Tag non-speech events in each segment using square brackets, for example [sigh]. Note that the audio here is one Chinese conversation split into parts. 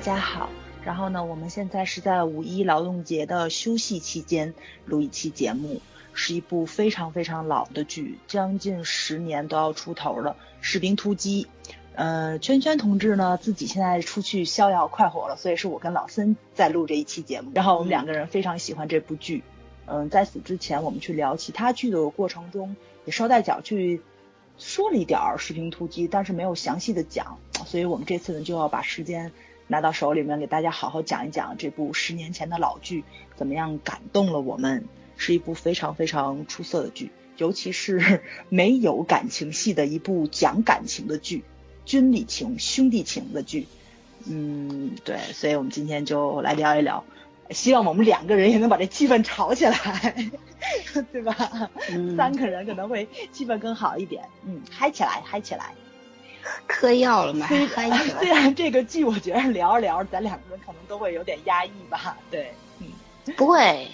大家好。然后呢，我们现在是在五一劳动节的休息期间录一期节目，是一部非常非常老的剧，将近十年都要出头了，《士兵突击》。呃，圈圈同志呢自己现在出去逍遥快活了，所以是我跟老森在录这一期节目。然后我们两个人非常喜欢这部剧。嗯，在此之前，我们去聊其他剧的过程中，也捎带脚去说了一点儿《士兵突击》，但是没有详细的讲。所以我们这次呢就要把时间拿到手里面，给大家好好讲一讲这部十年前的老剧怎么样感动了我们，是一部非常非常出色的剧，尤其是 [laughs] 没有感情戏的一部讲感情的剧。军旅情、兄弟情的剧，嗯，对，所以我们今天就来聊一聊，希望我们两个人也能把这气氛炒起来，[laughs] 对吧？三个人可能会气氛更好一点，嗯，嗨起来，嗨起来，嗑药了嘛？[laughs] 虽然这个剧我觉得聊着聊着，咱两个人可能都会有点压抑吧，对，嗯，不会，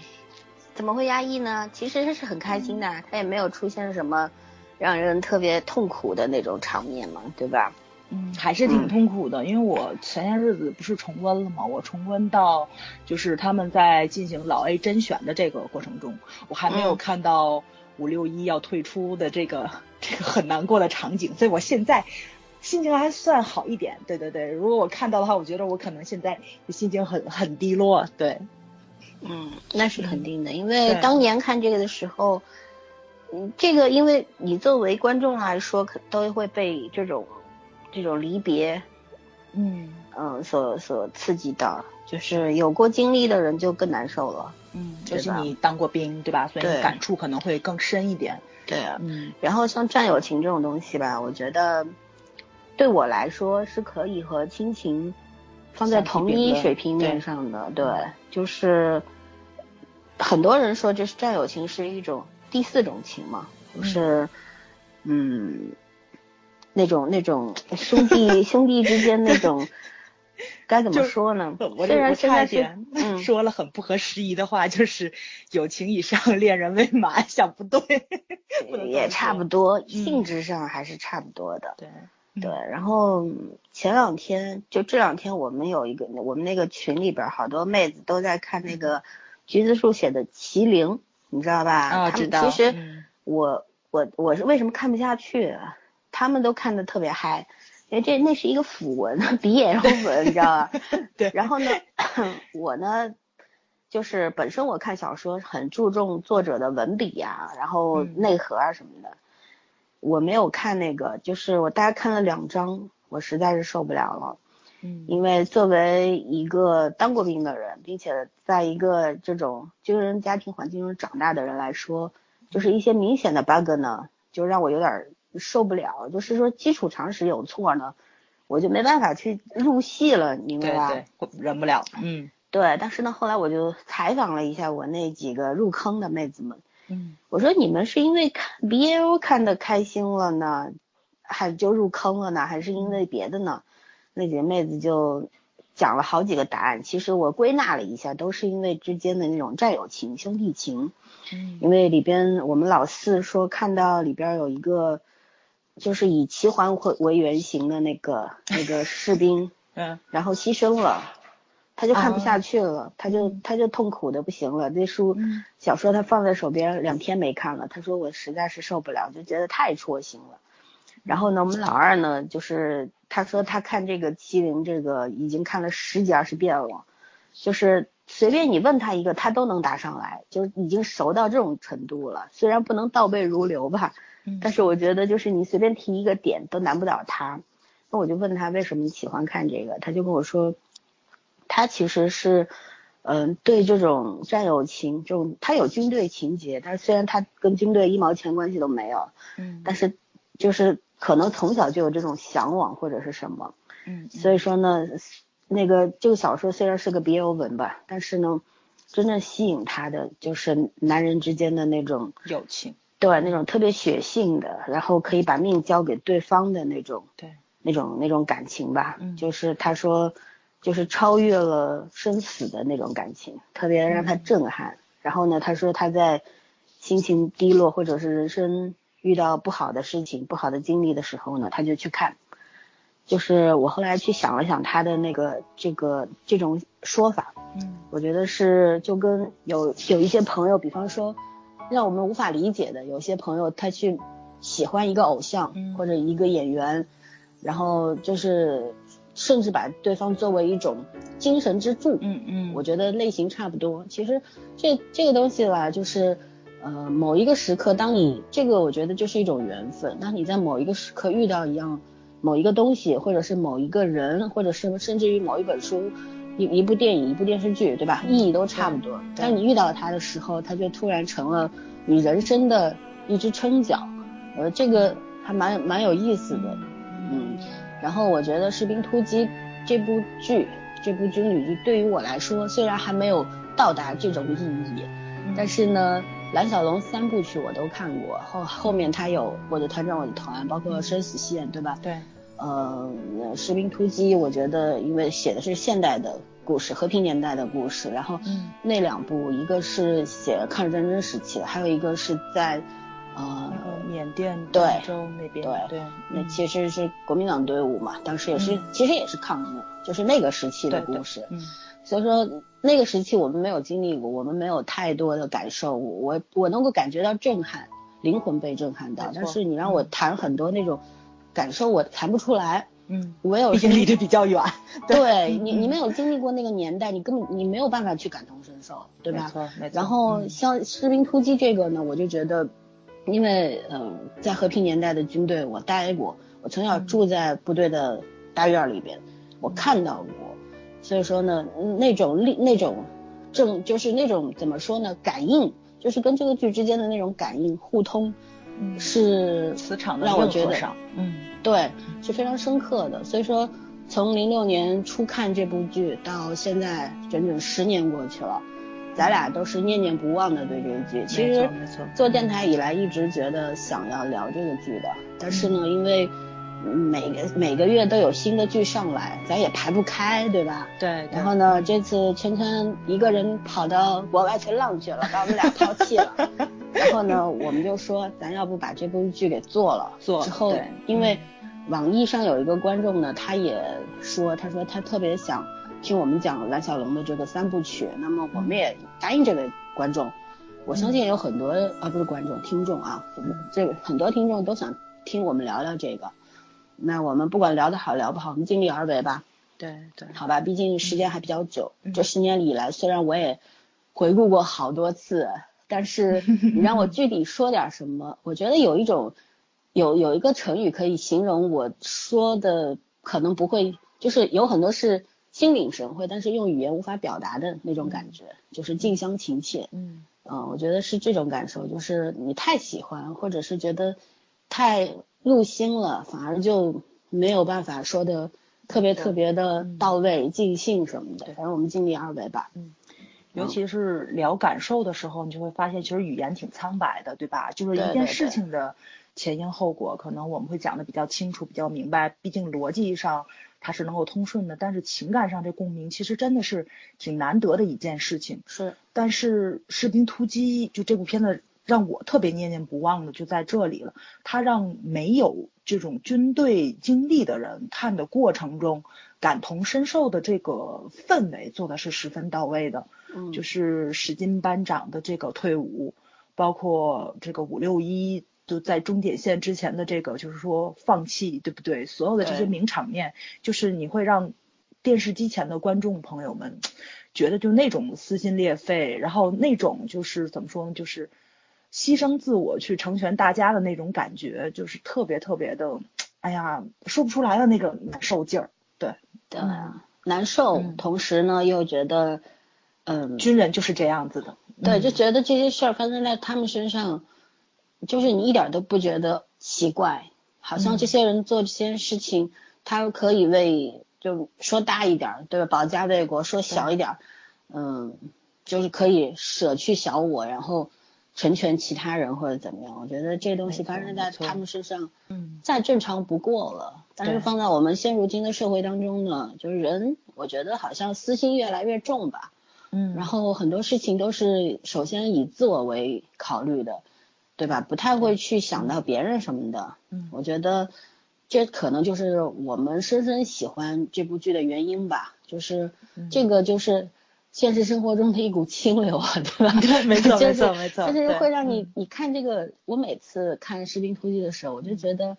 怎么会压抑呢？其实是很开心的，他也没有出现什么让人特别痛苦的那种场面嘛，对吧？嗯，还是挺痛苦的，因为我前些日子不是重温了吗？我重温到就是他们在进行老 A 甄选的这个过程中，我还没有看到五六一要退出的这个 [laughs] 这个很难过的场景，所以我现在心情还算好一点。对对对，如果我看到的话，我觉得我可能现在心情很很低落。对，嗯，那是肯定的，因为当年看这个的时候，嗯，这个因为你作为观众来说，可都会被这种。这种离别，嗯嗯，所所刺激到，就是有过经历的人就更难受了，嗯，就是你当过兵，对吧？所以感触可能会更深一点。对啊，嗯。然后像战友情这种东西吧，我觉得对我来说是可以和亲情放在同一水平面上的。对，就是很多人说，这是战友情是一种第四种情嘛，就是嗯。那种那种兄弟 [laughs] 兄弟之间那种 [laughs] 该怎么说呢？虽然现在是 [laughs] 说了很不合时宜的话，就是友情以上，恋人未满，想不对，也差不多，性质上还是差不多的。对对，然后前两天就这两天，我们有一个我们那个群里边好多妹子都在看那个橘子树写的《麒麟》，你知道吧？啊，知道。其实我我我是为什么看不下去？他们都看的特别嗨，因为这那是一个腐文，[laughs] 鼻也有文，你知道吧？[laughs] 对。然后呢，我呢，就是本身我看小说很注重作者的文笔呀，然后内核啊什么的。我没有看那个，就是我大概看了两章，我实在是受不了了。嗯。因为作为一个当过兵的人，并且在一个这种军人家庭环境中长大的人来说，就是一些明显的 bug 呢，就让我有点。受不了，就是说基础常识有错呢，我就没办法去入戏了，你明白吧？对，忍不了。嗯，对。但是呢，后来我就采访了一下我那几个入坑的妹子们，嗯，我说你们是因为看 bo 看的开心了呢，还就入坑了呢，还是因为别的呢？那几个妹子就讲了好几个答案。其实我归纳了一下，都是因为之间的那种战友情、兄弟情。嗯，因为里边我们老四说看到里边有一个。就是以齐桓为为原型的那个那个士兵，[laughs] 嗯，然后牺牲了，他就看不下去了，他就他就痛苦的不行了。那书小说他放在手边两天没看了，他说我实在是受不了，就觉得太戳心了。然后呢，我们老二呢，就是他说他看这个麒麟这个已经看了十几二十遍了，就是随便你问他一个，他都能答上来，就已经熟到这种程度了。虽然不能倒背如流吧。[laughs] 但是我觉得，就是你随便提一个点都难不倒他。那我就问他为什么喜欢看这个，他就跟我说，他其实是，嗯，对这种战友情，这种他有军队情节，但是虽然他跟军队一毛钱关系都没有，嗯，但是就是可能从小就有这种向往或者是什么，嗯，所以说呢，那个这个小说虽然是个 BL 文吧，但是呢，真正吸引他的就是男人之间的那种友情。对，那种特别血性的，然后可以把命交给对方的那种，对，那种那种感情吧，嗯就是他说，就是超越了生死的那种感情，特别让他震撼。然后呢，他说他在心情低落或者是人生遇到不好的事情、不好的经历的时候呢，他就去看，就是我后来去想了想他的那个这个这种说法，嗯，我觉得是就跟有有一些朋友，比方说让我们无法理解的，有些朋友他去喜欢一个偶像或者一个演员，然后就是甚至把对方作为一种精神支柱，嗯嗯，我觉得类型差不多。其实这这个东西吧，就是呃某一个时刻，当你这个我觉得就是一种缘分，当你在某一个时刻遇到一样。某一个东西，或者是某一个人，或者是甚至于某一本书、一一部电影、一部电视剧，对吧？意义都差不多。当你遇到他的时候，他就突然成了你人生的一只撑脚，呃，这个还蛮蛮有意思的，嗯。然后我觉得《士兵突击》这部剧，这部军旅剧对于我来说，虽然还没有到达这种意义，但是呢。蓝小龙三部曲我都看过，后后面他有我的团长我的团，包括生死线，对吧？对。呃，士兵突击，我觉得因为写的是现代的故事，和平年代的故事，然后那两部一个是写抗日战争时期的，还有一个是在呃缅甸对州那边对对，那其实是国民党队伍嘛，当时也是其实也是抗日，就是那个时期的故事。嗯。所以说那个时期我们没有经历过，我们没有太多的感受。我我能够感觉到震撼，灵魂被震撼到。但是你让我谈很多那种感受，我谈不出来。嗯，我有毕竟离得比较远。对你，你没有经历过那个年代，你根本你没有办法去感同身受，对吧？没错，没错。然后像士兵突击这个呢，我就觉得，因为嗯，在和平年代的军队我待过，我从小住在部队的大院里边，我看到过。所以说呢，那种力那种正就是那种怎么说呢？感应就是跟这个剧之间的那种感应互通，是磁场的让我觉得，嗯，对，是非常深刻的。所以说，从零六年初看这部剧到现在整整十年过去了，咱俩都是念念不忘的对这个剧。其实做电台以来一直觉得想要聊这个剧的，但是呢，因为。每个每个月都有新的剧上来，咱也排不开，对吧？对。然后呢，这次圈圈一个人跑到国外去浪去了，把我们俩抛弃了。[laughs] 然后呢，我们就说，咱要不把这部剧给做了？做。之后，因为网易上有一个观众呢，他也说，他说他特别想听我们讲蓝小龙的这个三部曲。那么我们也答应这位观众。我相信有很多啊，不是观众，听众啊，这很多听众都想听我们聊聊这个。那我们不管聊得好聊不好，我们尽力而为吧。对对，好吧，毕竟时间还比较久。这十年里来，虽然我也回顾过好多次，但是 [laughs] 你让我具体说点什么，我觉得有一种有有一个成语可以形容我说的，可能不会，就是有很多是心领神会，但是用语言无法表达的那种感觉，就是近乡情怯。嗯嗯，我觉得是这种感受，就是你太喜欢，或者是觉得太。入心了，反而就没有办法说的特别特别的到位、尽兴什么的。反正我们尽力而为吧。嗯，尤其是聊感受的时候，你就会发现其实语言挺苍白的，对吧？就是一件事情的前因后果，可能我们会讲的比较清楚、比较明白。毕竟逻辑上它是能够通顺的，但是情感上这共鸣其实真的是挺难得的一件事情。是。但是《士兵突击》就这部片子。让我特别念念不忘的就在这里了，他让没有这种军队经历的人看的过程中感同身受的这个氛围做的是十分到位的。嗯，就是史金班长的这个退伍，包括这个五六一就在终点线之前的这个就是说放弃，对不对？所有的这些名场面，就是你会让电视机前的观众朋友们觉得就那种撕心裂肺，然后那种就是怎么说呢，就是。牺牲自我去成全大家的那种感觉，就是特别特别的，哎呀，说不出来的那个难受劲儿。对，对，难受，同时呢又觉得，嗯，军人就是这样子的。对，就觉得这些事儿发生在他们身上，就是你一点都不觉得奇怪，好像这些人做这些事情，他可以为，就说大一点，对吧？保家卫国，说小一点，嗯，就是可以舍去小我，然后。成全其他人或者怎么样，我觉得这东西发生在他们身上，嗯，再正常不过了。但是放在我们现如今的社会当中呢，就是人，我觉得好像私心越来越重吧，嗯，然后很多事情都是首先以自我为考虑的，对吧？不太会去想到别人什么的。嗯，我觉得，这可能就是我们深深喜欢这部剧的原因吧，就是这个就是现实生活中的一股清流啊，对吧？对，没错，[laughs] 没错，没错，就是会让你你看这个，我每次看《士兵突击》的时候，我就觉得，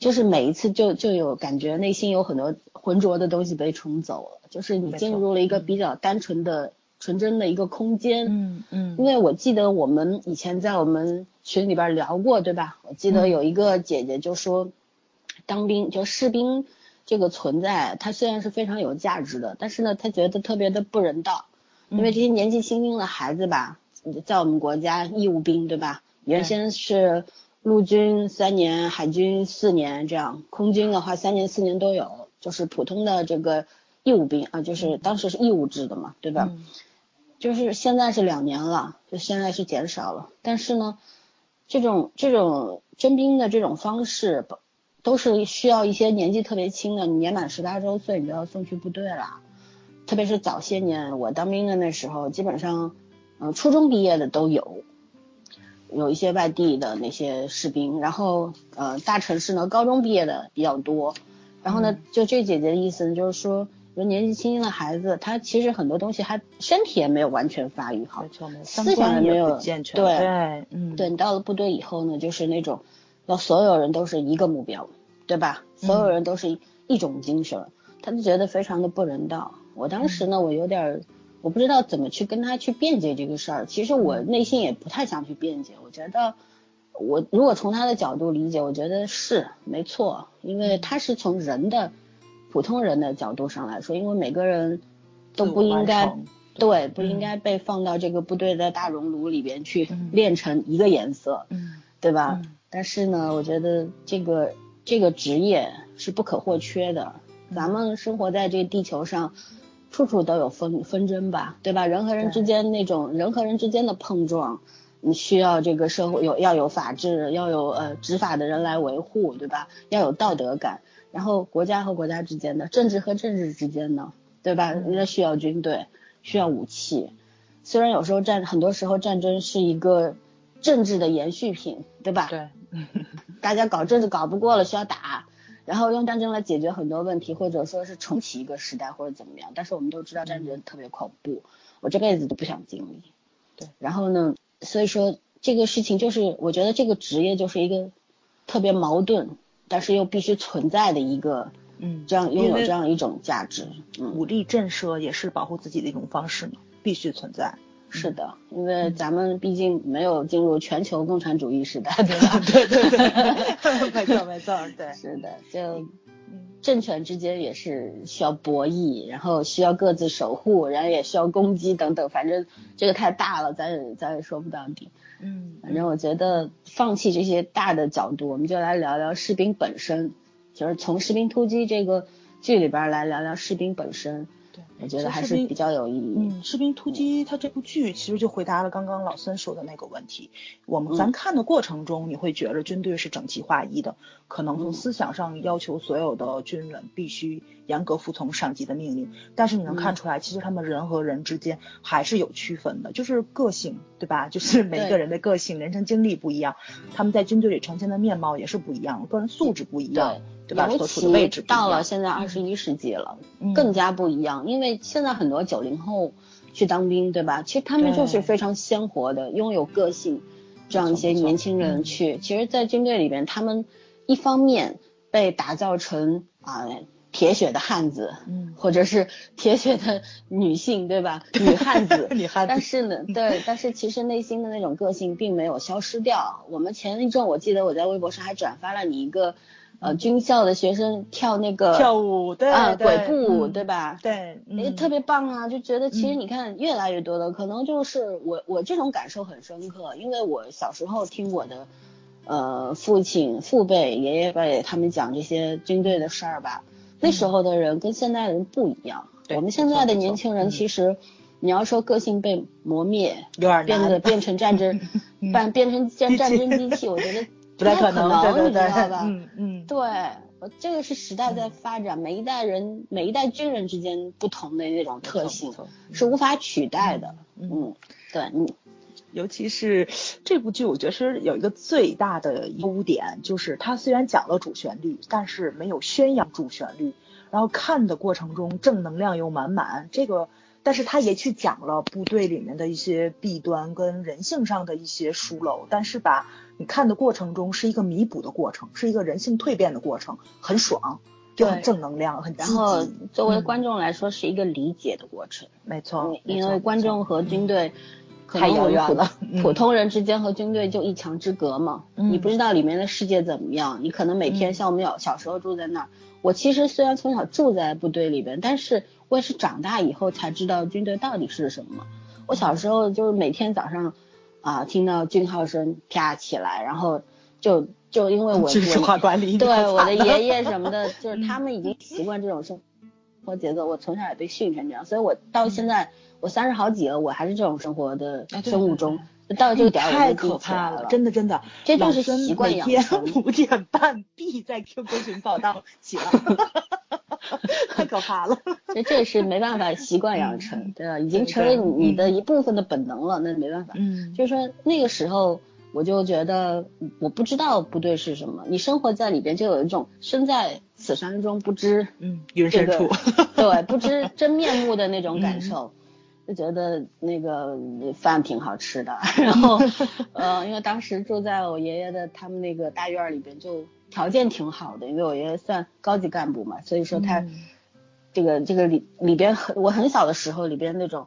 就是每一次就就有感觉，内心有很多浑浊的东西被冲走了，就是你进入了一个比较单纯的。纯真的一个空间，嗯嗯，因为我记得我们以前在我们群里边聊过，对吧？我记得有一个姐姐就说，当兵就士兵这个存在，它虽然是非常有价值的，但是呢，她觉得特别的不人道，因为这些年纪轻轻的孩子吧，在我们国家义务兵，对吧？原先是陆军三年，海军四年这样，空军的话三年四年都有，就是普通的这个义务兵啊，就是当时是义务制的嘛，对吧？就是现在是两年了，就现在是减少了，但是呢，这种这种征兵的这种方式，都是需要一些年纪特别轻的，你年满十八周岁你就要送去部队了。特别是早些年我当兵的那时候，基本上，嗯，初中毕业的都有，有一些外地的那些士兵，然后呃大城市呢高中毕业的比较多，然后呢就这姐姐的意思呢就是说。就年纪轻轻的孩子，他其实很多东西还身体也没有完全发育好，思想也没有健全。对对，嗯，对你到了部队以后呢，就是那种要所有人都是一个目标，对吧？所有人都是一种精神，他就觉得非常的不人道。我当时呢，我有点我不知道怎么去跟他去辩解这个事儿。其实我内心也不太想去辩解，我觉得我如果从他的角度理解，我觉得是没错，因为他是从人的。普通人的角度上来说，因为每个人都不应该对不应该被放到这个部队的大熔炉里边去炼成一个颜色，嗯对吧？但是呢，我觉得这个这个职业是不可或缺的。咱们生活在这个地球上，处处都有纷纷争吧，对吧？人和人之间那种人和人之间的碰撞，你需要这个社会有要有法治，要有呃执法的人来维护，对吧？要有道德感。然后国家和国家之间的，政治和政治之间的，对吧？人家需要军队，需要武器。虽然有时候战，很多时候战争是一个政治的延续品，对吧？对。[laughs] 大家搞政治搞不过了，需要打，然后用战争来解决很多问题，或者说是重启一个时代或者怎么样。但是我们都知道战争特别恐怖，我这辈子都不想经历。对。然后呢，所以说这个事情就是，我觉得这个职业就是一个特别矛盾。但是又必须存在的一个，嗯，这样拥有这样一种价值，嗯武力震慑也是保护自己的一种方式嘛，必须存在。是的，因为咱们毕竟没有进入全球共产主义时代，对吧？对对对，没错没错，对，是的，就政权之间也是需要博弈，然后需要各自守护，然后也需要攻击等等，反正这个太大了，咱也咱也说不到底。嗯，反正我觉得放弃这些大的角度，我们就来聊聊士兵本身，就是从《士兵突击》这个剧里边来聊聊士兵本身。对，我觉得还是比较有意义。嗯，《士兵突击》它这部剧其实就回答了刚刚老孙说的那个问题。我们咱看的过程中，你会觉得军队是整齐划一的，可能从思想上要求所有的军人必须严格服从上级的命令。但是你能看出来，其实他们人和人之间还是有区分的，就是个性，对吧？就是每一个人的个性、人生经历不一样，他们在军队里呈现的面貌也是不一样，个人素质不一样。对吧？尤其到了现在二十一世纪了，更加不一样。因为现在很多九零后去当兵，对吧？其实他们就是非常鲜活的，拥有个性这样一些年轻人去。其实，在军队里边，他们一方面被打造成啊铁血的汉子，嗯，或者是铁血的女性，对吧？[laughs] 女汉子，女汉子。但是呢，对，但是其实内心的那种个性并没有消失掉。我们前一阵我记得我在微博上还转发了你一个。呃，军校的学生跳那个跳舞，对啊，鬼步舞，对吧？对，也特别棒啊！就觉得其实你看，越来越多的可能就是我，我这种感受很深刻，因为我小时候听我的呃父亲、父辈、爷爷辈他们讲这些军队的事儿吧，那时候的人跟现在的人不一样。我们现在的年轻人其实，你要说个性被磨灭，有点变得变成战争，[laughs] 变变成战 [laughs] 战争机器，我觉得。不太可能，你知道吧？嗯嗯，对，这个是时代在发展，每一代人、每一代军人之间不同的那种特性是无法取代的。嗯，对，嗯，尤其是这部剧，我觉得是有一个最大的优点，就是它虽然讲了主旋律，但是没有宣扬主旋律，然后看的过程中正能量又满满。这个，但是它也去讲了部队里面的一些弊端跟人性上的一些疏漏，但是吧，你看的过程中是一个弥补的过程，是一个人性蜕变的过程，很爽。就很正能量，很积极。然后作为观众来说，是一个理解的过程。没错，因为观众和军队太遥远了，普通人之间和军队就一墙之隔嘛。你不知道里面的世界怎么样，你可能每天像我们小小时候住在那儿。我其实虽然从小住在部队里边，但是我也是长大以后才知道军队到底是什么。我小时候就是每天早上啊，听到军号声啪起来，然后就。就因为我 [laughs] 我管理对我的爷爷什么的，[laughs] 就是他们已经习惯这种生活节奏，我从小也被训成这样，所以我到现在我三十好几了，我还是这种生活的生物钟。到这个点太可怕了，真的真的，这就是习惯养成。五点半必在 QQ 群报道起了，[laughs] 太可怕了。这这是没办法习惯养成，对吧？已经成为你的一部分的本能了，那没办法。嗯，就是说那个时候。我就觉得我不知道部队是什么，你生活在里边就有一种身在此山中不知嗯云深处，对不知真面目的那种感受，就觉得那个饭挺好吃的，[laughs] 然后呃因为当时住在我爷爷的他们那个大院里边，就条件挺好的，因为我爷爷算高级干部嘛，所以说他这个这个里里边很我很小的时候里边那种。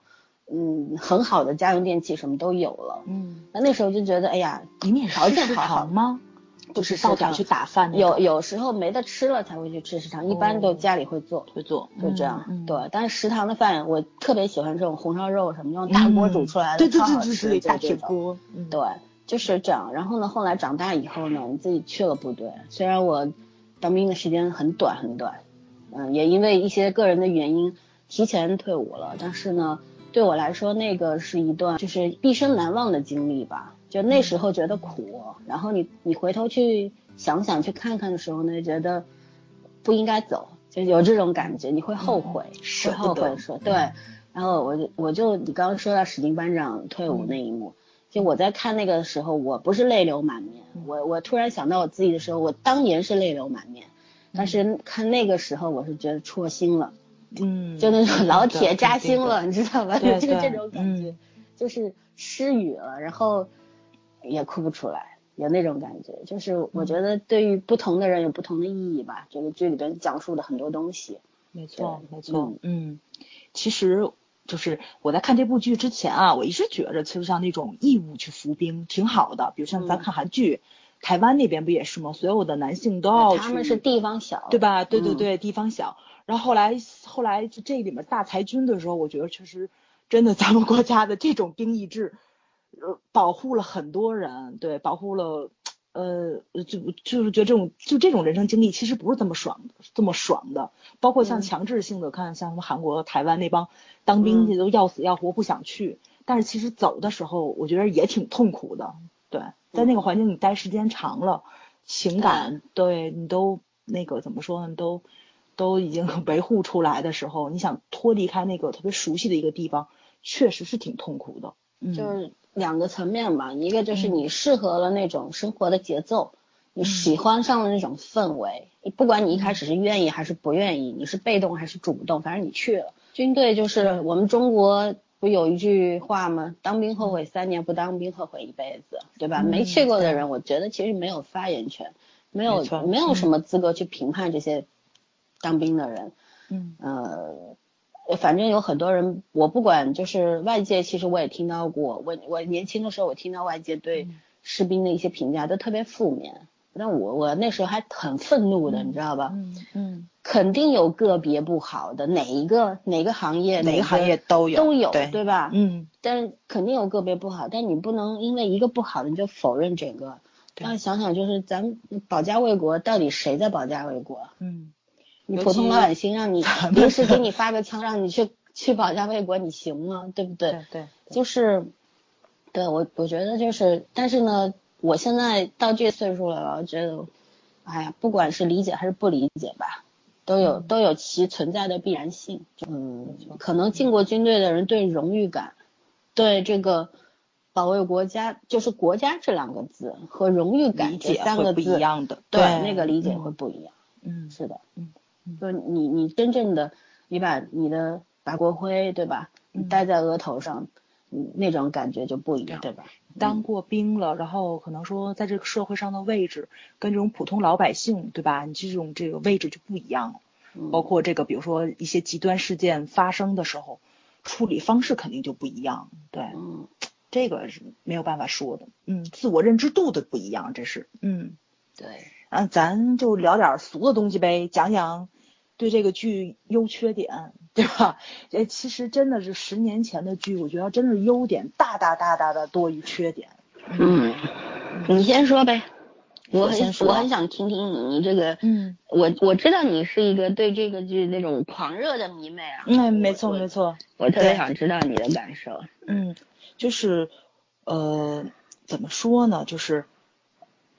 嗯，很好的家用电器什么都有了。嗯，那那时候就觉得，哎呀，里面条件好好吗？就是到点去打饭。有有时候没得吃了才会去吃食堂，一般都家里会做，会做，就这样。对，但是食堂的饭我特别喜欢这种红烧肉什么，用大锅煮出来的，超好吃，大铁锅。对，就是这样。然后呢，后来长大以后呢，你自己去了部队，虽然我当兵的时间很短很短，嗯，也因为一些个人的原因提前退伍了，但是呢。对我来说，那个是一段就是毕生难忘的经历吧。就那时候觉得苦，然后你你回头去想想去看看的时候呢，觉得不应该走，就有这种感觉，你会后悔，会后悔说对。然后我就我就你刚刚说到史丁班长退伍那一幕，就我在看那个时候，我不是泪流满面，我我突然想到我自己的时候，我当年是泪流满面，但是看那个时候，我是觉得戳心了。嗯，就那种老铁扎心了，你知道吧？[laughs] 就这种感觉，就是失语了，然后也哭不出来，有那种感觉。就是我觉得对于不同的人有不同的意义吧。这个剧里边讲述的很多东西，没错，没错。嗯，其实就是我在看这部剧之前啊，我一直觉着其实像那种义务去服兵挺好的。比如像咱看韩剧，台湾那边不也是吗？所有的男性都要去，他们是地方小，对吧？对对对，地方小。然后后来后来就这里面大裁军的时候，我觉得确实真的咱们国家的这种兵役制，呃，保护了很多人，对，保护了，呃，就就是觉得这种就这种人生经历其实不是这么爽的，这么爽的。包括像强制性的，看像什么韩国、台湾那帮当兵的都要死要活不想去，但是其实走的时候我觉得也挺痛苦的，对，在那个环境你待时间长了，情感对你都那个怎么说呢都。都已经 [laughs] 维护出来的时候，你想脱离开那个特别熟悉的一个地方，确实是挺痛苦的。就是两个层面吧，一个就是你适合了那种生活的节奏，你喜欢上了那种氛围。你不管你一开始是愿意还是不愿意，你是被动还是主动，反正你去了。军队就是我们中国不有一句话吗？当兵后悔三年，不当兵后悔一辈子，对吧？没去过的人，我觉得其实没有发言权，没有没有什么资格去评判这些。当兵的人，嗯呃，反正有很多人，我不管，就是外界其实我也听到过，我我年轻的时候我听到外界对士兵的一些评价都特别负面，那我我那时候还很愤怒的，你知道吧？嗯嗯，肯定有个别不好的，哪一个哪个行业哪个行业都有都有对对吧？嗯，但肯定有个别不好，但你不能因为一个不好的你就否认整个。那想想就是咱保家卫国，到底谁在保家卫国？嗯。你普通老百姓让你平时给你发个枪让你去去保家卫国，你行吗？对不对？对，就是，对我我觉得就是，但是呢，我现在到这岁数了，我觉得，哎呀，不管是理解还是不理解吧，都有都有其存在的必然性。嗯，可能进过军队的人对荣誉感，对这个。保卫国家就是国家这两个字和荣誉感这三个字不一样的，对那个理解会不一样。嗯，是的，嗯，就你你真正的你把你的把国徽对吧，你戴在额头上，嗯，那种感觉就不一样，对吧？当过兵了，然后可能说在这个社会上的位置跟这种普通老百姓对吧，你这种这个位置就不一样了。包括这个，比如说一些极端事件发生的时候，处理方式肯定就不一样。对，嗯，这个是没有办法说的。嗯，自我认知度的不一样，这是。嗯，对。啊，咱就聊点俗的东西呗，讲讲对这个剧优缺点，对吧？哎，其实真的是十年前的剧，我觉得真是优点大大大大的多于缺点。嗯，你先说呗。我很我很想听听你，你这个，嗯，我我知道你是一个对这个剧那种狂热的迷妹啊，嗯，没错没错，我特别想知道你的感受，嗯，就是呃，怎么说呢，就是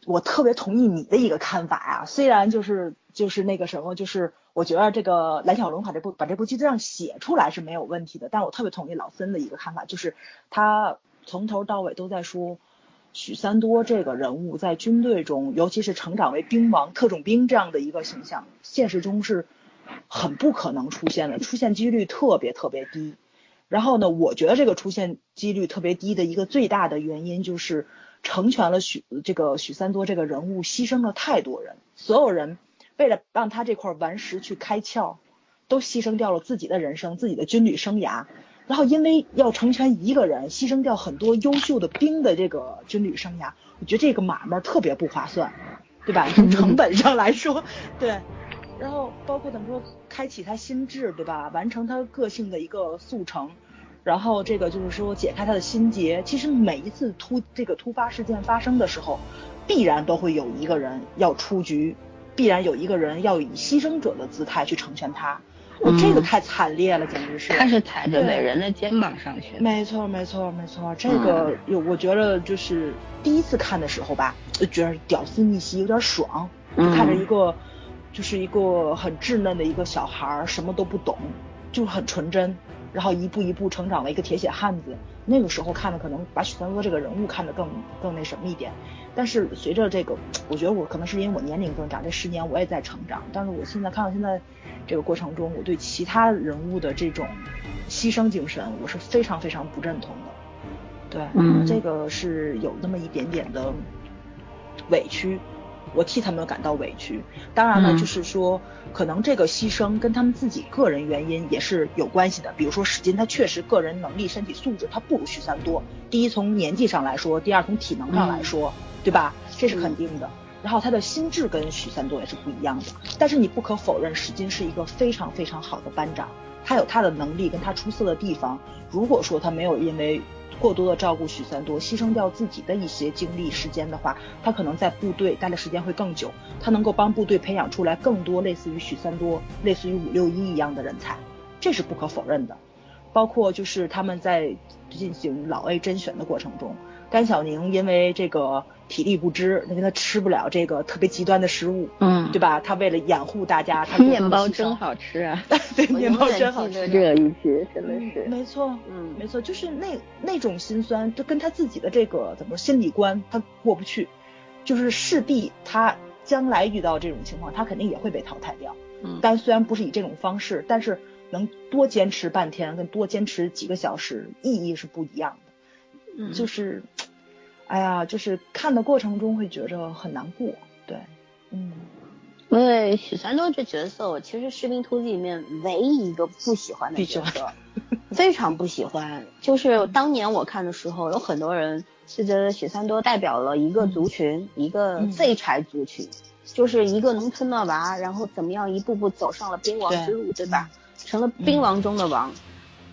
我特别同意你的一个看法呀，虽然就是就是那个什么，就是我觉得这个蓝小龙把这部把这部剧这样写出来是没有问题的，但我特别同意老森的一个看法，就是他从头到尾都在说。许三多这个人物在军队中，尤其是成长为兵王、特种兵这样的一个形象，现实中是很不可能出现的，出现几率特别特别低。然后呢，我觉得这个出现几率特别低的一个最大的原因，就是成全了许这个许三多这个人物，牺牲了太多人，所有人为了让他这块顽石去开窍，都牺牲掉了自己的人生、自己的军旅生涯。然后因为要成全一个人，牺牲掉很多优秀的兵的这个军旅生涯，我觉得这个买卖特别不划算，对吧？[laughs] 从成本上来说，对。然后包括怎么说，开启他心智，对吧？完成他个性的一个速成，然后这个就是说解开他的心结。其实每一次突这个突发事件发生的时候，必然都会有一个人要出局，必然有一个人要以牺牲者的姿态去成全他。我这个太惨烈了，简直是。他是踩着伟人的肩膀上去。没错，没错，没错。这个有，我觉得就是第一次看的时候吧，就觉得屌丝逆袭有点爽，就看着一个就是一个很稚嫩的一个小孩，什么都不懂，就很纯真，然后一步一步成长为一个铁血汉子。那个时候看的可能把许三多这个人物看得更更那什么一点。但是随着这个，我觉得我可能是因为我年龄增长，这十年我也在成长。但是我现在看到现在这个过程中，我对其他人物的这种牺牲精神，我是非常非常不认同的。对，嗯，这个是有那么一点点的委屈，我替他们感到委屈。当然了，就是说，可能这个牺牲跟他们自己个人原因也是有关系的。比如说史金，他确实个人能力、身体素质他不如许三多。第一，从年纪上来说；第二，从体能上来说。对吧？这是肯定的。然后他的心智跟许三多也是不一样的。但是你不可否认，史金是一个非常非常好的班长，他有他的能力跟他出色的地方。如果说他没有因为过多的照顾许三多，牺牲掉自己的一些精力时间的话，他可能在部队待的时间会更久。他能够帮部队培养出来更多类似于许三多、类似于五六一一样的人才，这是不可否认的。包括就是他们在进行老 A 甄选的过程中。甘小宁因为这个体力不支，因为他吃不了这个特别极端的食物，嗯，对吧？他为了掩护大家，他面包真好吃啊！[laughs] 对，面包真好吃。这一句真的是没错，嗯，没错，就是那那种心酸，就跟他自己的这个怎么说心理关他过不去，就是势必他将来遇到这种情况，他肯定也会被淘汰掉。嗯，但虽然不是以这种方式，但是能多坚持半天跟多坚持几个小时，意义是不一样的。嗯就是，哎呀，就是看的过程中会觉着很难过，对，嗯，因为许三多这角色，我其实《士兵突击》里面唯一一个不喜欢的角色，[laughs] 非常不喜欢。就是当年我看的时候，有很多人是觉得许三多代表了一个族群，一个废柴族群，就是一个农村的娃，然后怎么样一步步走上了兵王之路，对吧？成了兵王中的王。[laughs]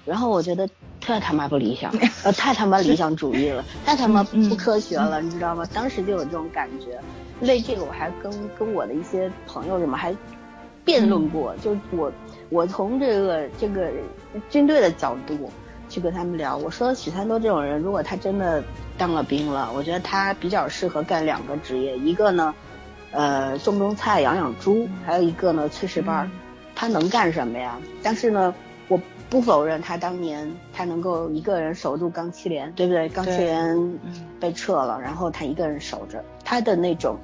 然后我觉得太他妈不理想，呃，太他妈理想主义了，太他妈不科学了，你知道吗？当时就有这种感觉。为这个我还跟跟我的一些朋友什么还辩论过，就我我从这个这个军队的角度去跟他们聊，我说许三多这种人，如果他真的当了兵了，我觉得他比较适合干两个职业，一个呢，呃，种种菜养养猪，还有一个呢，炊事班。他能干什么呀？但是呢。我不否认他当年他能够一个人守住钢七连，对不对？钢七连被撤了，然后他一个人守着，他的那种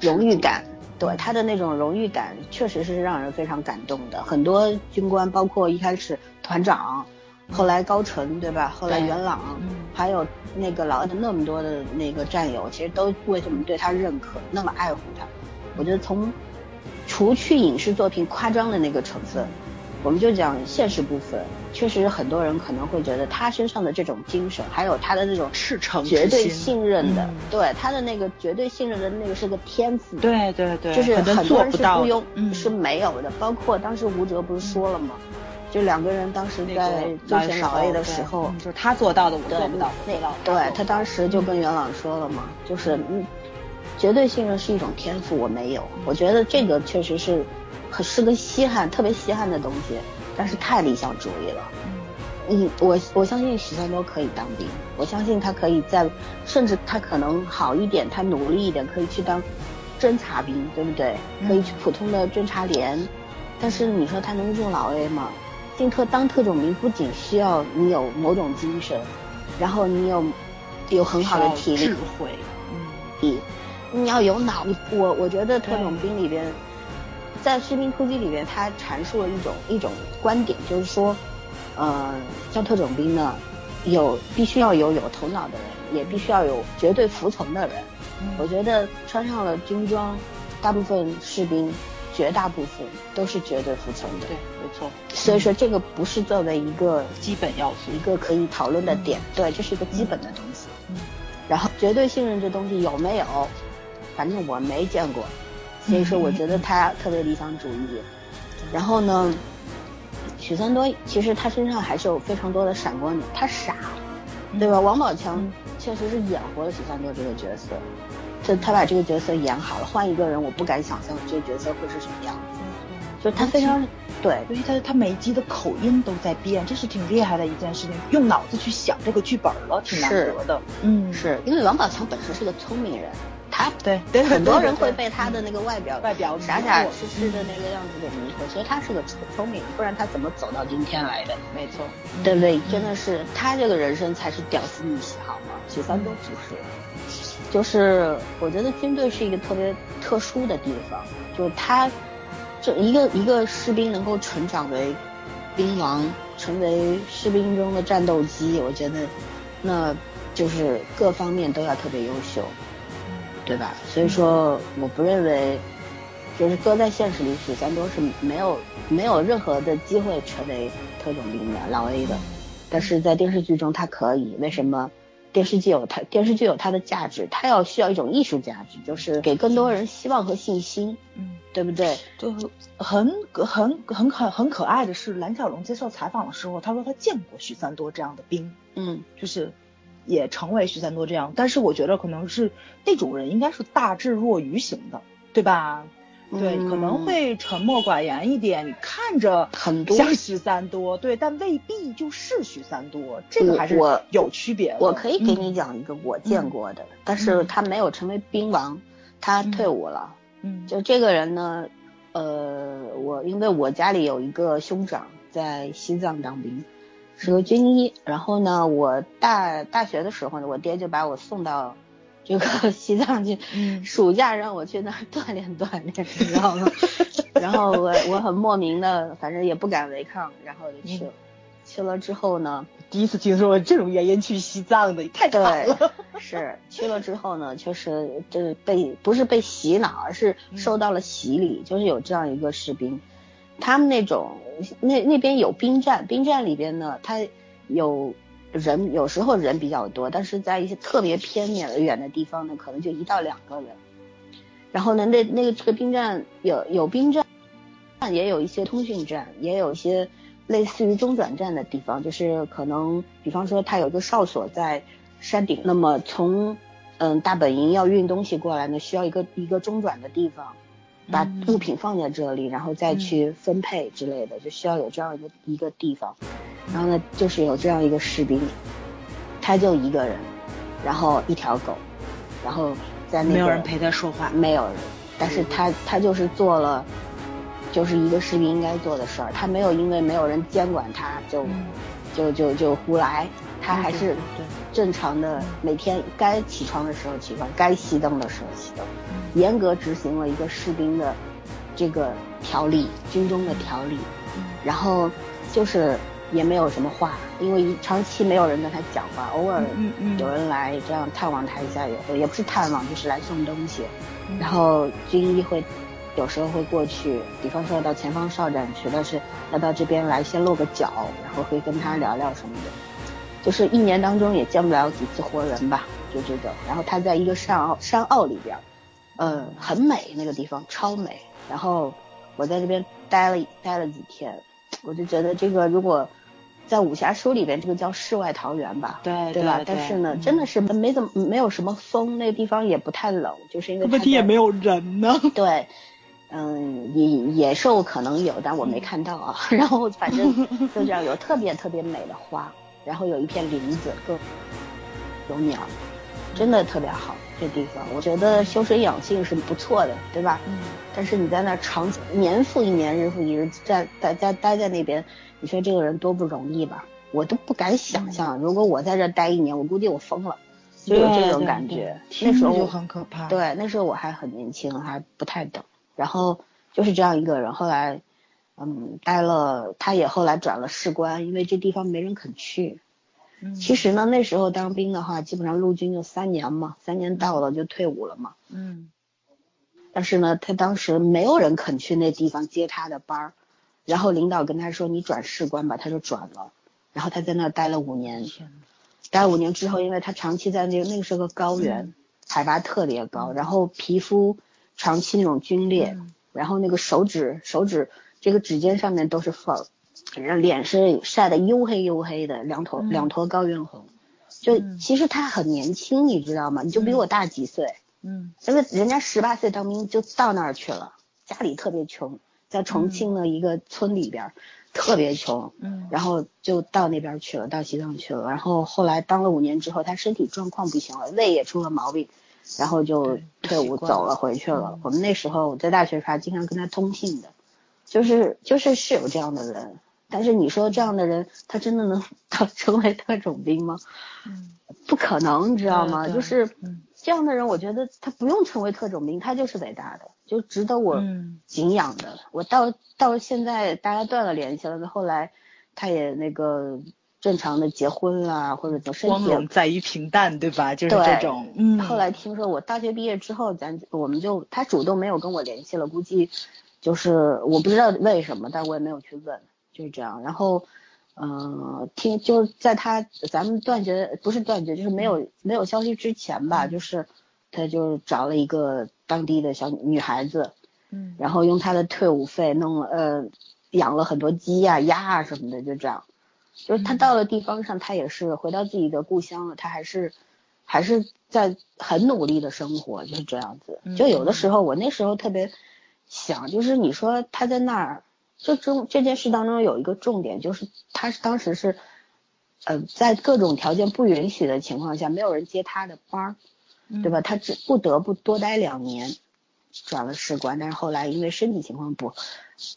荣誉感，对他的那种荣誉感，确实是让人非常感动的。很多军官，包括一开始团长。后来高淳对吧？后来元朗，还有那个老的那么多的那个战友，其实都为什么对他认可，那么爱护他？我觉得从除去影视作品夸张的那个成分，我们就讲现实部分，确实很多人可能会觉得他身上的这种精神，还有他的那种赤诚、绝对信任的，对他的那个绝对信任的那个是个天赋，对对对，就是很多人是不用是没有的，包括当时吴哲不是说了吗？就两个人当时在最选老 A 的时候，就是他做到的，我做不到。那个，对他当时就跟元朗说了嘛，就是嗯，绝对信任是一种天赋，我没有。我觉得这个确实是，可是个稀罕，特别稀罕的东西，但是太理想主义了。嗯，我我相信许三多可以当兵，我相信他可以在，甚至他可能好一点，他努力一点，可以去当侦察兵，对不对？可以去普通的侦察连。但是你说他能入老 A 吗？进特当特种兵不仅需要你有某种精神，然后你有有很好的体力、智慧，嗯，你要有脑。我我觉得特种兵里边，在士兵突击里面，他阐述了一种一种观点，就是说，呃，像特种兵呢，有必须要有有头脑的人，也必须要有绝对服从的人。我觉得穿上了军装，大部分士兵。绝大部分都是绝对服从的，对，没错。所以说这个不是作为一个基本要素，一个可以讨论的点，对，这是一个基本的东西。嗯。然后绝对信任这东西有没有？反正我没见过，所以说我觉得他特别理想主义。然后呢，许三多其实他身上还是有非常多的闪光点，他傻，对吧？王宝强确实是演活了许三多这个角色。就他把这个角色演好了，换一个人，我不敢想象这个角色会是什么样子。就他非常对，因为他他每一集的口音都在变，这是挺厉害的一件事情。用脑子去想这个剧本了，挺难得的。嗯，是因为王宝强本身是个聪明人，他对对很多人会被他的那个外表外表傻傻痴痴的那个样子给迷惑。其实他是个聪聪明，不然他怎么走到今天来的？没错，对不对？真的是他这个人生才是屌丝逆袭，好吗？许三多不是。就是我觉得军队是一个特别特殊的地方，就是他，这一个一个士兵能够成长为兵王，成为士兵中的战斗机，我觉得，那就是各方面都要特别优秀，对吧？所以说，我不认为，就是搁在现实里，许三多是没有没有任何的机会成为特种兵的老 A 的，但是在电视剧中他可以，为什么？电视剧有它，电视剧有它的价值，它要需要一种艺术价值，就是给更多人希望和信心，嗯，对不对？就很很很可很可爱的是，蓝小龙接受采访的时候，他说他见过许三多这样的兵，嗯，就是也成为许三多这样，但是我觉得可能是那种人应该是大智若愚型的，对吧？对，可能会沉默寡言一点，你看着很多像许三多，对，但未必就是许三多，这个还是有区别的。我可以给你讲一个我见过的，但是他没有成为兵王，他退伍了。嗯，就这个人呢，呃，我因为我家里有一个兄长在西藏当兵，是个军医，然后呢，我大大学的时候呢，我爹就把我送到。这个 [laughs] 西藏去，暑假让我去那儿 [laughs] 锻炼锻炼，你知道吗？[laughs] 然后我我很莫名的，反正也不敢违抗，然后就去了。去了之后呢，第一次听说这种原因去西藏的，太惨了。是去了之后呢，确实就是被不是被洗脑，而是受到了洗礼。就是有这样一个士兵，他们那种那那边有兵站，兵站里边呢，他有。人有时候人比较多，但是在一些特别偏远远的地方呢，可能就一到两个人。然后呢，那那个这个兵站有有兵站，也有一些通讯站，也有一些类似于中转站的地方，就是可能比方说他有一个哨所在山顶，那么从嗯大本营要运东西过来呢，需要一个一个中转的地方，把物品放在这里，然后再去分配之类的，就需要有这样一个一个地方。然后呢，就是有这样一个士兵，他就一个人，然后一条狗，然后在那没有人陪他说话，没有人，但是他他就是做了就是一个士兵应该做的事儿。他没有因为没有人监管他就就就就胡来，他还是正常的每天该起床的时候起床，该熄灯的时候熄灯，严格执行了一个士兵的这个条例，军中的条例。然后就是也没有什么话，因为长期没有人跟他讲话，偶尔有人来这样探望他一下，也也不是探望，就是来送东西。然后军医会有时候会过去，比方说到前方哨站去，但是要到这边来先露个脚，然后会跟他聊聊什么的。就是一年当中也见不了几次活人吧，就这种。然后他在一个山坳山坳里边，嗯，很美那个地方超美。然后我在这边待了待了几天。我就觉得这个如果在武侠书里边，这个叫世外桃源吧，对对吧？但是呢，真的是没怎么没有什么风，那个地方也不太冷，就是因为问题也没有人呢。对，嗯，野野兽可能有，但我没看到啊。[laughs] 然后反正 [laughs] 就这样，有特别特别美的花，然后有一片林子，各有鸟，真的特别好。这地方，我觉得修身养性是不错的，对吧？嗯。但是你在那长年复一年，日复一日，在在在待在那边，你说这个人多不容易吧？我都不敢想象，如果我在这待一年，我估计我疯了，就有这种感觉。那时候就很可怕。对，那时候我还很年轻，还不太懂。然后就是这样一个人，后来，嗯，待了，他也后来转了士官，因为这地方没人肯去。其实呢，那时候当兵的话，基本上陆军就三年嘛，三年到了就退伍了嘛。嗯。但是呢，他当时没有人肯去那地方接他的班儿，然后领导跟他说：“你转士官吧。”他就转了，然后他在那待了五年。待了五年之后，因为他长期在那个那个是个高原，海拔特别高，然后皮肤长期那种皲裂，然后那个手指手指这个指尖上面都是缝。脸是晒得黝黑黝黑的，两坨两坨高原红，就其实他很年轻，你知道吗？你就比我大几岁，嗯，因为人家十八岁当兵就到那儿去了，家里特别穷，在重庆的一个村里边，特别穷，嗯，然后就到那边去了，到西藏去了，然后后来当了五年之后，他身体状况不行了，胃也出了毛病，然后就退伍走了，回去了。我们那时候在大学时还经常跟他通信的，就是就是是有这样的人。但是你说这样的人，他真的能当 [laughs] 成为特种兵吗？嗯，不可能，你知道吗？就是这样的人，我觉得他不用成为特种兵，他就是伟大的，就值得我敬仰的。我到到现在大家断了联系了，那后来他也那个正常的结婚了，或者怎么光荣在于平淡，对吧？就是这种。嗯。后来听说我大学毕业之后，咱我们就他主动没有跟我联系了，估计就是我不知道为什么，但我也没有去问。就是这样，然后，嗯，听就是在他咱们断绝不是断绝，就是没有没有消息之前吧，就是他就是找了一个当地的小女孩子，嗯，然后用他的退伍费弄了呃养了很多鸡呀鸭啊什么的，就这样，就是他到了地方上，他也是回到自己的故乡了，他还是还是在很努力的生活，就是这样子。就有的时候我那时候特别想，就是你说他在那儿。这中这件事当中有一个重点，就是他是当时是，呃，在各种条件不允许的情况下，没有人接他的班儿，对吧？他只不得不多待两年，转了士官，但是后来因为身体情况不，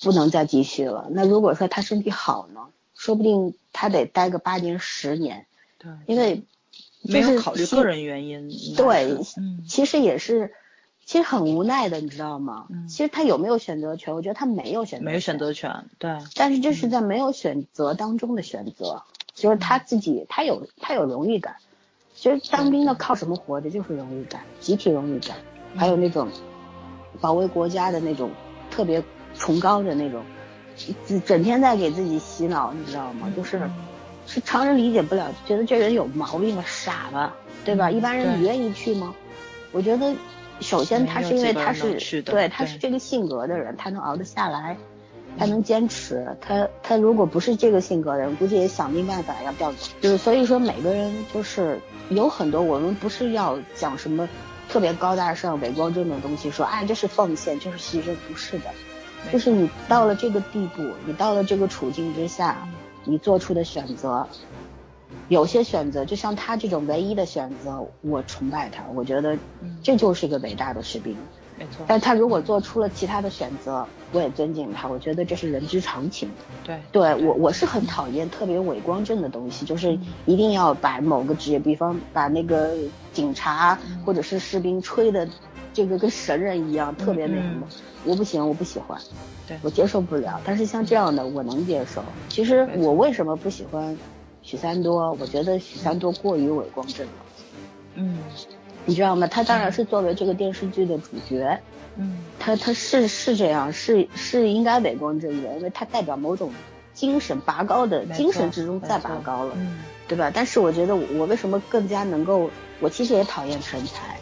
不能再继续了。那如果说他身体好呢，说不定他得待个八年十年。对，因为没有考虑个人原因。对，其实也是。其实很无奈的，你知道吗？嗯，其实他有没有选择权？我觉得他没有选择，没有选择权，对。但是这是在没有选择当中的选择，就是他自己，他有他有荣誉感。其实当兵的靠什么活着？就是荣誉感，集体荣誉感，还有那种保卫国家的那种特别崇高的那种，整天在给自己洗脑，你知道吗？就是是常人理解不了，觉得这人有毛病了，傻了，对吧？一般人你愿意去吗？我觉得。首先，他是因为他是对他是这个性格的人，他能熬得下来，他能坚持。他他如果不是这个性格的人，估计也想尽办法要调走。就是所以说，每个人就是有很多，我们不是要讲什么特别高大上、伪光正的东西，说哎这是奉献，就是牺牲，不是的。就是你到了这个地步，你到了这个处境之下，你做出的选择。有些选择，就像他这种唯一的选择，我崇拜他，我觉得这就是个伟大的士兵。没错。但他如果做出了其他的选择，我也尊敬他，我觉得这是人之常情。对，对我我是很讨厌特别伪光正的东西，就是一定要把某个职业，比方把那个警察或者是士兵吹的这个跟神人一样，特别那什么，我不行，我不喜欢，对我接受不了。但是像这样的我能接受。其实我为什么不喜欢许三多？我觉得许三多过于伪光正了。嗯。你知道吗？他当然是作为这个电视剧的主角，嗯，他他是是这样，是是应该伪光正的，因为他代表某种精神拔高的精神之中再拔高了，对吧？但是我觉得我为什么更加能够，我其实也讨厌成才，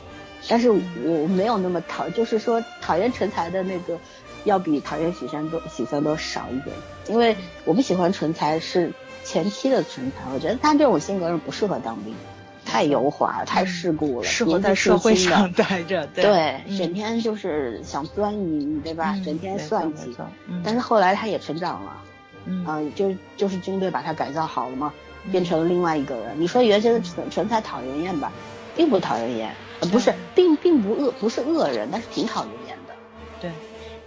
但是我没有那么讨，就是说讨厌成才的那个要比讨厌许三多许三多少一点，因为我不喜欢成才是前期的陈才，我觉得他这种性格是不适合当兵。太油滑，太世故了，适合在社会上待着。[laughs] 对，整天就是想钻营，对吧？整天算计。但是后来他也成长了，嗯，就就是军队把他改造好了嘛，变成了另外一个人。你说原先的陈陈才讨人厌吧，并不讨人厌，不是，并并不恶，不是恶人，但是挺讨人厌的。对，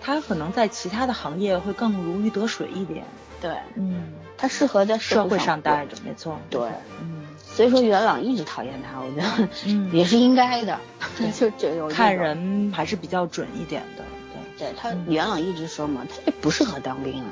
他可能在其他的行业会更如鱼得水一点。对，嗯，他适合在社会上待着，没错。对，嗯。所以说元朗一直讨厌他，我觉得 [laughs] 也是应该的，[laughs] 就这有看人还是比较准一点的。对，对他元朗一直说嘛，他就不适合当兵啊。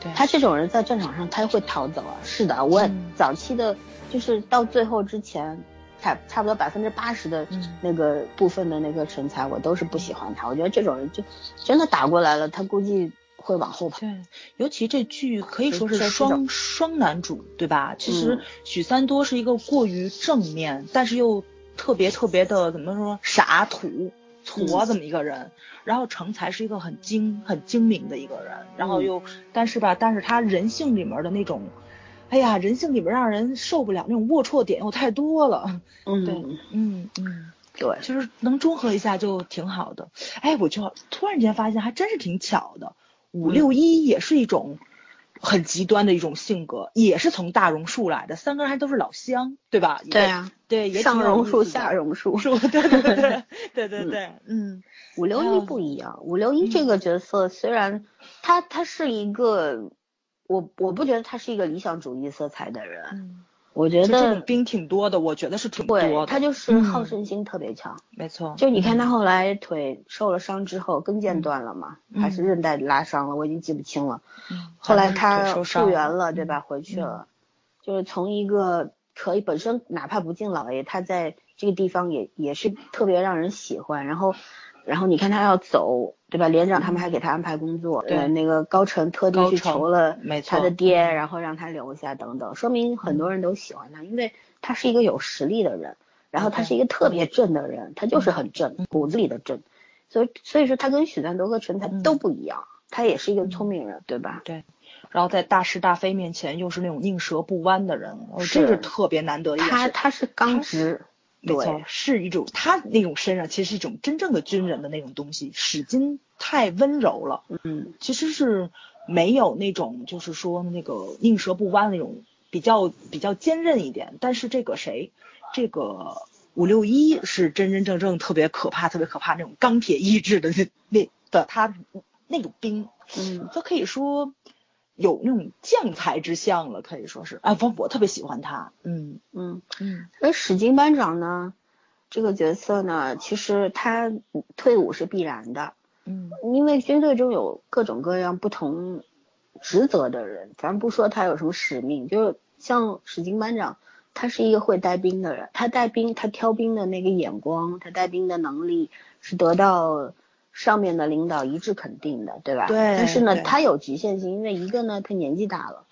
对，他这种人在战场上他会逃走啊。是的，我早期的，就是到最后之前，差差不多百分之八十的那个部分的那个成才，我都是不喜欢他。我觉得这种人就真的打过来了，他估计。会往后跑，对，尤其这剧可以说是双双男主，对吧？其实许三多是一个过于正面，但是又特别特别的怎么说傻土矬这么一个人。然后成才是一个很精很精明的一个人，然后又但是吧，但是他人性里面的那种，哎呀，人性里面让人受不了那种龌龊点又太多了。[laughs] 嗯，对，嗯嗯，对，就是能中和一下就挺好的。哎，我就突然间发现还真是挺巧的。五六一也是一种很极端的一种性格，也是从大榕树来的，三个人还都是老乡，对吧？对啊，对，上榕树下榕树，对对对 [laughs] 对对对对，嗯，五六一不一样，五六一这个角色虽然他他是一个，我我不觉得他是一个理想主义色彩的人。我觉得这种兵挺多的，我觉得是挺多的。他就是好胜心特别强，没错。就你看他后来腿受了伤之后，跟腱断了嘛，还是韧带拉伤了，我已经记不清了。后来他复原了，对吧？回去了，就是从一个可以本身哪怕不敬老爷，他在这个地方也也是特别让人喜欢。然后，然后你看他要走。对吧？连长他们还给他安排工作，对那个高晨特地去求了他的爹，然后让他留下等等，说明很多人都喜欢他，因为他是一个有实力的人，然后他是一个特别正的人，他就是很正，骨子里的正，所以所以说他跟许三多和陈才都不一样，他也是一个聪明人，对吧？对，然后在大是大非面前又是那种宁折不弯的人，这是特别难得的。他他是刚直。没错，是一种他那种身上其实是一种真正的军人的那种东西，史金太温柔了，嗯，其实是没有那种就是说那个宁折不弯那种比较比较坚韧一点，但是这个谁，这个五六一是真真正正特别可怕、特别可怕那种钢铁意志的那那的他那种兵，嗯，他可以说。有那种将才之相了，可以说是啊，我我特别喜欢他，嗯嗯嗯。而史金班长呢，这个角色呢，其实他退伍是必然的，嗯，因为军队中有各种各样不同职责的人，咱不说他有什么使命，就是像史金班长，他是一个会带兵的人，他带兵，他挑兵的那个眼光，他带兵的能力是得到。上面的领导一致肯定的，对吧？对。但是呢，他有局限性，因为一个呢，他年纪大了，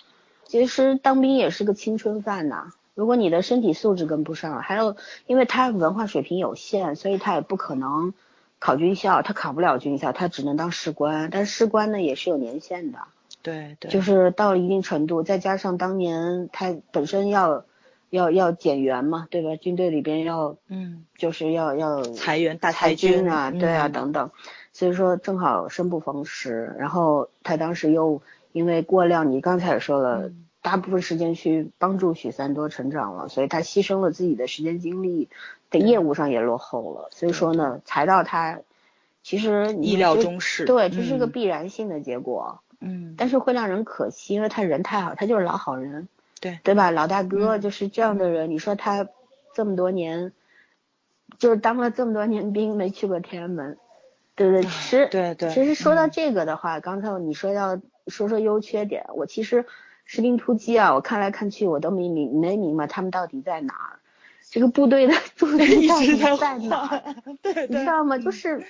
其实当兵也是个青春饭呐。如果你的身体素质跟不上，还有，因为他文化水平有限，所以他也不可能考军校，他考不了军校，他只能当士官。但士官呢，也是有年限的。对对。就是到了一定程度，再加上当年他本身要要要减员嘛，对吧？军队里边要嗯，就是要要裁员大裁军啊，对啊，等等。所以说正好生不逢时，然后他当时又因为过量，你刚才也说了，大部分时间去帮助许三多成长了，所以他牺牲了自己的时间精力，在业务上也落后了。所以说呢，裁到他其实意料中事，对，这是个必然性的结果。嗯，但是会让人可惜，因为他人太好，他就是老好人，对对吧？老大哥就是这样的人。你说他这么多年，就是当了这么多年兵，没去过天安门，对不对？其实对对，其实说到这个的话，刚才你说要说说优缺点，我其实士兵突击啊，我看来看去我都没明没明白他们到底在哪儿，这个部队的驻地到底在哪儿？对，[laughs] 你知道吗？就是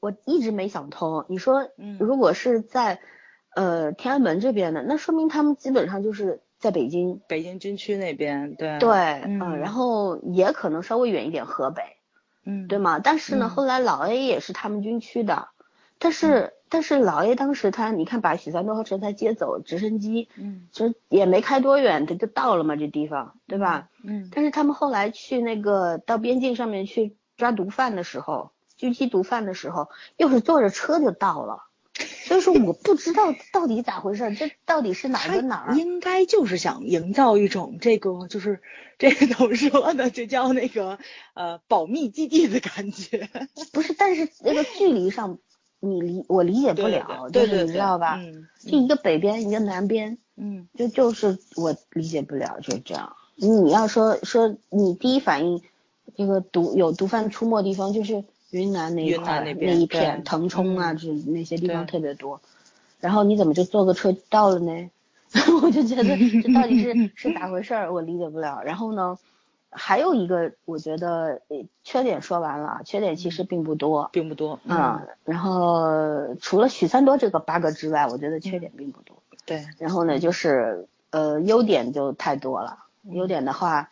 我一直没想通。你说如果是在呃，天安门这边的，那说明他们基本上就是在北京，北京军区那边，对，对，嗯，然后也可能稍微远一点，河北，嗯，对吗？但是呢，后来老 A 也是他们军区的，但是但是老 A 当时他，你看把许三多和陈才接走，直升机，嗯，其实也没开多远，他就到了嘛，这地方，对吧？嗯，但是他们后来去那个到边境上面去抓毒贩的时候，狙击毒贩的时候，又是坐着车就到了。所以说我不知道到底咋回事，这到底是哪跟哪儿？应该就是想营造一种这个就是 [laughs] 这个怎么说呢？就叫那个呃保密基地的感觉。[laughs] 不是，但是那个距离上你理我理解不了，就是你知道吧？嗯。就一个北边，一个南边，嗯，就就是我理解不了，就这样。你要说说你第一反应，这个毒有毒贩出没地方就是。云南那一块那一片腾冲啊，这那些地方特别多。然后你怎么就坐个车到了呢？[laughs] 我就觉得这到底是是咋回事儿，我理解不了。然后呢，还有一个我觉得缺点说完了，缺点其实并不多，并不多。嗯。然后除了许三多这个 bug 之外，我觉得缺点并不多。对。然后呢，就是呃优点就太多了。优点的话。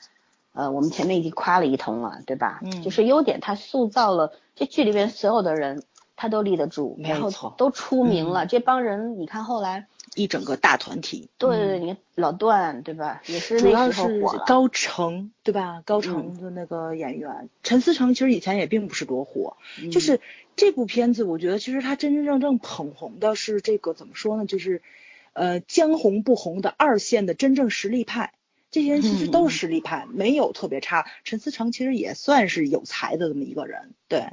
呃，我们前面已经夸了一通了，对吧？嗯，就是优点，他塑造了这剧里边所有的人，他都立得住，没然后都出名了。这帮人，你看后来一整个大团体，对对对，你看老段，对吧？也是主要是高成，对吧？高成的那个演员，陈思诚其实以前也并不是多火，就是这部片子，我觉得其实他真真正正捧红的是这个怎么说呢？就是呃将红不红的二线的真正实力派。这些人其实都是实力派，没有特别差。陈思诚其实也算是有才的这么一个人，对，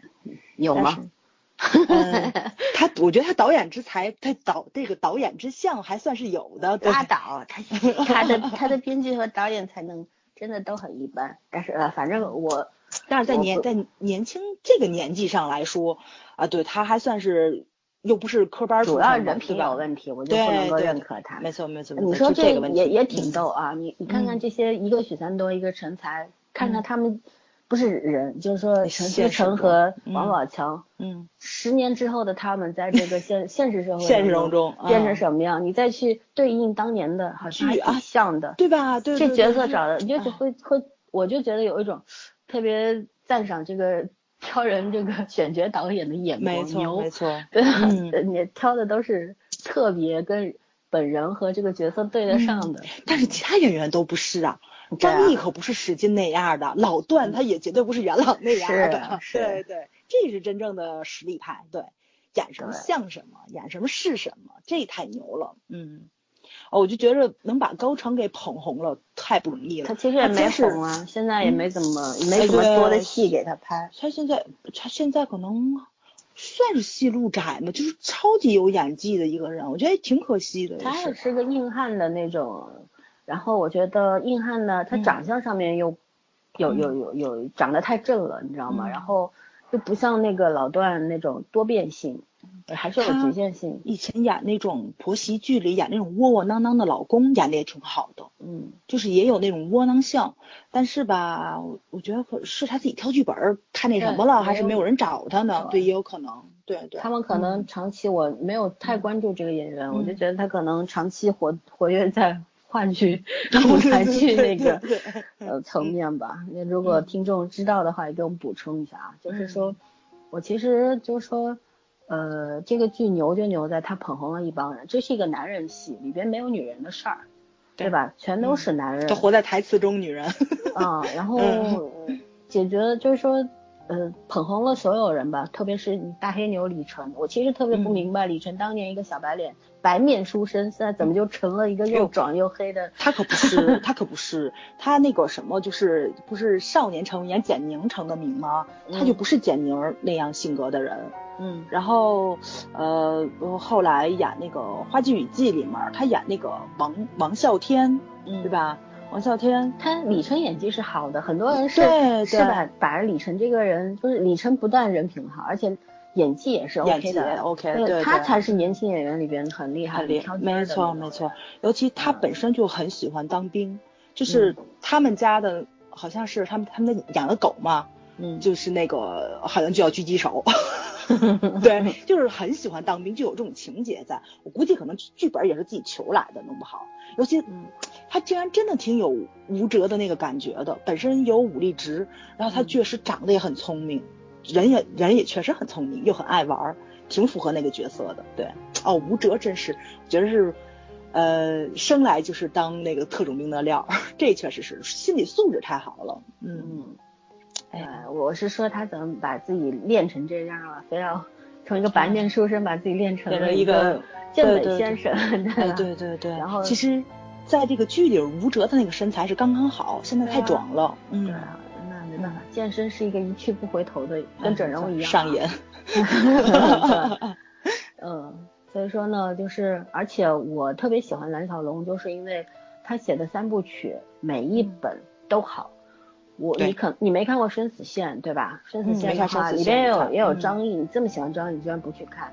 有吗？他我觉得他导演之才，他导这个导演之相还算是有的。拉倒，他 [laughs] 他的他的编剧和导演才能真的都很一般。但是呃，反正我，但是在年在年轻这个年纪上来说啊，对他还算是。又不是科班主要人品有问题，我就不能够认可他。没错没错，你说这也也挺逗啊！你你看看这些，一个许三多，一个陈才，看看他们不是人，就是说陈思诚和王宝强，嗯，十年之后的他们在这个现 [laughs] 现实社会现实当中变成什么样？你再去对应当年的，好像啊像的，对吧？对这角色找的，你就会会，我就觉得有一种特别赞赏这个。挑人这个 [laughs] 选角导演的眼光牛，没错，[laughs] 对 [laughs] 你挑的都是特别跟本人和这个角色对得上的。但是其他演员都不是啊，张译可不是史进那样的，老段他也绝对不是元朗那样的。是，对对，这是真正的实力派，对，演什么像什么，演什么是什么，这太牛了，嗯。哦，我就觉得能把高成给捧红了，太不容易了。他其实也没红啊，现在也没怎么没怎么多的戏给他拍。他现在他现在可能算是戏路窄嘛，就是超级有演技的一个人，我觉得挺可惜的。他也是个硬汉的那种，然后我觉得硬汉呢，他长相上面又有有有有长得太正了，你知道吗？然后又不像那个老段那种多变性。还是有局限性。以前演那种婆媳剧里演那种窝窝囊囊的老公，演的也挺好的。嗯，就是也有那种窝囊相，但是吧，我觉得可是他自己挑剧本太那什么了，还是没有人找他呢？对，也有可能。对对。他们可能长期我没有太关注这个演员，我就觉得他可能长期活活跃在 [laughs] 话剧、[laughs] 舞台剧那个呃层面吧。那如果听众知道的话，也给我们补充一下啊。就是说，我其实就是说。呃，这个剧牛就牛在他捧红了一帮人，这是一个男人戏，里边没有女人的事儿，对吧？全都是男人，都活在台词中，女人。啊，然后 [laughs] 解决就是说，呃，捧红了所有人吧，特别是大黑牛李晨。我其实特别不明白，李晨当年一个小白脸、白面书生，现在怎么就成了一个又壮又黑的？他可不是，[laughs] 他可不是，他那个什么，就是不是少年成演简宁成的名吗？他就不是简宁那样性格的人。嗯。然后，呃，后来演那个《花季雨季》里面，他演那个王王啸天，嗯对吧？王啸天，他李晨演技是好的，很多人是是把把李晨这个人，就是李晨不但人品好，而且演技也是 OK 的，OK，对，他才是年轻演员里边很厉害、很厉害，没错没错。尤其他本身就很喜欢当兵，就是他们家的好像是他们他们的养的狗嘛，嗯，就是那个好像就叫狙击手，[laughs] [laughs] 对，就是很喜欢当兵，就有这种情节在。我估计可能剧本也是自己求来的，弄不好。尤其，他竟然真的挺有吴哲的那个感觉的，本身有武力值，然后他确实长得也很聪明，人也人也确实很聪明，又很爱玩，挺符合那个角色的。对，哦，吴哲真是，觉得是，呃，生来就是当那个特种兵的料，[laughs] 这确实是心理素质太好了。嗯，哎，我是说他怎么把自己练成这样了，非要从一个白面书生把自己练成了一个。健美先生，对对对对。然后其实，在这个剧里，吴哲的那个身材是刚刚好，现在太壮了。嗯，那没办法，健身是一个一去不回头的，跟整容一样上瘾。[laughs] [laughs] 嗯，所以说呢，就是而且我特别喜欢蓝小龙，就是因为他写的三部曲每一本都好。我你可你没看过《生死线》对吧？《生死线》的话里边也有也有张译，你这么喜欢张译，你居然不去看？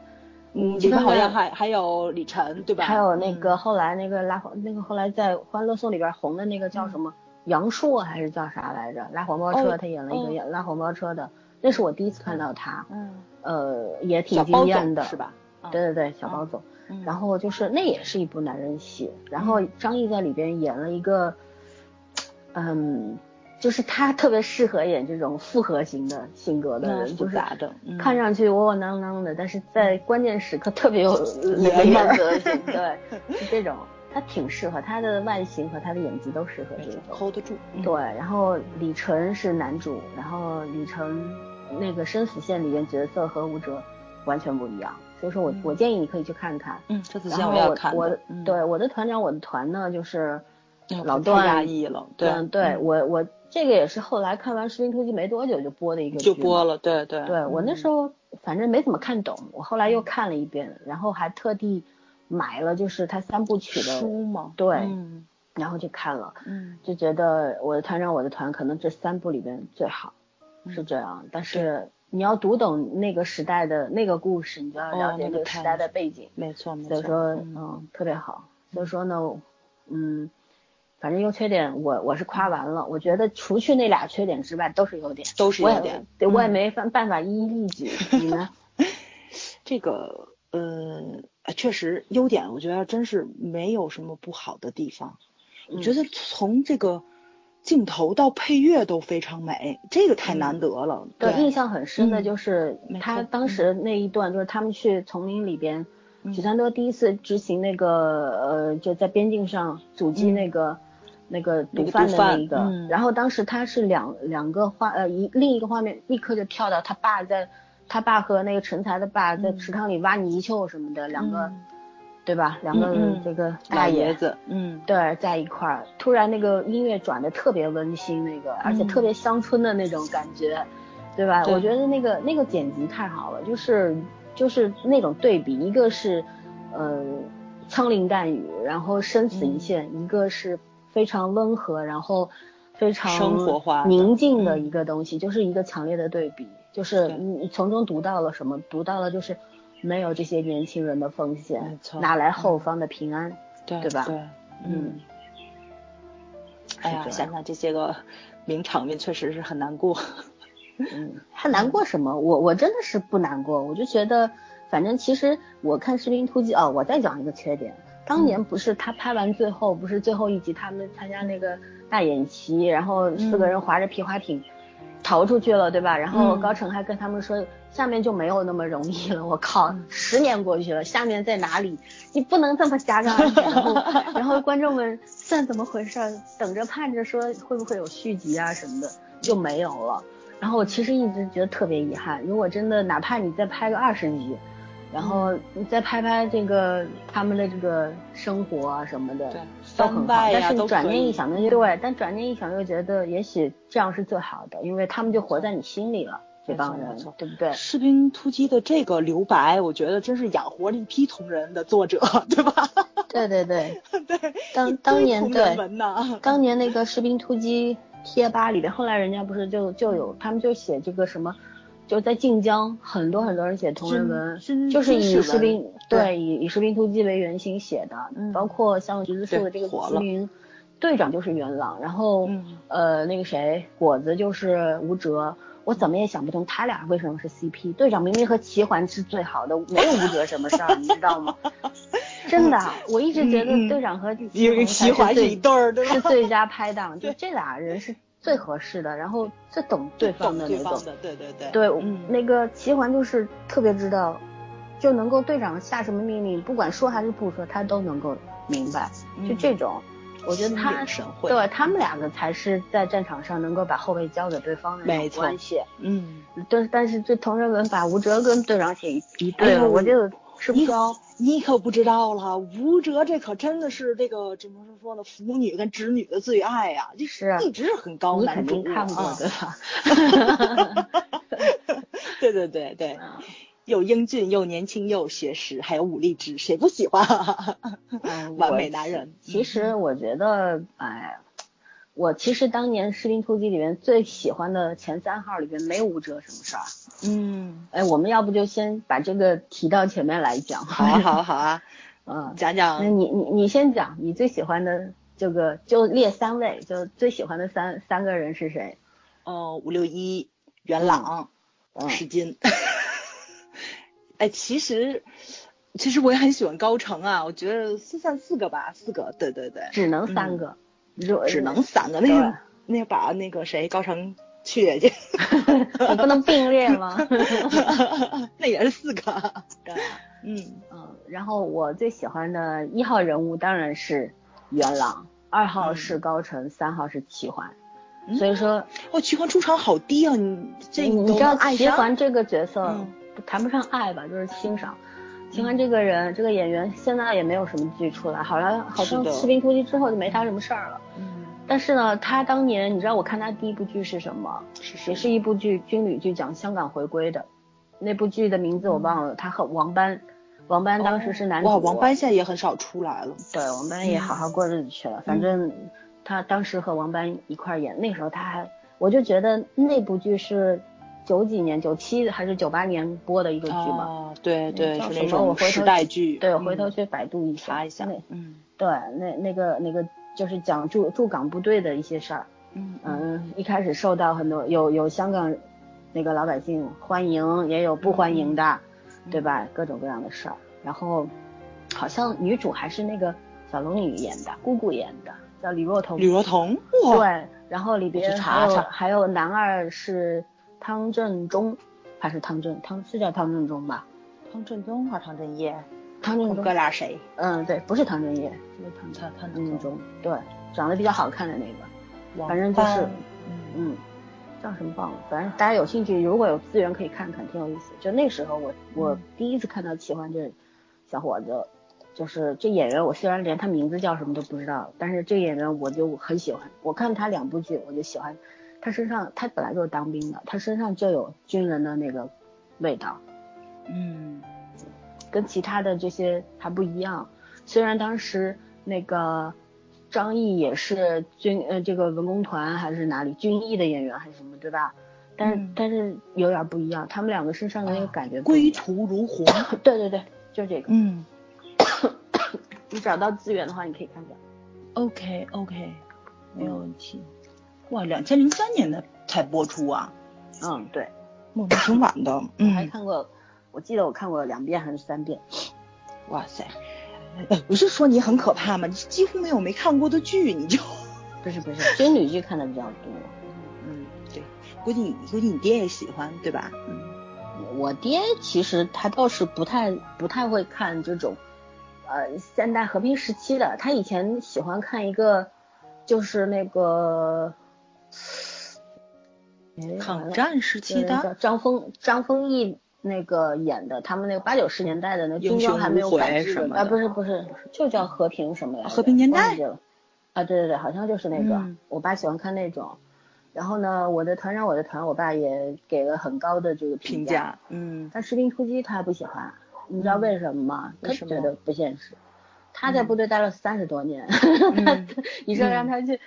嗯，里面好像还还有李晨，对吧？还有那个后来那个拉那个后来在《欢乐颂》里边红的那个叫什么杨烁还是叫啥来着？拉黄包车，他演了一个拉黄包车的，那是我第一次看到他，嗯，呃，也挺惊艳的，是吧？对对对，小包总。然后就是那也是一部男人戏，然后张译在里边演了一个，嗯。就是他特别适合演这种复合型的性格的人，就是看上去窝窝囊囊的，但是在关键时刻特别有原则性，对，是这种，他挺适合他的外形和他的演技都适合这种，hold 得住。对，然后李晨是男主，然后李晨那个生死线里面角色和吴哲完全不一样，所以说我我建议你可以去看看。嗯，生死线我要看。我对我的团长，我的团呢就是老段。压抑了。对，对我我。这个也是后来看完《士兵突击》没多久就播的一个剧，就播了，对对。对我那时候反正没怎么看懂，我后来又看了一遍，然后还特地买了就是他三部曲的书嘛，对，然后就看了，嗯，就觉得我的团长我的团可能这三部里边最好，是这样。但是你要读懂那个时代的那个故事，你就要了解这个时代的背景，没错没错。所以说，嗯，特别好。所以说呢，嗯。反正优缺点我我是夸完了，我觉得除去那俩缺点之外都是优点，都是优点。对，我也没办办法一一例举。你呢？[laughs] 这个呃，确实优点，我觉得真是没有什么不好的地方。我觉得从这个镜头到配乐都非常美，这个太难得了。对，印象很深的就是他当时那一段，就是他们去丛林里边，许三多第一次执行那个呃，就在边境上阻击那个。那个毒贩的那个，然后当时他是两两个画，呃一另一个画面立刻就跳到他爸在，他爸和那个成才的爸在池塘里挖泥鳅什么的，两个，对吧？两个这个大爷子，嗯，对，在一块儿，突然那个音乐转的特别温馨，那个而且特别乡村的那种感觉，对吧？我觉得那个那个剪辑太好了，就是就是那种对比，一个是呃枪林弹雨，然后生死一线，一个是。非常温和，然后非常生活化、宁静的一个东西，就是一个强烈的对比。就是你从中读到了什么？读到了就是没有这些年轻人的奉献，哪来后方的平安？对对吧？对，嗯。哎呀，想想这些个名场面，确实是很难过。[laughs] 嗯，还难过什么？我我真的是不难过，我就觉得，反正其实我看《士兵突击》哦，我再讲一个缺点。当年不是他拍完最后不是最后一集他们参加那个大演习，然后四个人划着皮划艇逃出去了，对吧？然后高成还跟他们说下面就没有那么容易了。我靠，十年过去了，下面在哪里？你不能这么戛然而止。然后观众们算怎么回事？等着盼着说会不会有续集啊什么的，就没有了。然后我其实一直觉得特别遗憾，如果真的哪怕你再拍个二十集，然后你再拍拍这个他们的这个生活啊什么的，都很好。但是你转念一想，那些对。但转念一想又觉得，也许这样是最好的，因为他们就活在你心里了。这帮人，对不对？士兵突击的这个留白，我觉得真是养活了一批同人的作者，对吧？[laughs] 对对对 [laughs] 对。当当年对，当年那个士兵突击贴吧里边，后来人家不是就就有他们就写这个什么，就在晋江很多很多人写同人文，就是以士兵对以以士兵突击为原型写的，包括像橘子树的这个齐云队长就是元朗，然后呃那个谁果子就是吴哲。我怎么也想不通他俩为什么是 CP。队长明明和齐桓是最好的，没有吴哲什么事儿，你知道吗？[laughs] 真的，我一直觉得队长和齐桓是一对儿，是最佳拍档，就这俩人是最合适的，然后最懂对方的那种。对对对。对，那个齐桓就是特别知道，就能够队长下什么命令，不管说还是不说，他都能够明白，就这种。我觉得他对他们两个才是在战场上能够把后背交给对方的那种关系。嗯，但但是这同人文把吴哲跟队长写一一对，我就吃不消。你可不知道了，吴哲这可真的是这个怎么说呢，腐女跟直女的最爱呀，就是一直很高男主。看过对吧？[laughs] 对对对对。又英俊又年轻又有学识，还有武力值，谁不喜欢？[laughs] 完美男人。其实我觉得，哎，我其实当年《士兵突击》里面最喜欢的前三号里面没有吴哲什么事儿。嗯。哎，我们要不就先把这个提到前面来讲。好啊，[laughs] 好啊，好啊。嗯，讲讲。那你你你先讲，你最喜欢的这个就列三位，就最喜欢的三三个人是谁？哦，五六一、元朗、史金。[laughs] 哎，其实，其实我也很喜欢高成啊，我觉得四算四个吧，四个，对对对，只能三个，只能三个，那个那把那个谁高成去下去，[laughs] 我不能并列吗？[laughs] 那也是四个，[laughs] 对，嗯嗯，然后我最喜欢的一号人物当然是元朗，二号是高成，三号是齐桓，所以说，哦，齐桓出场好低啊，你这你知道齐桓这个角色。谈不上爱吧，就是欣赏。喜欢这个人，这个演员现在也没有什么剧出来，好像好像《士兵突击》之后就没他什么事儿了。嗯。但是呢，他当年你知道我看他第一部剧是什么？是也是一部剧，军旅剧，讲香港回归的。那部剧的名字我忘了。他和王斑，王斑当时是男主。哇，王斑现在也很少出来了。对，王斑也好好过日子去了。反正他当时和王斑一块演，那时候他还，我就觉得那部剧是。九几年，九七还是九八年播的一个剧嘛？哦，对对，是那种时代剧。对，回头去百度一下。一下。嗯。对，那那个那个就是讲驻驻港部队的一些事儿。嗯嗯。一开始受到很多有有香港那个老百姓欢迎，也有不欢迎的，对吧？各种各样的事儿。然后好像女主还是那个小龙女演的，姑姑演的，叫李若彤。李若彤。对，然后里边还有还有男二是。汤镇中还是汤镇汤是叫汤镇中吧？汤镇中还是汤镇业？汤镇中哥俩谁？嗯，对，不是汤镇业，就是汤汤汤镇中。对，长得比较好看的那个，反正就是嗯，叫什么忘了。反正大家有兴趣，如果有资源可以看看，挺有意思。就那时候我我第一次看到齐欢这小伙子，就是这演员，我虽然连他名字叫什么都不知道，但是这演员我就很喜欢。我看他两部剧，我就喜欢。他身上，他本来就是当兵的，他身上就有军人的那个味道，嗯，跟其他的这些还不一样。虽然当时那个张译也是军呃这个文工团还是哪里军艺的演员还是什么对吧？但是但是有点不一样，他们两个身上的那个感觉。归途如 [laughs] 虹。对对对，就这个。嗯。[coughs] 你找到资源的话，你可以看看。OK OK，没有问题。哇，两千零三年的才播出啊！嗯，对，那挺晚的。[coughs] 嗯，还看过，我记得我看过两遍还是三遍。哇塞，不是说你很可怕吗？你几乎没有没看过的剧，你就不是不是，军旅剧看的比较多。嗯，对，估计你估计你爹也喜欢，对吧？嗯，我爹其实他倒是不太不太会看这种呃现代和平时期的，他以前喜欢看一个就是那个。抗战时期的张丰张丰毅那个演的，他们那个八九十年代的那军装还没有改制的，啊不是不是，就叫和平什么来着？和平年代啊对对对，好像就是那个，我爸喜欢看那种。然后呢，我的团长，我的团，我爸也给了很高的这个评价。嗯。但士兵突击他不喜欢，你知道为什么吗？他觉得不现实。他在部队待了三十多年，[laughs] 你说让他去，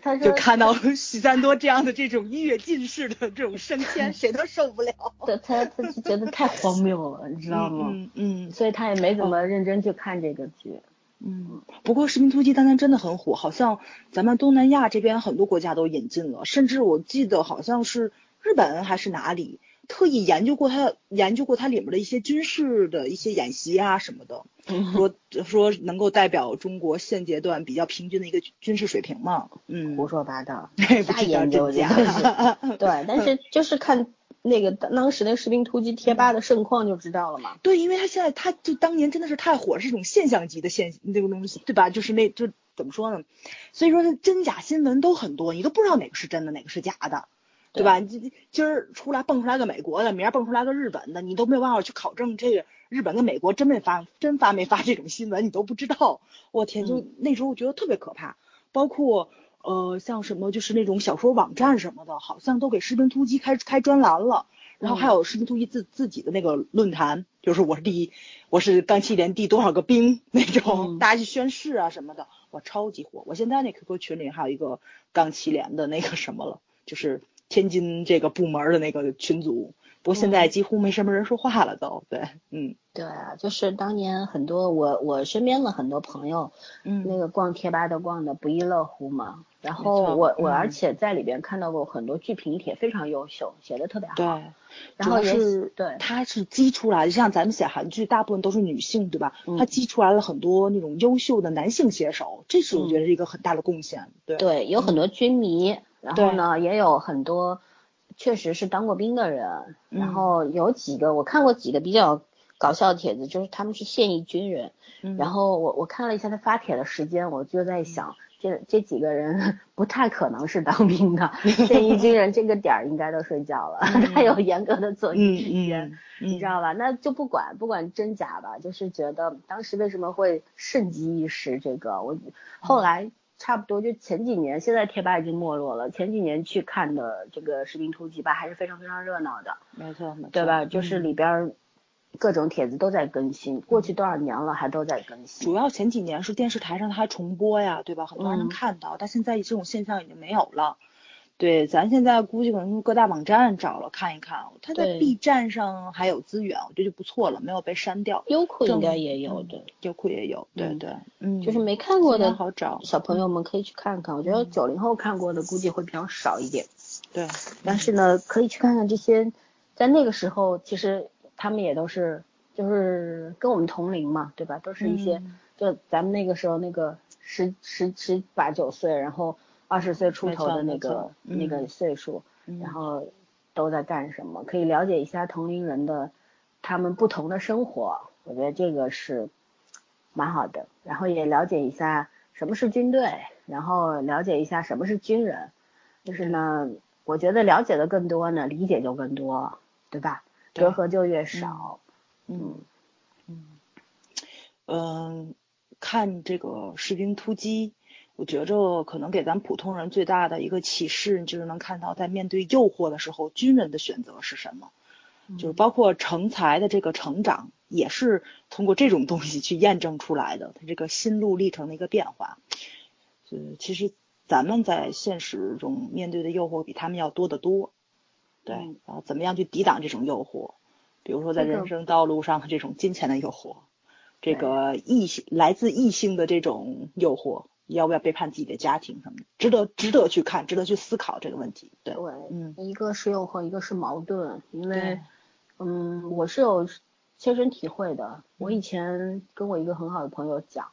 他就看到许三多这样的这种跃进式的这种升迁，[laughs] 谁都受不了。对他他就觉得太荒谬了，你知道吗？嗯嗯。所以他也没怎么认真去看这个剧。嗯，不过士兵突击当年真的很火，好像咱们东南亚这边很多国家都引进了，甚至我记得好像是日本还是哪里特意研究过它，研究过它里面的一些军事的一些演习啊什么的，说说能够代表中国现阶段比较平均的一个军事水平嘛。嗯，胡说八道，[laughs] 瞎研究这 [laughs] 对，但是 [laughs] 就是看。那个当当时那士兵突击贴吧的盛况就知道了嘛？对，因为他现在他就当年真的是太火，是一种现象级的现那个东西，对吧？就是那就怎么说呢？所以说真假新闻都很多，你都不知道哪个是真的，哪个是假的，对吧？今今儿出来蹦出来个美国的，明儿蹦出来个日本的，你都没有办法去考证这个日本跟美国真没发真发没发这种新闻，你都不知道。我天，就那时候我觉得特别可怕，包括。呃，像什么就是那种小说网站什么的，好像都给士兵突击开开专栏了。然后还有士兵突击自自己的那个论坛，就是我是第，我是钢七连第多少个兵那种，大家去宣誓啊什么的，哇，超级火。我现在那 QQ 群里还有一个钢七连的那个什么了，就是天津这个部门的那个群组。不过现在几乎没什么人说话了，都对，嗯，对啊，就是当年很多我我身边的很多朋友，嗯，那个逛贴吧都逛的不亦乐乎嘛。然后我我而且在里边看到过很多剧评帖，非常优秀，写的特别好。对，然后是对，它是激出来就，像咱们写韩剧，大部分都是女性，对吧？它激出来了很多那种优秀的男性写手，这是我觉得是一个很大的贡献。对，对，有很多军迷，然后呢，也有很多确实是当过兵的人，然后有几个我看过几个比较搞笑的帖子，就是他们是现役军人，然后我我看了一下他发帖的时间，我就在想。这这几个人 [laughs] 不太可能是当兵的，[laughs] 现役军人这个点儿应该都睡觉了，他有严格的作息时间，你知道吧？那就不管不管真假吧，就是觉得当时为什么会盛极一时？这个我后来差不多就前几年，现在贴吧已经没落了，前几年去看的这个士兵突击吧，还是非常非常热闹的，没错，对吧？就是里边。各种帖子都在更新，过去多少年了还都在更新。主要前几年是电视台上它还重播呀，对吧？很多人能看到，但现在这种现象已经没有了。对，咱现在估计可能各大网站找了看一看，它在 B 站上还有资源，我觉得就不错了，没有被删掉。优酷应该也有的，优酷也有，对对，嗯，就是没看过的好找，小朋友们可以去看看。我觉得九零后看过的估计会比较少一点。对，但是呢，可以去看看这些，在那个时候其实。他们也都是，就是跟我们同龄嘛，对吧？都是一些，就咱们那个时候那个十十十八九岁，然后二十岁出头的那个那个岁数，然后都在干什么？可以了解一下同龄人的他们不同的生活，我觉得这个是蛮好的。然后也了解一下什么是军队，然后了解一下什么是军人，就是呢，我觉得了解的更多呢，理解就更多，对吧？隔阂就越少，嗯嗯嗯，看这个士兵突击，我觉着可能给咱普通人最大的一个启示，就是能看到在面对诱惑的时候，军人的选择是什么，就是包括成才的这个成长，也是通过这种东西去验证出来的，他这个心路历程的一个变化。呃，其实咱们在现实中面对的诱惑比他们要多得多。对，然后怎么样去抵挡这种诱惑？比如说在人生道路上的这种金钱的诱惑，这个异性来自异性的这种诱惑，要不要背叛自己的家庭什么的？值得值得去看，值得去思考这个问题。对，嗯，一个是诱惑，一个是矛盾。因为，嗯，我是有切身体会的。我以前跟我一个很好的朋友讲，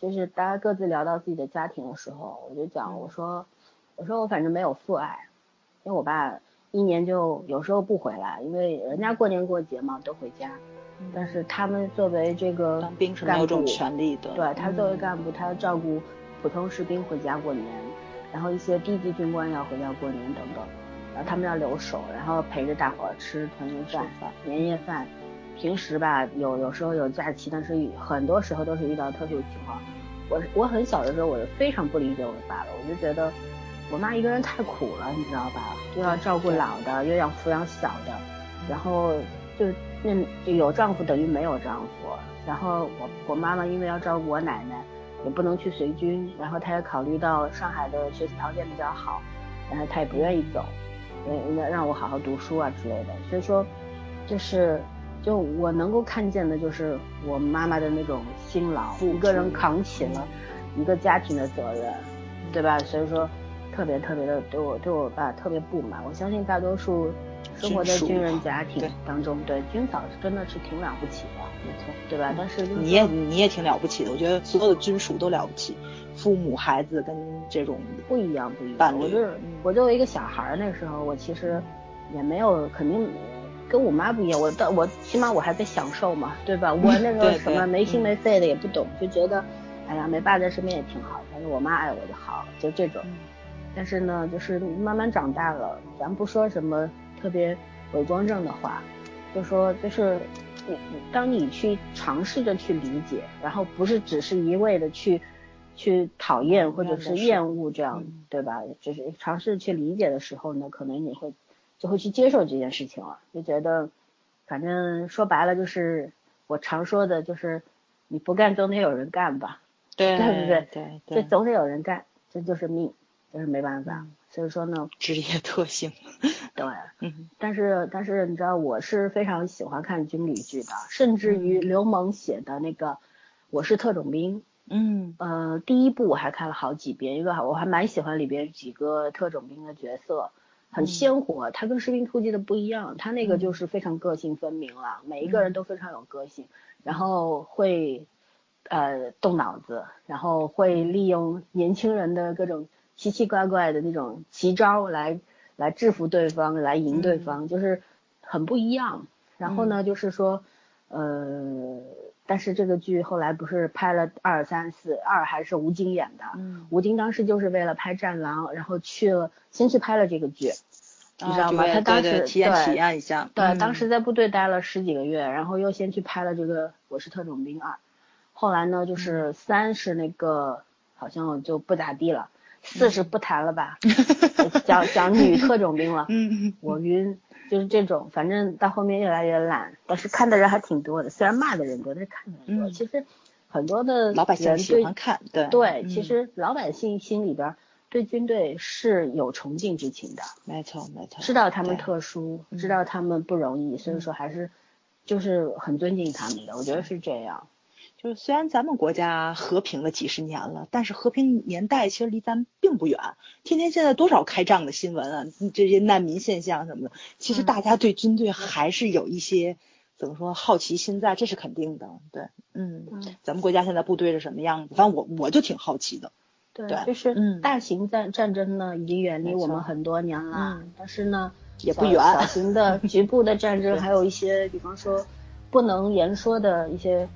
就是大家各自聊到自己的家庭的时候，我就讲，我说，我说我反正没有父爱，因为我爸。一年就有时候不回来，因为人家过年过节嘛都回家，但是他们作为这个当兵是没有这种权利的。对他作为干部，他要照顾普通士兵回家过年，然后一些低级军官要回家过年等等。然后他们要留守，然后陪着大伙儿吃团圆饭、年夜饭。平时吧，有有时候有假期，但是很多时候都是遇到特殊情况。我我很小的时候，我就非常不理解我爸了，我就觉得我妈一个人太苦了，你知道吧？又要照顾老的，又要抚养小的，然后就那就有丈夫等于没有丈夫。然后我我妈妈因为要照顾我奶奶，也不能去随军，然后他也考虑到上海的学习条件比较好，然后他也不愿意走，嗯，让我好好读书啊之类的。所以说，就是。就我能够看见的，就是我妈妈的那种辛劳，一个人扛起了一个家庭的责任，对吧？所以说，特别特别的对我对我爸特别不满。我相信大多数生活在军人家庭当中，对军嫂是真的是挺了不起的，没错，对吧？但是你也你也挺了不起的，我觉得所有的军属都了不起，父母孩子跟这种不一样不一样。我就是我作为一个小孩儿，那时候我其实也没有肯定。跟我妈不一样，我到我起码我还在享受嘛，对吧？我那个什么没心没肺的也不懂，就觉得，哎呀，没爸在身边也挺好，反正我妈爱我就好，就这种。但是呢，就是慢慢长大了，咱不说什么特别伪装正的话，就说就是，当你去尝试着去理解，然后不是只是一味的去去讨厌或者是厌恶这样，对吧？就是尝试去理解的时候呢，可能你会。就会去接受这件事情了，就觉得，反正说白了就是我常说的，就是你不干总得有人干吧，对对不对？对，这总得有人干，这就是命，就是没办法。所以说呢，职业特性。对，但是但是你知道，我是非常喜欢看军旅剧的，甚至于刘蒙写的那个《我是特种兵》，嗯。呃，第一部我还看了好几遍，因为我还蛮喜欢里边几个特种兵的角色。很鲜活，他跟士兵突击的不一样，他那个就是非常个性分明了，每一个人都非常有个性，然后会呃动脑子，然后会利用年轻人的各种奇奇怪怪的那种奇招来来制服对方，来赢对方，就是很不一样。然后呢，就是说呃。但是这个剧后来不是拍了二三四二还是吴京演的？嗯，吴京当时就是为了拍《战狼》，然后去了先去拍了这个剧，你知道吗？他当时体验体验一下。对，当时在部队待了十几个月，然后又先去拍了这个《我是特种兵二》，后来呢就是三是那个好像就不咋地了，四十不谈了吧，讲讲女 [laughs] 特种兵了，嗯，我晕。就是这种，反正到后面越来越懒，但是看的人还挺多的。虽然骂的人多，但是看的人多。其实很多的老百姓喜欢看，对对。其实老百姓心里边对军队是有崇敬之情的。没错没错。知道他们特殊，知道他们不容易，所以说还是就是很尊敬他们的。我觉得是这样。就是虽然咱们国家和平了几十年了，但是和平年代其实离咱并不远。天天现在多少开仗的新闻啊，这些难民现象什么的，其实大家对军队还是有一些怎么说好奇心在，这是肯定的。对，嗯，咱们国家现在部队是什么样子？反正我我就挺好奇的。对，就是大型战战争呢已经远离我们很多年了，但是呢也不远。小型的局部的战争，[laughs] 还有一些比方说不能言说的一些。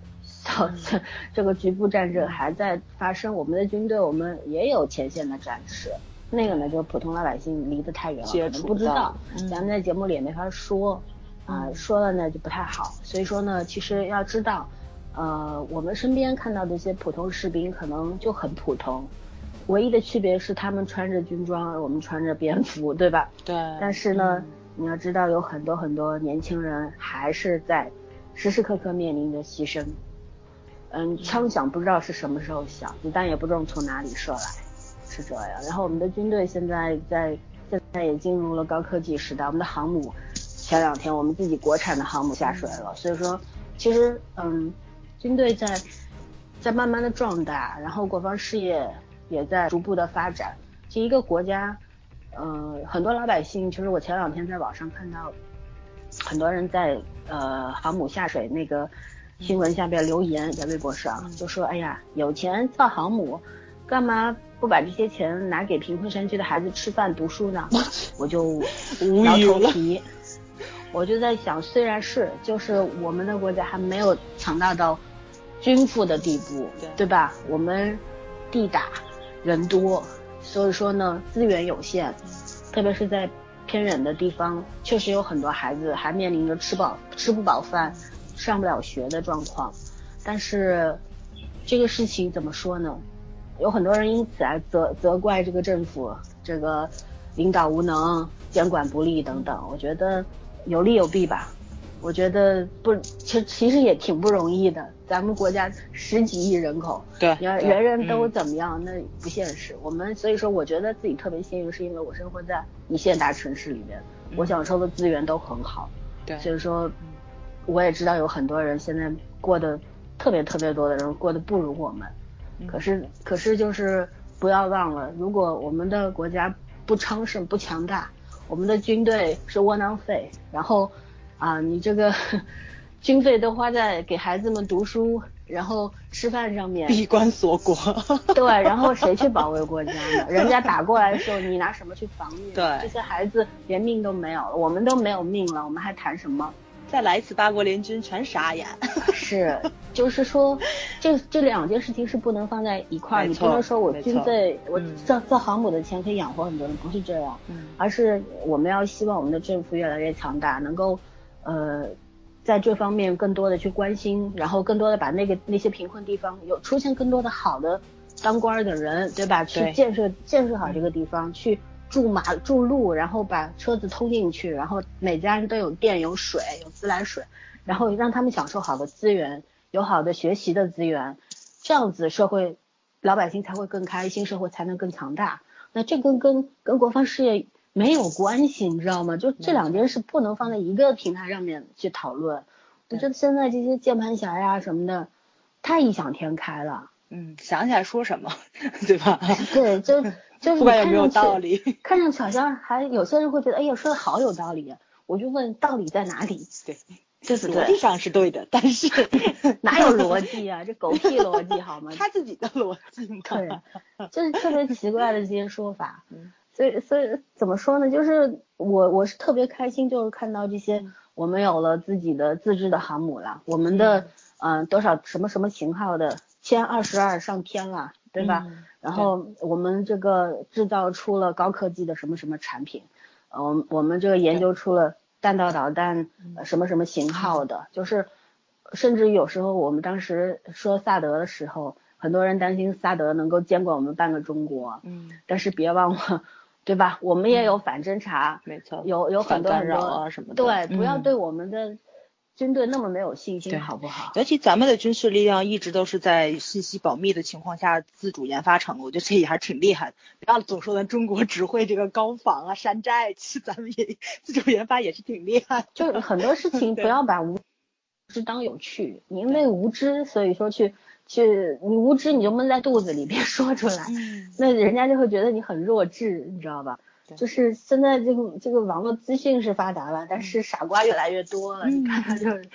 这这个局部战争还在发生，我们的军队我们也有前线的战士，那个呢就普通老百姓离得太远了，不知道，咱们在节目里也没法说，啊说了呢就不太好，所以说呢其实要知道，呃我们身边看到的一些普通士兵可能就很普通，唯一的区别是他们穿着军装，我们穿着便服，对吧？对。但是呢你要知道有很多很多年轻人还是在时时刻刻面临着牺牲。嗯，枪响不知道是什么时候响，子弹也不知道从哪里射来，是这样。然后我们的军队现在在现在也进入了高科技时代，我们的航母前两天我们自己国产的航母下水了，所以说其实嗯，军队在在慢慢的壮大，然后国防事业也在逐步的发展。其实一个国家，嗯，很多老百姓，其实我前两天在网上看到很多人在呃航母下水那个。新闻下边留言在微博上就说：“哎呀，有钱造航母，干嘛不把这些钱拿给贫困山区的孩子吃饭读书呢？” [laughs] 我就挠头皮。我就在想，虽然是，就是我们的国家还没有强大到军富的地步，对吧？我们地大人多，所以说呢资源有限，特别是在偏远的地方，确实有很多孩子还面临着吃饱吃不饱饭、上不了学的状况。但是这个事情怎么说呢？有很多人因此而责责怪这个政府，这个领导无能、监管不力等等。我觉得有利有弊吧。我觉得不，其实其实也挺不容易的。咱们国家十几亿人口，对，你要人人都怎么样，那不现实。我们所以说，我觉得自己特别幸运，是因为我生活在一线大城市里面，我享受的资源都很好。对，所以说，我也知道有很多人现在过得特别特别多的人过得不如我们。可是可是就是不要忘了，如果我们的国家不昌盛不强大，我们的军队是窝囊废，然后啊，你这个。[laughs] 军费都花在给孩子们读书，然后吃饭上面，闭关锁国。对，然后谁去保卫国家呢？人家打过来的时候，你拿什么去防御？对，这些孩子连命都没有了，我们都没有命了，我们还谈什么？再来一次八国联军，全傻眼。[laughs] 是，就是说，这这两件事情是不能放在一块儿。你不能说我军费，我造造航母的钱可以养活很多人，不是这样。嗯。而是我们要希望我们的政府越来越强大，能够，呃。在这方面更多的去关心，然后更多的把那个那些贫困地方有出现更多的好的当官的人，对吧？去建设建设好这个地方，去筑马筑路，然后把车子通进去，然后每家人都有电有水有自来水，然后让他们享受好的资源，有好的学习的资源，这样子社会老百姓才会更开心，社会才能更强大。那这跟跟跟国防事业。没有关系，你知道吗？就这两件事不能放在一个平台上面去讨论。我觉得现在这些键盘侠呀什么的，太异想天开了。嗯，想起来说什么，[laughs] 对吧？对，就就是看上去看上去好像还有些人会觉得，哎呀，说的好有道理。我就问，道理在哪里？[laughs] 对，就是逻辑上是对的，但是 [laughs] 哪有逻辑啊？这狗屁逻辑好吗？[laughs] 他自己的逻辑。对，就是特别奇怪的这些说法。所以，所以怎么说呢？就是我，我是特别开心，就是看到这些，我们有了自己的自制的航母了，我们的，嗯，多少什么什么型号的歼二十二上天了，对吧？然后我们这个制造出了高科技的什么什么产品，嗯，我们这个研究出了弹道导弹什么什么型号的，就是，甚至有时候我们当时说萨德的时候，很多人担心萨德能够监管我们半个中国，嗯，但是别忘了。对吧？我们也有反侦查，没错，有有很多很多啊什么的。对，不要对我们的军队那么没有信心，好不好？尤其咱们的军事力量一直都是在信息保密的情况下自主研发成的，我觉得这也还是挺厉害的。不要总说咱中国只会这个高仿啊、山寨，其 [laughs] 实咱们也自主研发也是挺厉害。就是很多事情 [laughs] 不要把无知当有趣，你因为无知，所以说去。去，你无知你就闷在肚子里，别说出来，那人家就会觉得你很弱智，你知道吧？就是现在这个这个网络资讯是发达了，但是傻瓜越来越多了，你看看就是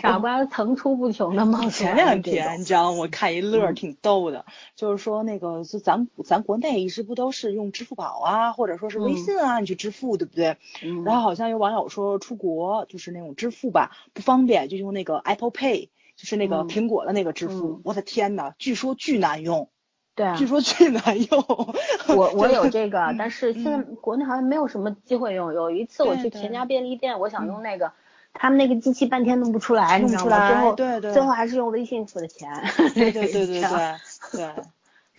傻瓜层出不穷的冒出来。[laughs] 前两天你知道我看一乐挺逗的，就是说那个就咱咱国内一直不都是用支付宝啊，或者说是微信啊，你去支付对不对？然后好像有网友说出国就是那种支付吧不方便，就用那个 Apple Pay。就是那个苹果的那个支付，我的天呐，据说巨难用，对啊，据说巨难用。[laughs] 我我有这个，但是现在国内好像没有什么机会用。有一次我去全家便利店，我想用那个，他们那个机器半天弄不出来，弄不出来，最后对对，最后还是用微信付的钱。对对 [laughs] 对对对 [laughs] 对，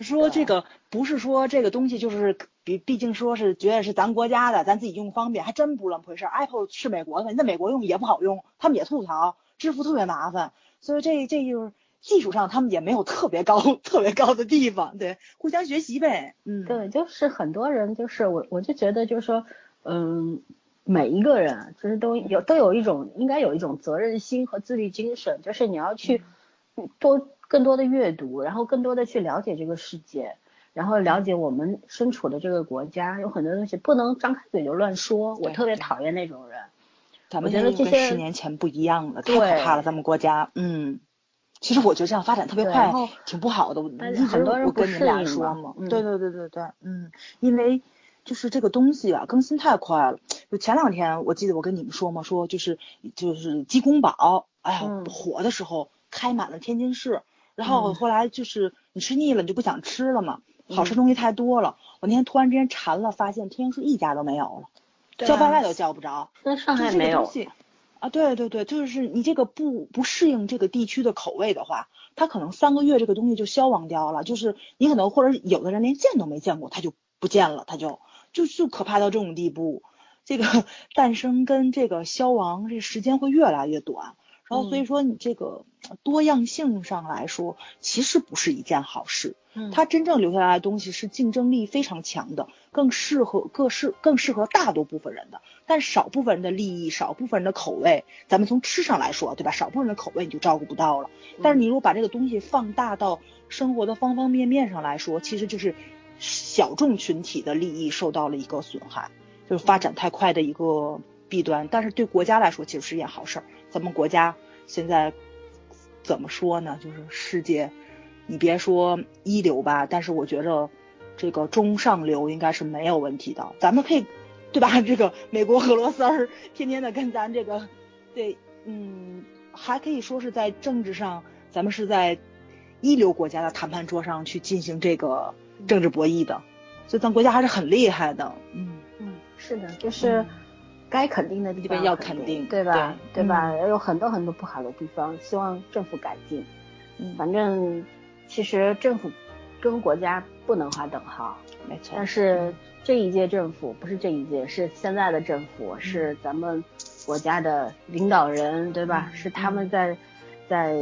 说这个不是说这个东西就是毕毕竟说是觉得是咱国家的，咱自己用方便，还真不是那么回事。Apple 是美国的，你在美国用也不好用，他们也吐槽支付特别麻烦。所以这这就是技术上他们也没有特别高 [laughs] 特别高的地方，对，互相学习呗。嗯，对，就是很多人就是我我就觉得就是说，嗯，每一个人其实都有都有一种应该有一种责任心和自律精神，就是你要去多更多的阅读，然后更多的去了解这个世界，然后了解我们身处的这个国家，有很多东西不能张开嘴就乱说。我特别讨厌那种人。咱们觉得这些十年前不一样了，太可怕了，咱们国家。嗯，其实我觉得这样发展特别快，挺不好的。我一直我跟你们俩说嘛，对对对对对，嗯，因为就是这个东西啊，更新太快了。就前两天我记得我跟你们说嘛，说就是就是鸡公煲，哎呀火的时候开满了天津市，然后后来就是你吃腻了你就不想吃了嘛，好吃东西太多了。我那天突然之间馋了，发现天津市一家都没有了。叫外卖都叫不着。那上海没有啊？对对对，就是你这个不不适应这个地区的口味的话，它可能三个月这个东西就消亡掉了。就是你可能或者有的人连见都没见过，它就不见了，它就就就可怕到这种地步。这个 [laughs] 诞生跟这个消亡这时间会越来越短。然后所以说你这个多样性上来说，其实不是一件好事。嗯，它真正留下来的东西是竞争力非常强的，更适合各适更适合大多部分人的。但少部分人的利益，少部分人的口味，咱们从吃上来说，对吧？少部分人的口味你就照顾不到了。但是你如果把这个东西放大到生活的方方面面上来说，其实就是小众群体的利益受到了一个损害，就是发展太快的一个弊端。但是对国家来说，其实是一件好事儿。咱们国家现在怎么说呢？就是世界，你别说一流吧，但是我觉着这个中上流应该是没有问题的。咱们可以，对吧？[laughs] 这个美国俄罗斯儿天天的跟咱这个，对，嗯，还可以说是在政治上，咱们是在一流国家的谈判桌上去进行这个政治博弈的，所以咱国家还是很厉害的。嗯嗯，是的，就是。该肯定的地方要肯定，对吧？对吧？有很多很多不好的地方，希望政府改进。嗯，反正其实政府跟国家不能划等号，没错。但是这一届政府不是这一届，是现在的政府，是咱们国家的领导人，对吧？是他们在在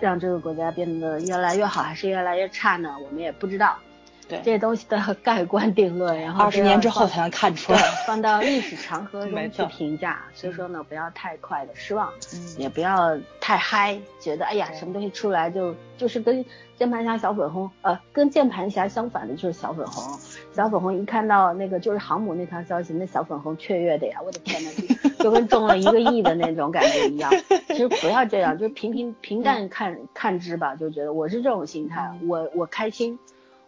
让这个国家变得越来越好，还是越来越差呢？我们也不知道。对这些东西都要盖棺定论，然后二十年之后才能看出来，[laughs] 放到历史长河中去评价。所以说呢，不要太快的失望，也不要太嗨，觉得哎呀，什么东西出来就就是跟键盘侠小粉红，呃，跟键盘侠相反的就是小粉红。小粉红一看到那个就是航母那条消息，那小粉红雀跃的呀，我的天呐，[laughs] 就跟中了一个亿的那种感觉一样。[laughs] 其实不要这样，就是平平平淡看看之吧，就觉得我是这种心态，我我开心。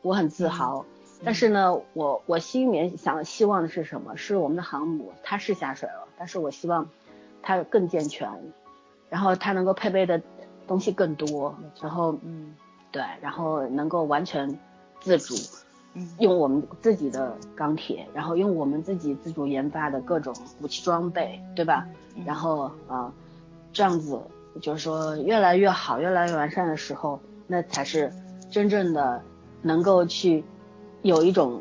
我很自豪，但是呢，我我心里面想希望的是什么？是我们的航母，它是下水了，但是我希望它更健全，然后它能够配备的东西更多，然后嗯，对，然后能够完全自主，嗯，用我们自己的钢铁，然后用我们自己自主研发的各种武器装备，对吧？然后啊，这样子就是说越来越好，越来越完善的时候，那才是真正的。能够去有一种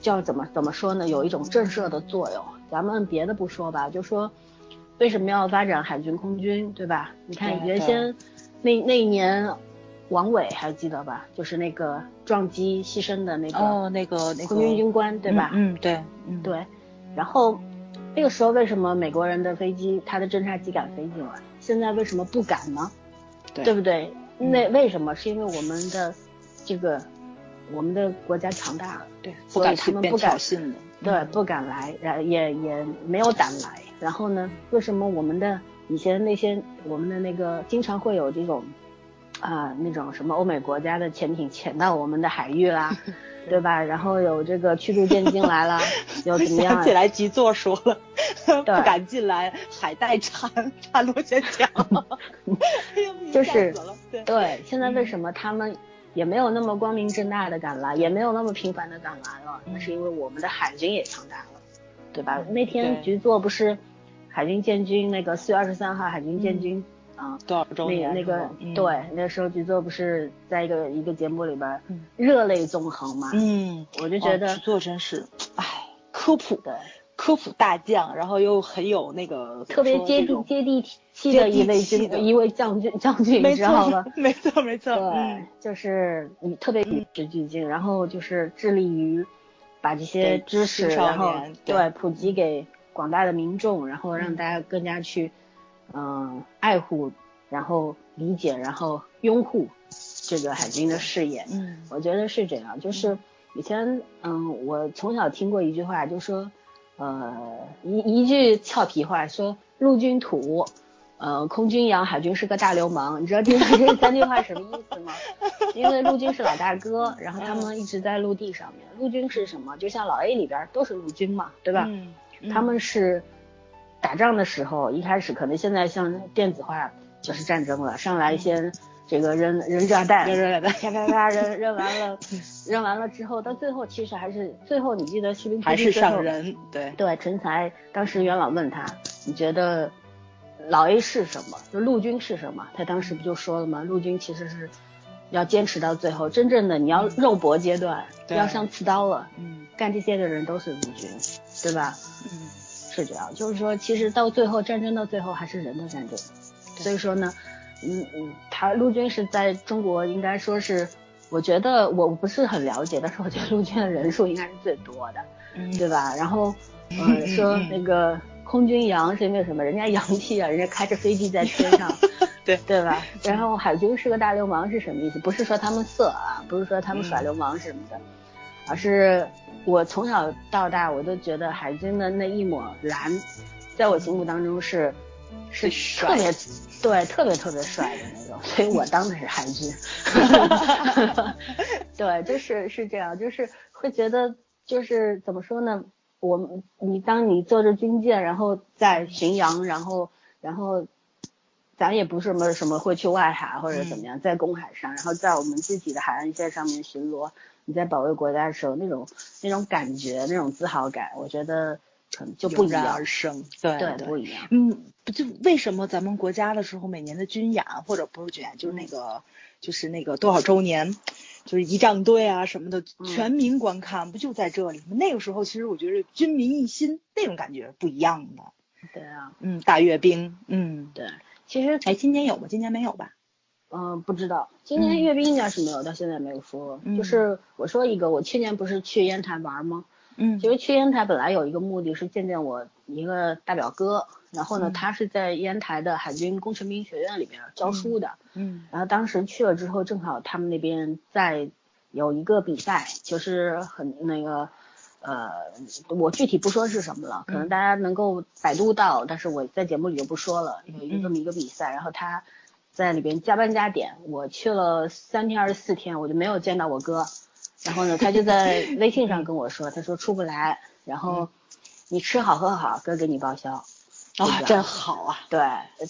叫怎么怎么说呢？有一种震慑的作用。咱们别的不说吧，就说为什么要发展海军空军，对吧？你看原先那那一年，王伟还记得吧？就是那个撞击牺牲的那个哦，那个那个空军军官，对吧？嗯，对，嗯对。然后那个时候为什么美国人的飞机，他的侦察机敢飞进来？现在为什么不敢呢？对，对不对？那为什么？是因为我们的这个。我们的国家强大了，对，所以他们不敢，的，对，不敢来，然也也没有胆来。然后呢，为什么我们的以前那些我们的那个经常会有这种啊那种什么欧美国家的潜艇潜到我们的海域啦，[laughs] 对吧？然后有这个驱逐舰进来了，[laughs] 又怎么样？想起来吉座说了，[laughs] 不敢进来，海带缠缠螺旋桨，就是对。现在为什么他们？也没有那么光明正大的敢来，也没有那么频繁的敢来了。那是因为我们的海军也强大了，对吧？那天局座不是海军建军那个四月二十三号海军建军啊，多少周年？那那个对，那时候局座不是在一个一个节目里边热泪纵横嘛？嗯，我就觉得局座真是，唉，科普的。科普大将，然后又很有那个特别接地接地气的一位军一位将军将军，你知道吗？没错没错，对，就是你特别与时俱进，然后就是致力于把这些知识，然后对普及给广大的民众，然后让大家更加去嗯爱护，然后理解，然后拥护这个海军的事业。嗯，我觉得是这样，就是以前嗯我从小听过一句话，就说。呃，一一句俏皮话说，陆军土，呃，空军养，海军是个大流氓。你知道这这三句话什么意思吗？因为陆军是老大哥，然后他们一直在陆地上面。陆军是什么？就像老 A 里边都是陆军嘛，对吧？嗯。他们是打仗的时候，一开始可能现在像电子化就是战争了，上来先这个扔扔炸弹，扔炸弹，啪啪啪扔扔完了，扔完了之后，到最后其实还是最后，你记得士兵还是上人，对对，陈才当时元老问他，你觉得老 A 是什么？就陆军是什么？他当时不就说了吗？陆军其实是要坚持到最后，真正的你要肉搏阶段，要上刺刀了，嗯，干这些的人都是陆军，对吧？嗯，是这样，就是说，其实到最后战争到最后还是人的战争，所以说呢。嗯嗯，他陆军是在中国应该说是，我觉得我不是很了解，但是我觉得陆军的人数应该是最多的，对吧？然后 [laughs] 呃说那个空军洋是因为什么？人家洋气啊，[laughs] 人家开着飞机在天上，[laughs] 对对吧？然后海军是个大流氓是什么意思？不是说他们色啊，不是说他们耍流氓什么的，而是我从小到大我都觉得海军的那一抹蓝，在我心目当中是。是特别对，特别特别帅的那种，[laughs] 所以我当的是海军。对，就是是这样，就是会觉得就是怎么说呢？我你当你坐着军舰，然后在巡洋，然后然后咱也不是什么什么会去外海或者怎么样，在公海上，然后在我们自己的海岸线上面巡逻，你在保卫国家的时候，那种那种感觉，那种自豪感，我觉得。就不然而生，对对，不一样。嗯，不就为什么咱们国家的时候，每年的军演或者不是军演，就是那个就是那个多少周年，就是仪仗队啊什么的，全民观看，不就在这里吗？那个时候其实我觉得军民一心那种感觉不一样的。对啊，嗯，大阅兵，嗯，对。其实哎，今年有吗？今年没有吧？嗯，不知道。今年阅兵应该是没有，到现在没有说。就是我说一个，我去年不是去烟台玩吗？嗯，其实去烟台本来有一个目的是见见我一个大表哥，然后呢，他是在烟台的海军工程兵学院里边教书的，嗯，然后当时去了之后，正好他们那边在有一个比赛，就是很那个，呃，我具体不说是什么了，可能大家能够百度到，但是我在节目里就不说了，有一个这么一个比赛，然后他在里边加班加点，我去了三天还是四天，我就没有见到我哥。然后呢，他就在微信上跟我说，他说出不来，然后你吃好喝好，哥给你报销。啊，真好啊！对，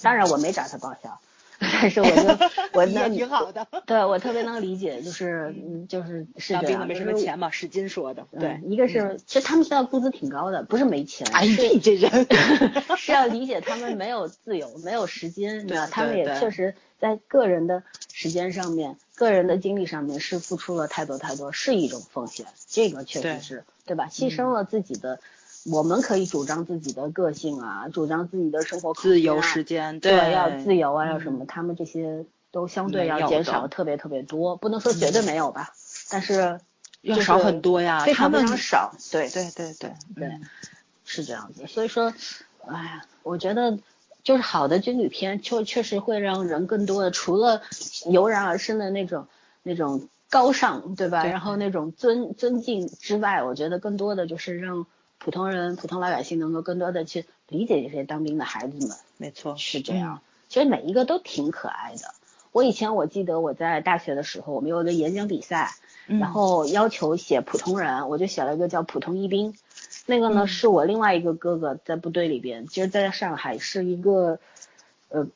当然我没找他报销，但是我就我 [laughs] 那挺好的。对我特别能理解，就是就是是这样。没什么钱嘛，史金说的。对，一个是其实他们现在工资挺高的，不是没钱。哎，你这人 [laughs] 是要理解他们没有自由，没有时间，对他们也确实在个人的时间上面。个人的精力上面是付出了太多太多，是一种奉献，这个确实是，对吧？牺牲了自己的，我们可以主张自己的个性啊，主张自己的生活自由时间，对，要自由啊，要什么？他们这些都相对要减少特别特别多，不能说绝对没有吧，但是要少很多呀，非常非常少，对对对对对，是这样子。所以说，哎呀，我觉得。就是好的军旅片，确确实会让人更多的，除了油然而生的那种那种高尚，对吧？然后那种尊尊敬之外，我觉得更多的就是让普通人、普通老百姓能够更多的去理解这些当兵的孩子们。没错，是这样。其实每一个都挺可爱的。我以前我记得我在大学的时候，我们有一个演讲比赛，然后要求写普通人，我就写了一个叫普通一兵。那个呢，是我另外一个哥哥在部队里边，其实在上海是一个，呃，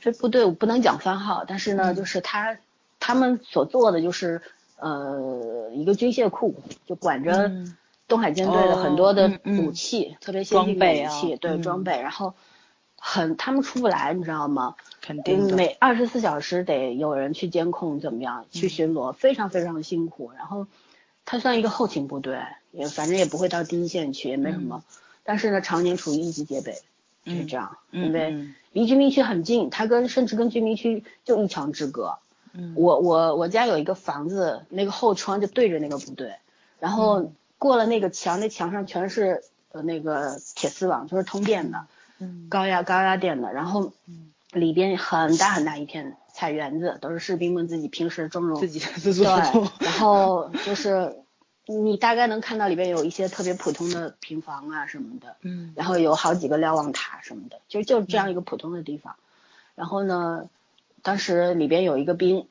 这部队我不能讲番号，但是呢，就是他他们所做的就是呃一个军械库，就管着东海舰队的很多的武器，特别先进的武器，对装备，然后很他们出不来，你知道吗？肯定每二十四小时得有人去监控，怎么样去巡逻，非常非常辛苦，然后。它算一个后勤部队，也反正也不会到第一线去，也没什么。但是呢，常年处于一级戒备，就是这样。因为离居民区很近，它跟甚至跟居民区就一墙之隔。嗯。我我我家有一个房子，那个后窗就对着那个部队，然后过了那个墙，那墙上全是呃那个铁丝网，就是通电的，嗯，高压高压电的。然后里边很大很大一片。菜园子都是士兵们自己平时种种，[laughs] 自己自作对，然后就是你大概能看到里边有一些特别普通的平房啊什么的，嗯，然后有好几个瞭望塔什么的，就就这样一个普通的地方。然后呢，当时里边有一个兵，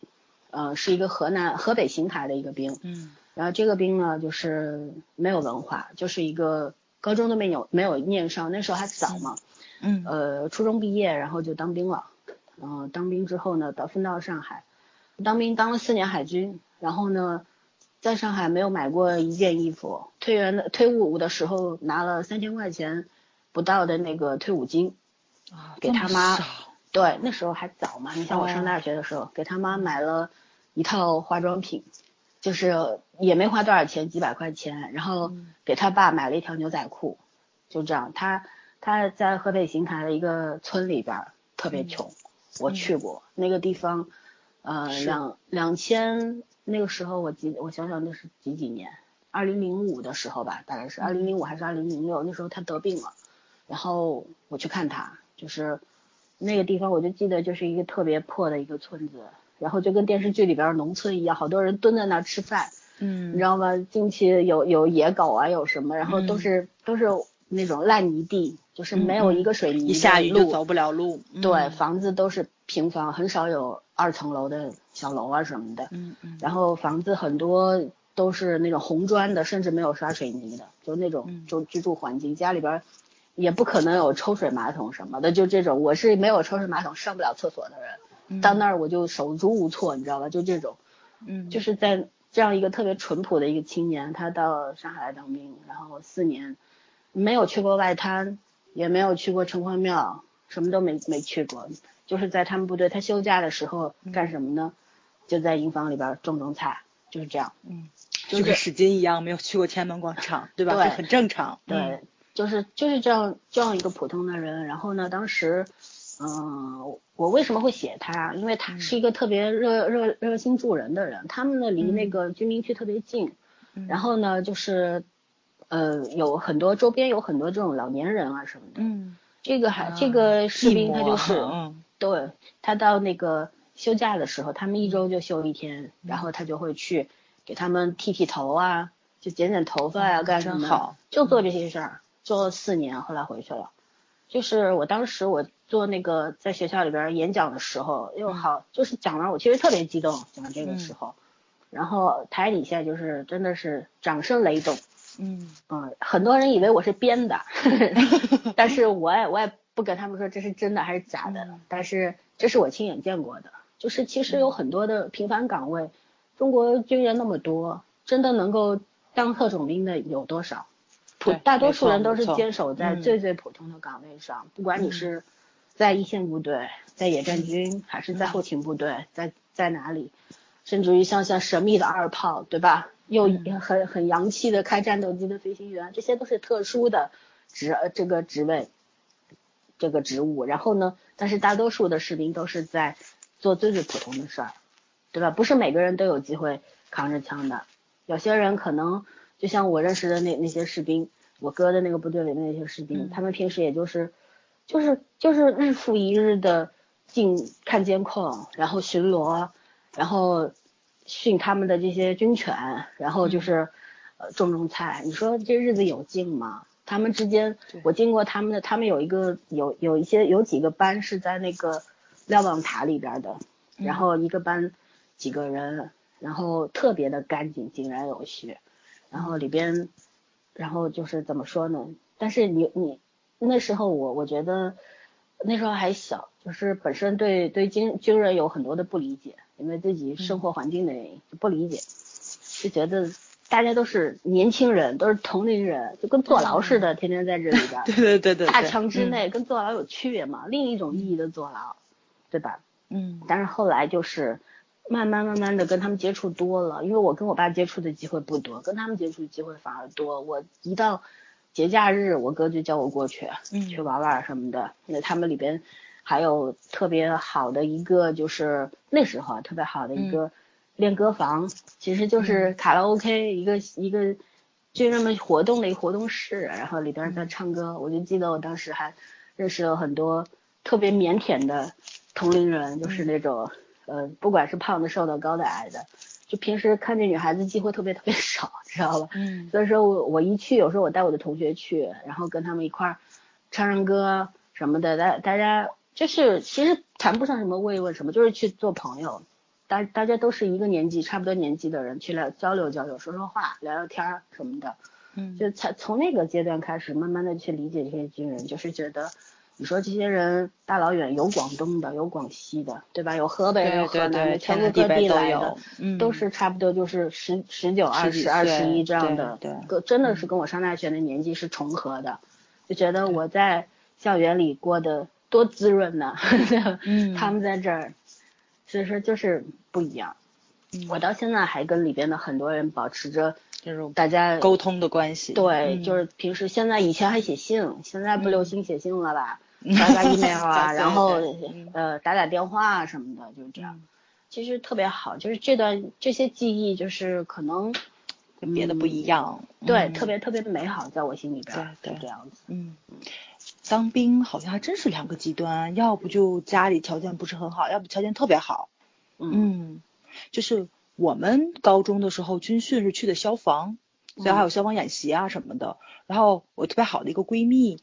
呃，是一个河南河北邢台的一个兵，嗯，然后这个兵呢就是没有文化，就是一个高中都没有没有念上，那时候还早嘛，嗯，呃，初中毕业然后就当兵了。嗯，当兵之后呢，到分到上海，当兵当了四年海军，然后呢，在上海没有买过一件衣服，退员的退伍的时候拿了三千块钱不到的那个退伍金，啊，给他妈对，那时候还早嘛，你像我上大学的时候，给他妈买了一套化妆品，就是也没花多少钱，几百块钱，然后嗯给他爸买了一条牛仔裤，就这样。他他在河北邢台的一个村里边儿特别穷，我去过那个地方，呃，两两千那个时候我记我想想那是几几年，二零零五的时候吧，大概是二零零五还是二零零六，那时候他得病了，然后我去看他，就是那个地方我就记得就是一个特别破的一个村子，然后就跟电视剧里边儿农村一样，好多人蹲在那儿吃饭，嗯，你知道吗？近期有有野狗啊，有什么，然后都是、都是那种烂泥地，就是没有一个水泥一下雨就路走不了路，对，嗯房子都是平房，很少有二层楼的小楼啊什么的。嗯嗯，然后房子很多都是那种红砖的，甚至没有刷水泥的，就那种嗯就居住环境，家里边儿也不可能有抽水马桶什么的，就这种。我是没有抽水马桶上不了厕所的人，嗯到那儿我就手足无措，你知道吧？就这种。嗯就是在这样一个特别淳朴的一个青年，他到上海来当兵，然后四年没有去过外滩，也没有去过城隍庙，什么都没没去过，就是在他们部队，他休假的时候干什么呢？就在营房里边种种菜，就是这样。嗯，就就是跟史金一样，没有去过天安门广场，对吧？对这很正常。对，嗯就是就是这样这样一个普通的人。然后呢，当时，嗯、我为什么会写他？因为他是一个特别热热热心助人的人。他们呢离那个居民区特别近，嗯然后呢就是，呃，有很多周边有很多这种老年人啊什么的。嗯，这个还、啊这个士兵他就是，嗯对他到那个休假的时候，他们一周就休一天，然后他就会去给他们剃剃头啊，就剪剪头发呀、嗯干什么好就做这些事儿，做了四年，后来回去了。就是我当时我做那个在学校里边演讲的时候，又好，就是讲完我其实特别激动，讲这个时候，然后台底下就是真的是掌声雷动，嗯。嗯，很多人以为我是编的，[laughs] 但是我也我也不跟他们说这是真的还是假的，嗯。但是这是我亲眼见过的，就是其实有很多的平凡岗位，中国军人那么多，真的能够当特种兵的有多少？普大多数人都是坚守在嗯。最最普通的岗位上，不管你是在一线部队，在野战军，还是在后勤部队，在在哪里，甚至于像像神秘的二炮，对吧？又嗯很很洋气的开战斗机的飞行员，这些都是特殊的职呃这个职位，这个职务。然后呢，但是大多数的士兵都是在做最最普通的事儿，对吧？不是每个人都有机会扛着枪的，有些人可能就像我认识的那那些士兵，我哥的那个部队里的那些士兵，嗯他们平时也就是就是就是日复一日的进看监控，然后巡逻，然后训他们的这些军犬，然后就是呃种种菜。你说这日子有劲吗？他们之间，我经过他们的，他们有一个有有一些有几个班是在那个瞭望塔里边的，然后一个班几个人，然后特别的干净，井然有序，然后里边，然后就是怎么说呢？但是你你那时候我我觉得那时候还小，就是本身对对军军人有很多的不理解，因为自己生活环境的原因不理解，就觉得大家都是年轻人，都是同龄人，就跟坐牢似的，天天在这里边。[laughs] 对对对对，大对墙之，内跟坐牢有区别吗？另一种意义的坐牢，对吧？嗯但是后来就是慢慢慢慢的跟他们接触多了，因为我跟我爸接触的机会不多，跟他们接触的机会反而多。我一到节假日，我哥就叫我过去，嗯。去玩玩什么的。那他们里边还有特别好的一个，就是那时候啊特别好的一个练歌房，其实就是卡拉 OK 一个一个军人们活动的一个活动室，然后里边在唱歌。我就记得我当时还认识了很多特别腼腆的同龄人，就是那种呃，不管是胖的、瘦的、高的、矮的，就平时看见女孩子机会特别特别少，知道吧？嗯所以说我我一去，有时候我带我的同学去，然后跟他们一块儿唱唱歌什么的，大大家就是其实谈不上什么慰问什么，就是去做朋友。大大家都是一个年纪，差不多年纪的人，去聊交流交流，说说话，聊聊天儿什么的。嗯就才从那个阶段开始，慢慢的去理解这些军人，就是觉得你说这些人大老远有广东的，有广西的，对吧？有河北的、河南的，全国各地来的，都是差不多就是十十九、二十、二十一这样的，对，真的是跟我上大学的年纪是重合的，就觉得我在校园里过得多滋润呢，[laughs] 他们在这儿，所以说就是不一样。我到现在还跟里边的很多人保持着。这种大家沟通的关系，对，就是平时现在以前还写信，现在不流行写信了吧？发发 email 啊，[laughs] 然后呃打打电话啊什么的，就是这样。其实特别好，就是这段这些记忆，就是可能跟别的不一样，对，特别特别的美好，在我心里边，对，这样子。嗯，当兵好像还真是两个极端，要不就家里条件不是很好，要不条件特别好。嗯，就是。我们高中的时候军训是去的消防，所以还有消防演习啊什么的。然后我特别好的一个闺蜜，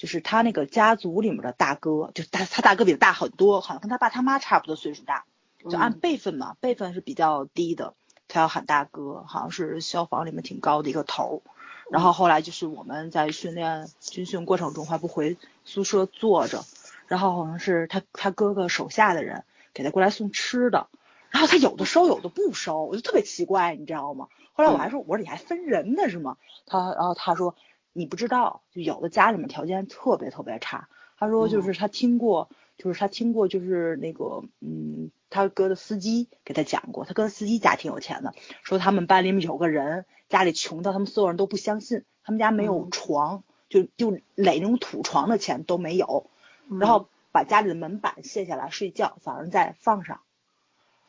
就是他那个家族里面的大哥，就是他他大哥比他大很多，好像跟他爸他妈差不多岁数大，就按辈分嘛，辈分是比较低的，他要喊大哥，好像是消防里面挺高的一个头。然后后来就是我们在训练军训过程中还不回宿舍坐着，然后好像是他他哥哥手下的人给他过来送吃的。然后他有的收，有的不收，我就特别奇怪，你知道吗？后来我还说，我说你还分人呢是吗？他，然后他说你不知道，就有的家里面条件特别特别差。他说就是他听过，就是他听过，就是那个，嗯，他哥的司机给他讲过，他哥的司机家挺有钱的，说他们班里面有个人家里穷到他们所有人都不相信，他们家没有床，就就垒那种土床的钱都没有，然后把家里的门板卸下来睡觉，早上再放上。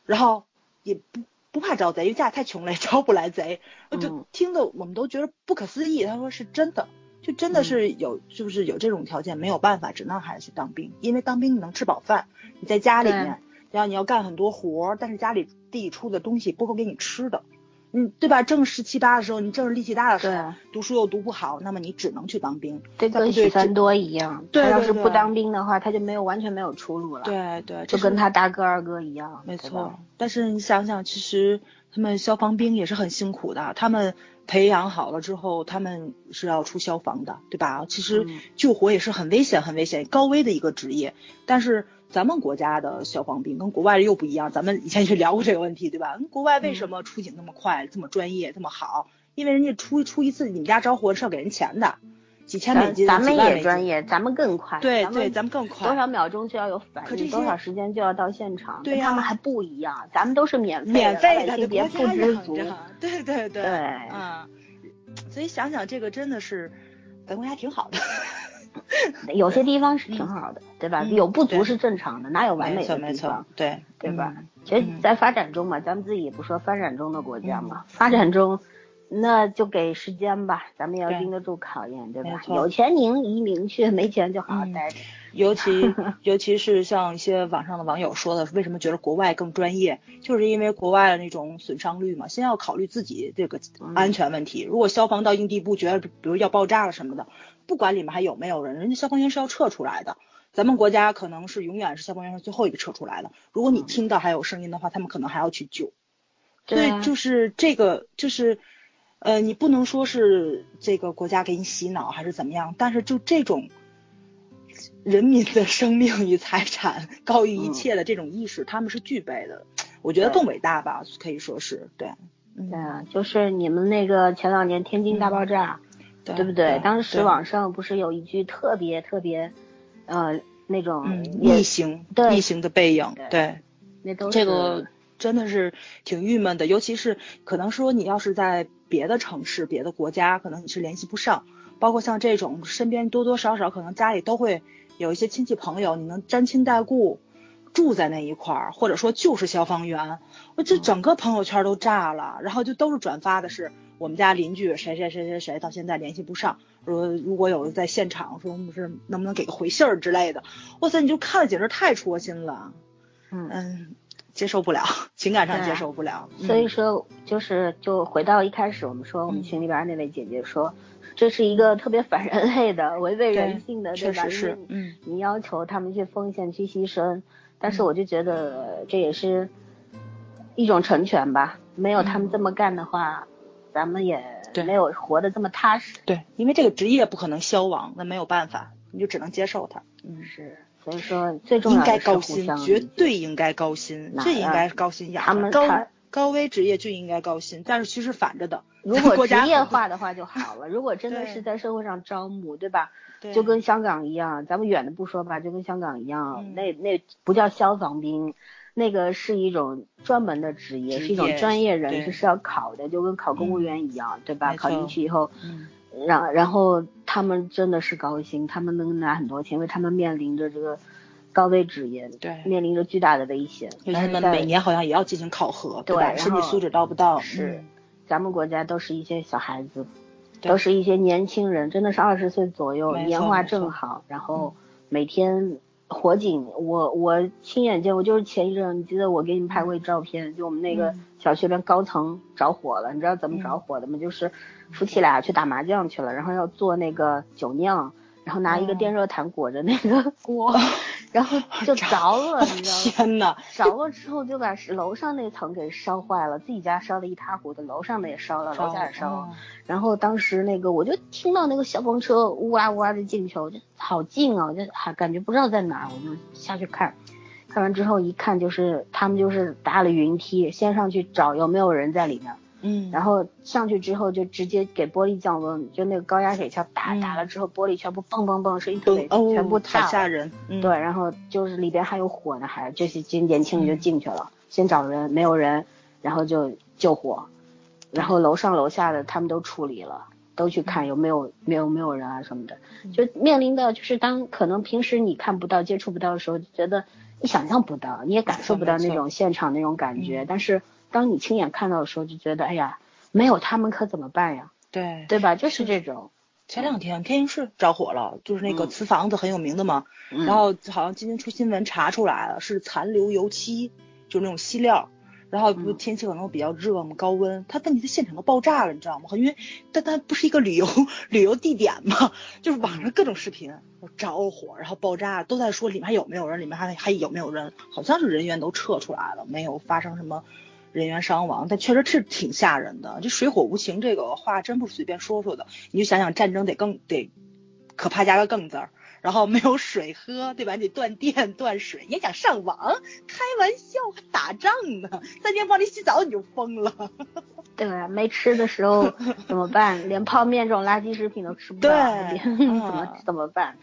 然后也不不怕招贼，因为家里太穷了，也招不来贼。就听的我们都觉得不可思议。他说是真的，就真的是有，就是有这种条件，没有办法，只能孩子去当兵。因为当兵你能吃饱饭，你在家里面，然后你要干很多活，但是家里地出的东西不够给你吃的。嗯，对吧？正十七八的时候，你正是力气大的时候，读书又读不好，那么你只能去当兵。对，跟许三多一样。对他要是不当兵的话，他就没有完全没有出路了。对对，就跟他大哥二哥一样。没错。但是你想想，其实他们消防兵也是很辛苦的。他们培养好了之后，他们是要出消防的，对吧？其实救火也是很危险、很危险、高危的一个职业。但是。咱们国家的消防兵跟国外的又不一样，咱们以前就聊过这个问题，对吧？国外为什么出警那么快、这么专业、这么好？因为人家出出一次你们家着火是要给人钱的，几千美金、咱们也专业，咱们更快。对对，咱们更快。多少秒钟就要有反应，多少时间就要到现场。对呀。他们还不一样，咱们都是免费免费的，别不知足。对对对。对。嗯。所以想想这个真的是，咱国家挺好的。[laughs] 有些地方是挺好的，对吧？有不足是正常的，哪有完美的地方？对对吧？其实，在发展中嘛，咱们自己也不说发展中的国家嘛，[laughs] 发展中，那就给时间吧，咱们也要经得住考验，对吧？有钱您移民去，没钱就好好待着。尤其 [laughs] 尤其是像一些网上的网友说的，为什么觉得国外更专业？就是因为国外的那种损伤率嘛，先要考虑自己这个安全问题。如果消防到应地步，觉得比如要爆炸了什么的。不管里面还有没有人，人家消防员是要撤出来的。咱们国家可能是永远是消防员是最后一个撤出来的。如果你听到还有声音的话，他们可能还要去救。所以就是这个，就是呃，你不能说是这个国家给你洗脑还是怎么样，但是就这种人民的生命与财产高于一切的这种意识，他们是具备的。我觉得更伟大吧，可以说是对。对啊，就是你们那个前两年天津大爆炸。对不对？当时网上不是有一句特别特别，呃，那种逆行逆行的背影，对，那都这个真的是挺郁闷的。尤其是可能说你要是在别的城市、别的国家，可能你是联系不上。包括像这种身边多多少少可能家里都会有一些亲戚朋友，你能沾亲带故住在那一块儿，或者说就是消防员，我这整个朋友圈都炸了，然后就都是转发的是。我们家邻居谁谁谁谁谁到现在联系不上，说如果有在现场，说不是能不能给个回信儿之类的。哇塞，你就看了简直太戳心了，嗯，接受不了，[laughs] 情感上接受不了。所以说，就是就回到一开始我们说，我们群里边那位姐姐说，这是一个特别反人类的、违背人性的，对吧？是，嗯，你要求他们去奉献、去牺牲，但是我就觉得这也是一种成全吧。没有他们这么干的话。咱们也没有活得这么踏实。对，因为这个职业不可能消亡，那没有办法。你就只能接受它。嗯，是，所以说最重要的是互相，绝对应该高薪，最应该高薪养。他们高高危职业就应该高薪，但是其实反着的。如果职业化的话就好了。如果真的是在社会上招募，对吧？就跟香港一样，咱们远的不说吧，就跟香港一样，那那不叫消防兵，那个是一种专门的职业，是一种专业人士是要考的，就跟考公务员一样，对吧？考进去以后，然然后他们真的是高薪，他们能拿很多钱，因为他们面临着这个高危职业，对，面临着巨大的危险。他们每年好像也要进行考核，对吧？身体素质到不到？是，咱们国家都是一些小孩子。都是一些年轻人，真的是二十岁左右，年华正好，然后每天火警，我我亲眼见过，就是前一阵，你记得我给你们拍过一照片，就我们那个小区边高层着火了，你知道怎么着火的吗？就是夫妻俩去打麻将去了，然后要做那个酒酿。然后拿一个电热毯裹着那个 [laughs] 锅，然后 [laughs] 就着了，你知道吗？天呐，着了之后就把楼上那层给烧坏了，自己家烧的一塌糊涂，楼上的也烧了，楼下也烧了。然后当时那个我就听到那个消防车呜哇呜哇的进去，我就好近啊，我就还感觉不知道在哪，我就下去看。看完之后一看就是他们就是搭了云梯，先上去找有没有人在里面。嗯，然后上去之后就直接给玻璃降温，就那个高压水枪打打了之后，玻璃全部嘣嘣嘣声音特别全部太吓人。对，然后就是里边还有火呢，还就是这年轻人就进去了，先找人，没有人，然后就救火，然后楼上楼下的他们都处理了，都去看有没有没有没有人啊什么的，就面临的就是当可能平时你看不到接触不到的时候，觉得你想象不到，你也感受不到那种现场那种感觉，但是。当你亲眼看到的时候，就觉得哎呀，没有他们可怎么办呀？对，对吧？就是这种。前两天天津市着火了，就是那个瓷房子很有名的嘛，然后好像今天出新闻查出来了，是残留油漆，就是那种锡料。然后不天气可能比较热嘛，高温，它问题它现场都爆炸了，你知道吗？因为但它不是一个旅游 [laughs] 旅游地点嘛，就是网上各种视频着火，然后爆炸，都在说里面还有没有人，里面还还有没有人？好像是人员都撤出来了，没有发生什么。人员伤亡，但确实是挺吓人的。这水火无情这个话真不是随便说说的。你就想想战争得更得可怕加个更字儿，然后没有水喝，对吧？你得断电断水，也想上网？开玩笑，还打仗呢？三天帮你洗澡你就疯了。[laughs] 对啊，没吃的时候怎么办？连泡面这种垃圾食品都吃不到，怎么怎么办？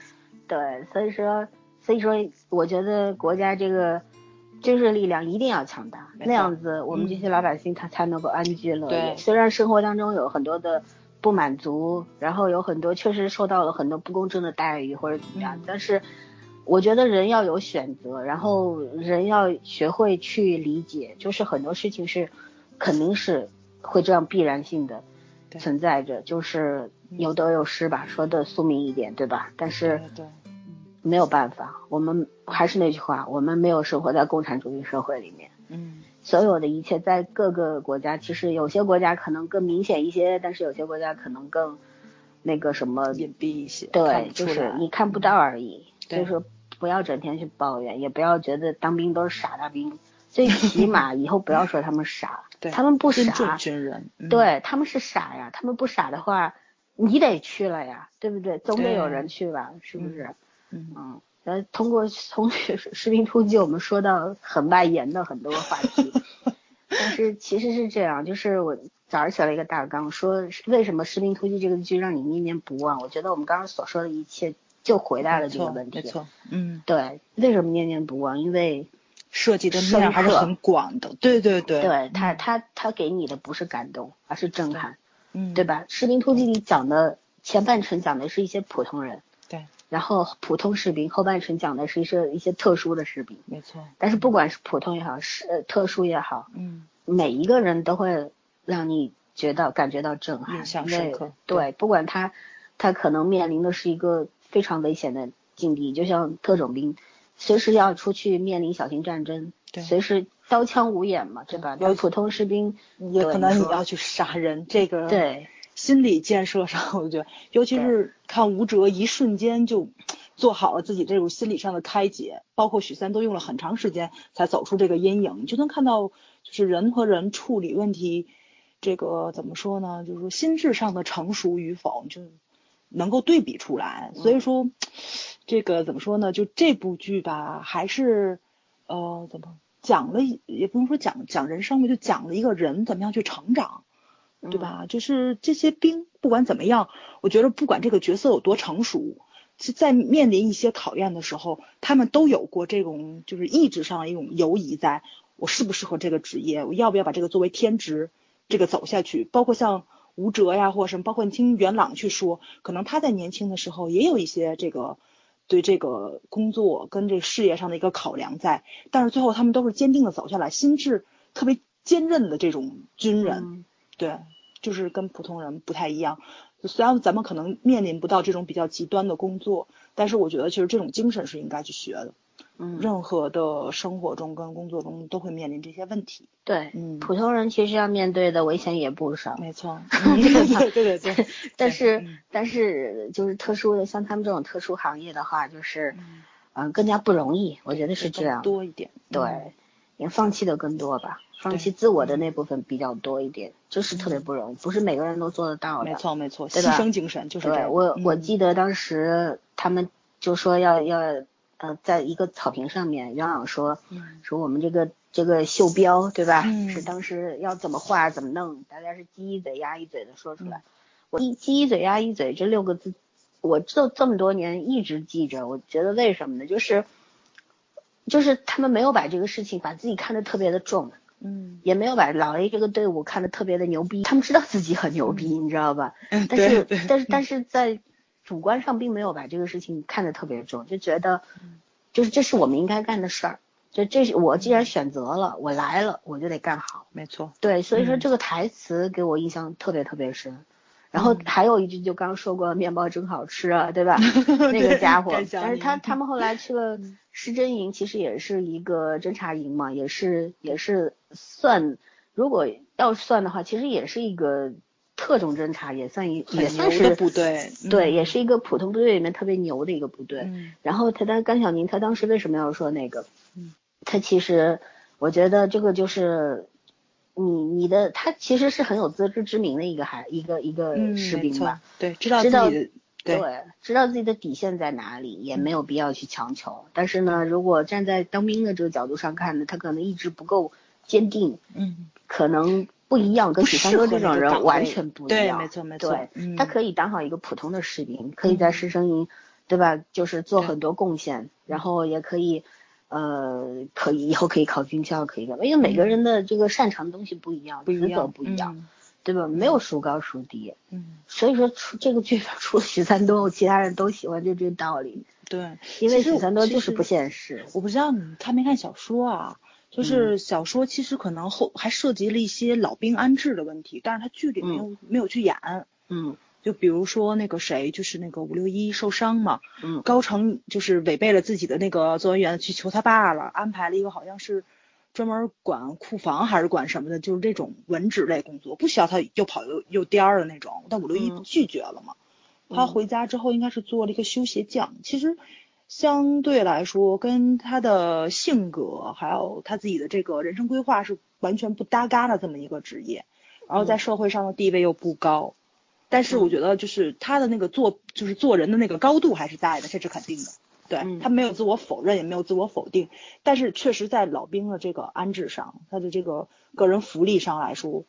对，所以说所以说，我觉得国家这个。精神力量一定要强大，那样子我们这些老百姓他才能够安居乐业。虽然生活当中有很多的不满足，然后有很多确实受到了很多不公正的待遇或者怎么样，但是我觉得人要有选择，然后人要学会去理解，就是很多事情是肯定是会这样必然性的存在着，就是有得有失吧，说的宿命一点，对吧？但是。没有办法，我们还是那句话，我们没有生活在共产主义社会里面。嗯，所有的一切在各个国家，其实有些国家可能更明显一些，但是有些国家可能更那个什么隐蔽一些。对，就是你看不到而已。就是不要整天去抱怨，也不要觉得当兵都是傻大兵。最起码 [laughs] 以后不要说他们傻，他们不傻。军人。对，他们是傻呀，他们不傻的话，你得去了呀，对不对？总得有人去吧，是不是？嗯，呃，通过从士兵突击，我们说到很外延的很多话题，[laughs] 但是其实是这样，就是我早上写了一个大纲，说为什么士兵突击这个剧让你念念不忘？我觉得我们刚刚所说的一切就回答了这个问题。没错，嗯，对，为什么念念不忘？因为设计的面还是很广的。对对对，对他他他给你的不是感动，而是震撼，嗯，对吧？士兵突击里讲的前半程讲的是一些普通人。然后普通士兵后半程讲的是一些一些特殊的士兵，没错。但是不管是普通也好，是特殊也好，嗯，每一个人都会让你觉得感觉到震撼，印象深刻。对，不管他他可能面临的是一个非常危险的境地，就像特种兵，随时要出去面临小型战争，对，随时刀枪无眼嘛，对吧？有普通士兵也可能你要去杀人，这个对。心理建设上，[laughs] 我觉得，尤其是看吴哲一瞬间就做好了自己这种心理上的开解，包括许三都用了很长时间才走出这个阴影，你就能看到，就是人和人处理问题，这个怎么说呢？就是说心智上的成熟与否，就能够对比出来。所以说，这个怎么说呢？就这部剧吧，还是呃怎么讲了，也不能说讲讲人生吧，就讲了一个人怎么样去成长，对吧？就是这些兵不管怎么样，我觉得不管这个角色有多成熟。是在面临一些考验的时候，他们都有过这种就是意志上的一种犹疑，在我适不适合这个职业，我要不要把这个作为天职，这个走下去。包括像吴哲呀，或者什么，包括你听元朗去说，可能他在年轻的时候也有一些这个对这个工作跟这事业上的一个考量在，但是最后他们都是坚定的走下来，心智特别坚韧的这种军人，对，就是跟普通人不太一样。虽然咱们可能面临不到这种比较极端的工作，但是我觉得其实这种精神是应该去学的。嗯，任何的生活中跟工作中都会面临这些问题。对，嗯，普通人其实要面对的危险也不少。没错。[laughs] 对对对。[laughs] 但是但是就是特殊的，像他们这种特殊行业的话，就是嗯更加不容易，我觉得是这样。多一点。对，也放弃的更多吧。放弃自我的那部分比较多一点，就是特别不容易，不是每个人都做得到的。没错没错，牺牲精神就是。对，我我记得当时他们就说要要呃，在一个草坪上面，杨朗说说我们这个这个袖标对吧？是当时要怎么画怎么弄，大家是鸡一嘴鸭一嘴的说出来。我一鸡一嘴鸭一嘴这六个字，我这这么多年一直记着。我觉得为什么呢？就是就是他们没有把这个事情把自己看得特别的重。嗯，也没有把老 A 这个队伍看得特别的牛逼，他们知道自己很牛逼，你知道吧？嗯但是但是但是在主观上并没有把这个事情看得特别重，就觉得就是这是我们应该干的事儿，就这是我既然选择了，我来了，我就得干好。没错，对，所以说这个台词给我印象特别特别深。然后还有一句就刚说过，面包真好吃啊，对吧？[laughs] 那个家伙，但是他他们后来 [laughs] 去了失真营，其实也是一个侦察营嘛，也是也是算，如果要算的话，其实也是一个特种侦察，也算一也算是部队，对，也是一个普通部队里面特别牛的一个部队。然后他当甘小宁，他当时为什么要说那个？他其实我觉得这个就是。你你的他其实是很有自知之明的一个孩一个一个士兵吧，对，知道知道对知道自己的底线在哪里，也没有必要去强求。但是呢，如果站在当兵的这个角度上看呢，他可能意志不够坚定，嗯，可能不一样，跟许三多这种人完全不一样。对，没错没错。对，他可以当好一个普通的士兵，可以在师生营，对吧？就是做很多贡献，然后也可以。呃，可以以后可以考军校，可以干嘛？因为每个人的这个擅长的东西不一样，职责不一样，对吧？没有孰高孰低。嗯。[laughs] 所以说，出这个剧除了许三多，其他人都喜欢，就这道理。对。因为许三多就是不现实。我不知道你看没看小说啊？就是小说其实可能后还涉及了一些老兵安置的问题，但是他剧里没有没有去演。嗯。就比如说那个谁，就是那个五六一受伤嘛，嗯，高成就是违背了自己的那个作为员去求他爸了，安排了一个好像是专门管库房还是管什么的，就是这种文职类工作，不需要他又跑又又颠儿的那种，但五六一拒绝了嘛。他回家之后应该是做了一个修鞋匠，其实相对来说跟他的性格还有他自己的这个人生规划是完全不搭嘎的这么一个职业，然后在社会上的地位又不高。但是我觉得，就是他的那个做，就是做人的那个高度还是在的，这是肯定的。对他没有自我否认，也没有自我否定。但是确实在老兵的这个安置上，他的这个个人福利上来说，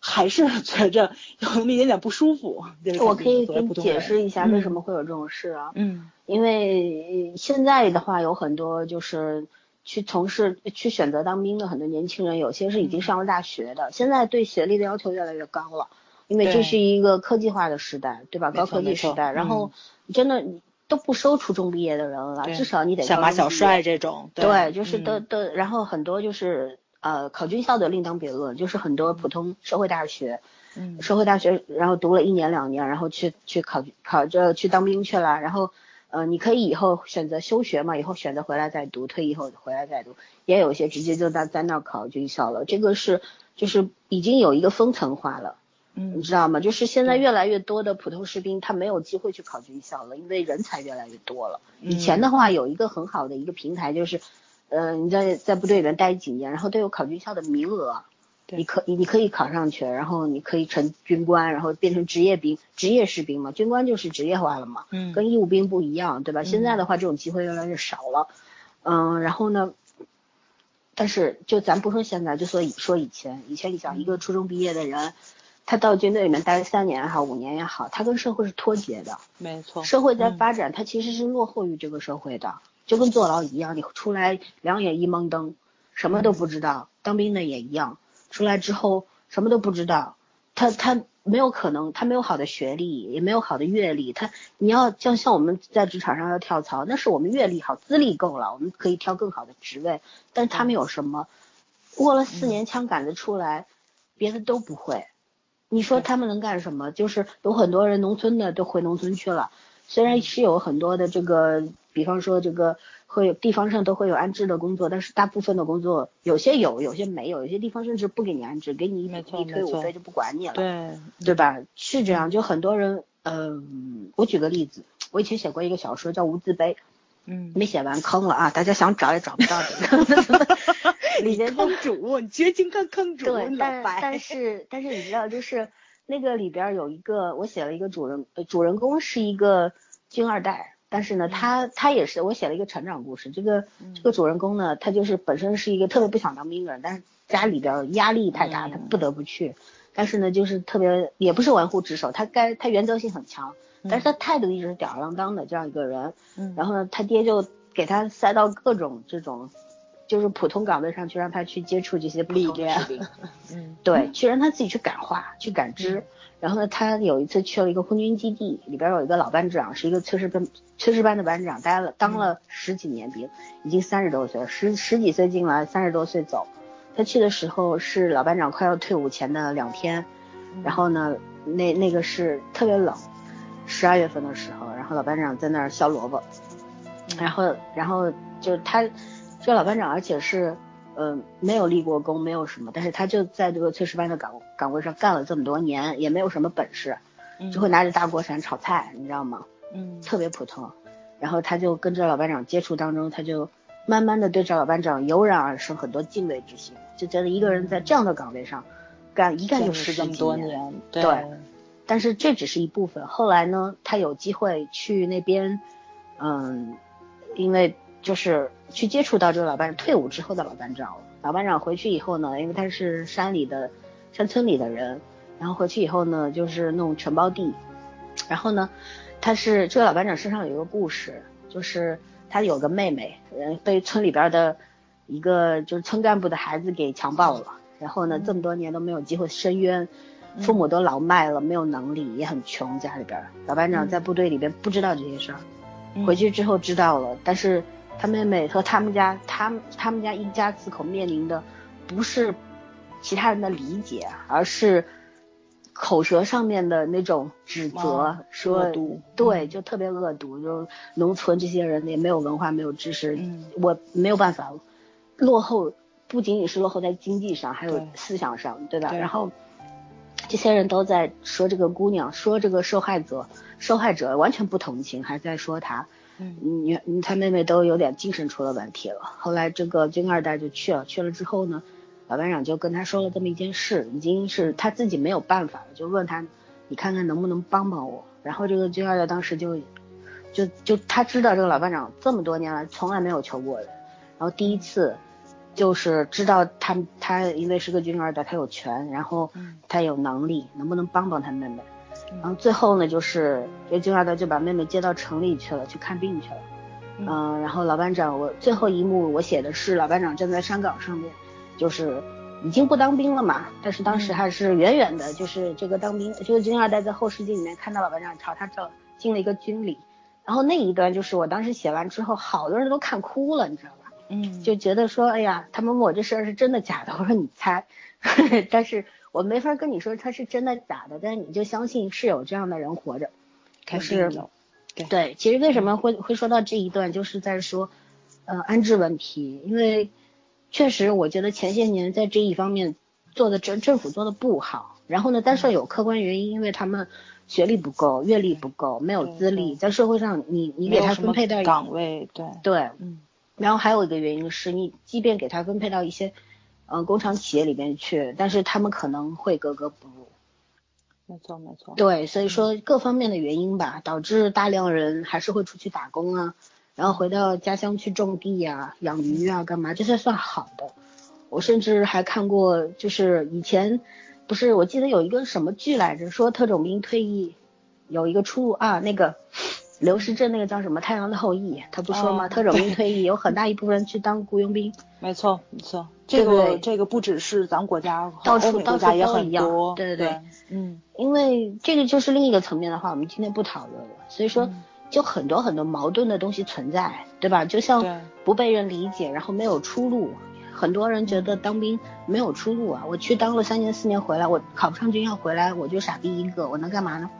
还是 [laughs] 觉着有那么一点点不舒服。我可以给你解释一下为什么会有这种事啊？嗯，因为现在的话有很多就是去从事、去选择当兵的很多年轻人，有些是已经上了大学的，现在对学历的要求越来越高了。因为这是一个科技化的时代，对吧？高科技时代，然后真的都不收初中毕业的人了，至少你得像马小帅这种，对，就是都都，然后很多就是呃考军校的另当别论，就是很多普通社会大学，嗯，社会大学，然后读了一年两年，然后去去考考这去当兵去了，然后呃你可以以后选择休学嘛，以后选择回来再读，退役后回来再读，也有一些直接就在在那考军校了，这个是就是已经有一个分层化了。嗯，你知道吗？就是现在越来越多的普通士兵，他没有机会去考军校了，因为人才越来越多了。以前的话，有一个很好的一个平台，就是，呃，你在在部队里面待几年，然后都有考军校的名额，你可你你可以考上去，然后你可以成军官，然后变成职业兵、职业士兵嘛。军官就是职业化了嘛，嗯，跟义务兵不一样，对吧？现在的话，这种机会越来越少了，嗯，然后呢，但是就咱不说现在，就说以说以前，以前你想一个初中毕业的人，他到军队里面待了三年也好，五年也好，他跟社会是脱节的，没错，社会在发展，他其实是落后于这个社会的，就跟坐牢一样，你出来两眼一蒙灯，什么都不知道，当兵的也一样。出来之后什么都不知道，他他没有可能，他没有好的学历，也没有好的阅历。他你要像像我们在职场上要跳槽，那是我们阅历好，资历够了，我们可以挑更好的职位。但是他们有什么？过了四年枪杆子出来，别的都不会。你说他们能干什么？就是有很多人农村的都回农村去了，虽然是有很多的这个，比方说这个。会有地方上都会有安置的工作，但是大部分的工作有些有，有些没有，有些地方甚至不给你安置，给你一一退伍费就不管你了，对对吧？是这样，就很多人，嗯，我举个例子，我以前写过一个小说叫《无字碑》，嗯，没写完坑了啊，大家想找也找不到这个，[laughs] 里面坑主，你绝情坑坑主，对，但但是但是你知道，就是那个里边有一个，我写了一个主人，主人公是一个军二代。但是呢，他他也是我写了一个成长故事。这个这个主人公呢，他就是本身是一个特别不想当兵的人，但是家里边压力太大，他不得不去。但是呢，就是特别也不是玩忽职守，他该他原则性很强，但是他态度一直是吊儿郎当的这样一个人。然后呢，他爹就给他塞到各种这种就是普通岗位上去，让他去接触这些力量。嗯，对，去让他自己去感化，去感知。然后呢，他有一次去了一个空军基地，里边有一个老班长，是一个炊事班炊事班的班长，待了当了十几年兵，已经三十多岁了，十十几岁进来，三十多岁走。他去的时候是老班长快要退伍前的两天，然后呢，那那个是特别冷，十二月份的时候，然后老班长在那儿削萝卜，然后然后就他这个老班长，而且是。嗯，没有立过功，没有什么，但是他就在这个炊事班的岗岗位上干了这么多年，也没有什么本事，就会拿着大锅铲炒菜，你知道吗？嗯，特别普通。然后他就跟着老班长接触当中，他就慢慢的对这老班长油然而生很多敬畏之心，就觉得一个人在这样的岗位上干一干就是十几多年，对。但是这只是一部分，后来呢，他有机会去那边，嗯，因为。就是去接触到这个老班长退伍之后的老班长，老班长回去以后呢，因为他是山里的山村里的人，然后回去以后呢，就是弄承包地，然后呢，他是这个老班长身上有一个故事，就是他有个妹妹，嗯，被村里边的一个就是村干部的孩子给强暴了，然后呢，这么多年都没有机会申冤，父母都老迈了，没有能力，也很穷，家里边老班长在部队里边不知道这些事儿，回去之后知道了，但是。他妹妹和他们家，他们他们家一家四口面临的不是其他人的理解，而是口舌上面的那种指责，说对，就特别恶毒，就农村这些人也没有文化，没有知识，我没有办法，落后不仅仅是落后在经济上，还有思想上，对吧？然后这些人都在说这个姑娘，说这个受害者，受害者完全不同情，还在说她。嗯，你他妹妹都有点精神出了问题了。后来这个军二代就去了，去了之后呢，老班长就跟他说了这么一件事，已经是他自己没有办法了，就问他，你看看能不能帮帮我。然后这个军二代当时就，就就他知道这个老班长这么多年来从来没有求过人，然后第一次就是知道他他因为是个军二代，他有权，然后他有能力，能不能帮帮他妹妹。然后最后呢，就是这军二代就把妹妹接到城里去了，去看病去了。嗯，然后老班长，我最后一幕我写的是老班长站在山岗上面，就是已经不当兵了嘛，但是当时还是远远的，就是这个当兵，这个军二代在后视镜里面看到老班长朝他照敬了一个军礼。然后那一段就是我当时写完之后，好多人都看哭了，你知道吧？嗯，就觉得说，哎呀，他们问我这事儿是真的假的，我说你猜，[laughs] 但是。我没法跟你说他是真的假的，但是你就相信是有这样的人活着，肯定有。对，其实为什么会会说到这一段，就是在说，呃，安置问题，因为确实我觉得前些年在这一方面做的政政府做的不好。然后呢，但是有客观原因，因为他们学历不够，阅历不够，没有资历，在社会上你你给他分配到岗位，对对，嗯。然后还有一个原因是你即便给他分配到一些。嗯工厂企业里边去，但是他们可能会格格不入。没错没错。对，所以说各方面的原因吧，导致大量人还是会出去打工啊，然后回到家乡去种地啊、养鱼啊、干嘛，这些算好的。我甚至还看过，就是以前不是我记得有一个什么剧来着，说特种兵退役有一个出路啊，那个刘诗镇那个叫什么《太阳的后裔》，他不说吗？特种兵退役有很大一部分去当雇佣兵。[laughs] 没错没错，这个这个不只是咱国家，到处到处也很多。对对对，嗯，因为这个就是另一个层面的话，我们今天不讨论了。所以说，就很多很多矛盾的东西存在，对吧？就像不被人理解，然后没有出路。很多人觉得当兵没有出路啊！我去当了三年四年回来，我考不上军校回来，我就傻逼一个，我能干嘛呢？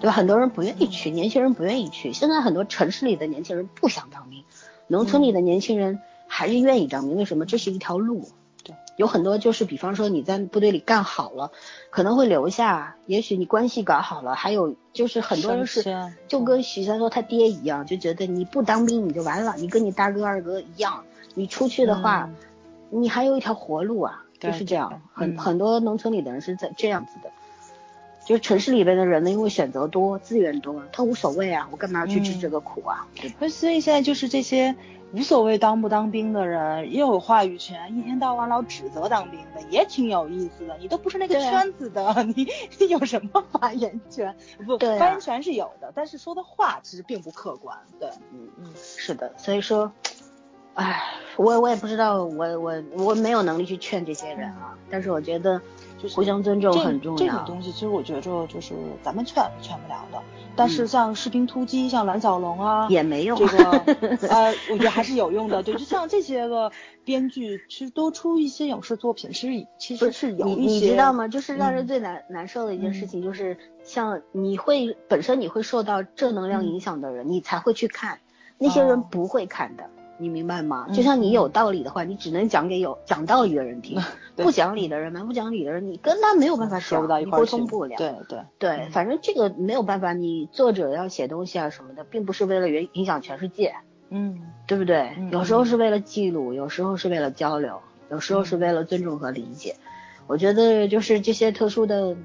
对吧？很多人不愿意去，年轻人不愿意去。现在很多城市里的年轻人不想当兵，农村里的年轻人还是愿意当兵。为什么？这是一条路。对，有很多就是，比方说你在部队里干好了，可能会留下；也许你关系搞好了，还有就是很多人是就跟许三多他爹一样，就觉得你不当兵你就完了，你跟你大哥二哥一样，你出去的话。你还有一条活路啊，就是这样，很很多农村里的人是在这样子的，就是城市里边的人呢，因为选择多，资源多，他无所谓啊，我干嘛要去吃这个苦啊？那所以现在就是这些无所谓当不当兵的人，也有话语权，一天到晚老指责当兵的，也挺有意思的。你都不是那个圈子的，[laughs] 你有什么发言权？不，发言权是有的，但是说的话其实并不客观。对，嗯嗯，是的，所以说。唉，我我也不知道，我我我没有能力去劝这些人啊。但是我觉得，就是互相尊重很重要。这种东西，其实我觉着就是咱们劝劝不了的。但是像士兵突击，像蓝小龙啊，也没用。这个 [laughs] 呃，我觉得还是有用的。对，就像这些个编剧，其实多出一些影视作品，其实其实是有一些。你知道吗？就是让人最难难受的一件事情，就是像你会本身你会受到正能量影响的人，你才会去看。那些人不会看的。你明白吗？就像你有道理的话，你只能讲给有讲道理的人听。[laughs] 不讲理的人，蛮不讲理的人，你跟他没有办法说不到一块沟通不了。对对对，反正这个没有办法。你作者要写东西啊什么的，并不是为了影影响全世界。嗯，对不对？有时候是为了记录，有时候是为了交流，有时候是为了尊重和理解。我觉得就是这些特殊的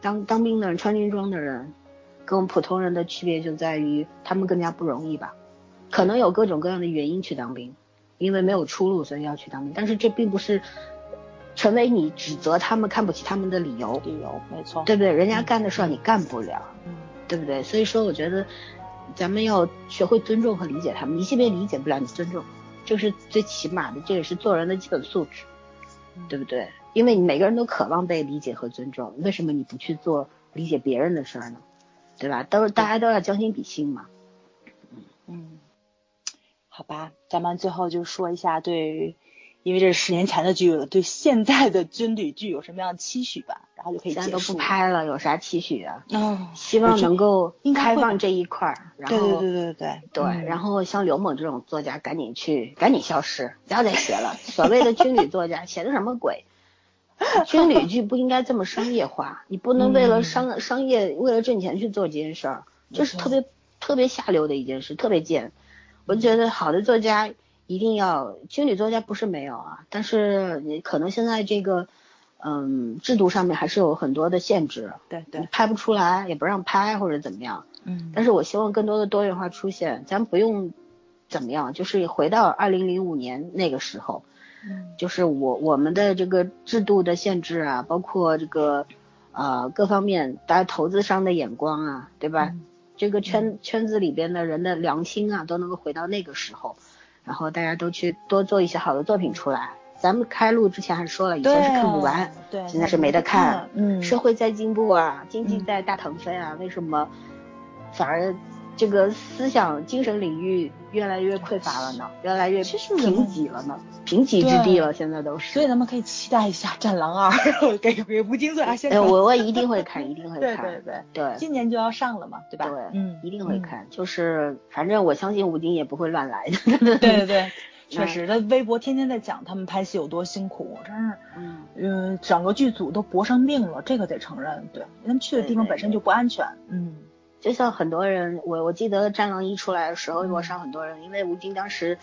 当当兵的人、穿军装的人，跟我们普通人的区别就在于他们更加不容易吧。可能有各种各样的原因去当兵，因为没有出路，所以要去当兵。但是这并不是成为你指责他们、看不起他们的理由。理由没错，对不对？人家干的事儿你干不了，嗯，对不对？所以说，我觉得咱们要学会尊重和理解他们。你即便理解不了，你尊重，这是最起码的，这也是做人的基本素质，对不对？因为你每个人都渴望被理解和尊重，为什么你不去做理解别人的事儿呢？对吧？都是大家都要将心比心嘛。嗯。好吧，咱们最后就说一下对，因为这是十年前的剧了，对现在的军旅剧有什么样的期许吧，然后就可以结束。都不拍了，有啥期许啊？哦，希望能够开放这一块儿，然后对对对对对对，然后像刘猛这种作家赶紧去，赶紧消失，不要再写了。所谓的军旅作家写的什么鬼？军旅剧不应该这么商业化，你不能为了商商业为了挣钱去做这件事儿，这是特别特别下流的一件事，特别贱。我觉得好的作家一定要青旅作家不是没有啊，但是你可能现在这个嗯制度上面还是有很多的限制，对对，拍不出来也不让拍或者怎么样，嗯，但是我希望更多的多元化出现，咱不用怎么样，就是回到二零零五年那个时候，嗯，就是我我们的这个制度的限制啊，包括这个呃各方面大家投资商的眼光啊，对吧？这个圈圈子里边的人的良心啊，都能够回到那个时候，然后大家都去多做一些好的作品出来。咱们开录之前还说了，以前是看不完，对，现在是没得看。嗯，社会在进步啊，经济在大腾飞啊，为什么反而？这个思想精神领域越来越匮乏了呢，越来越贫瘠了呢，贫瘠之地了，现在都是。所以咱们可以期待一下《战狼二》，[laughs] 给给吴京做下宣传。我我一定会看，一定会看。[laughs] 对对对对。今年就要上了嘛，对吧？对，嗯，一定会看。就是反正我相信吴京也不会乱来的。[laughs] 对对对，确实，他微博天天在讲他们拍戏有多辛苦，真是，嗯嗯，整个剧组都搏上命了，这个得承认。对，他们去的地方本身就不安全。嗯。就像很多人，我我记得《战狼一》出来的时候，网上很多人，因为吴京当时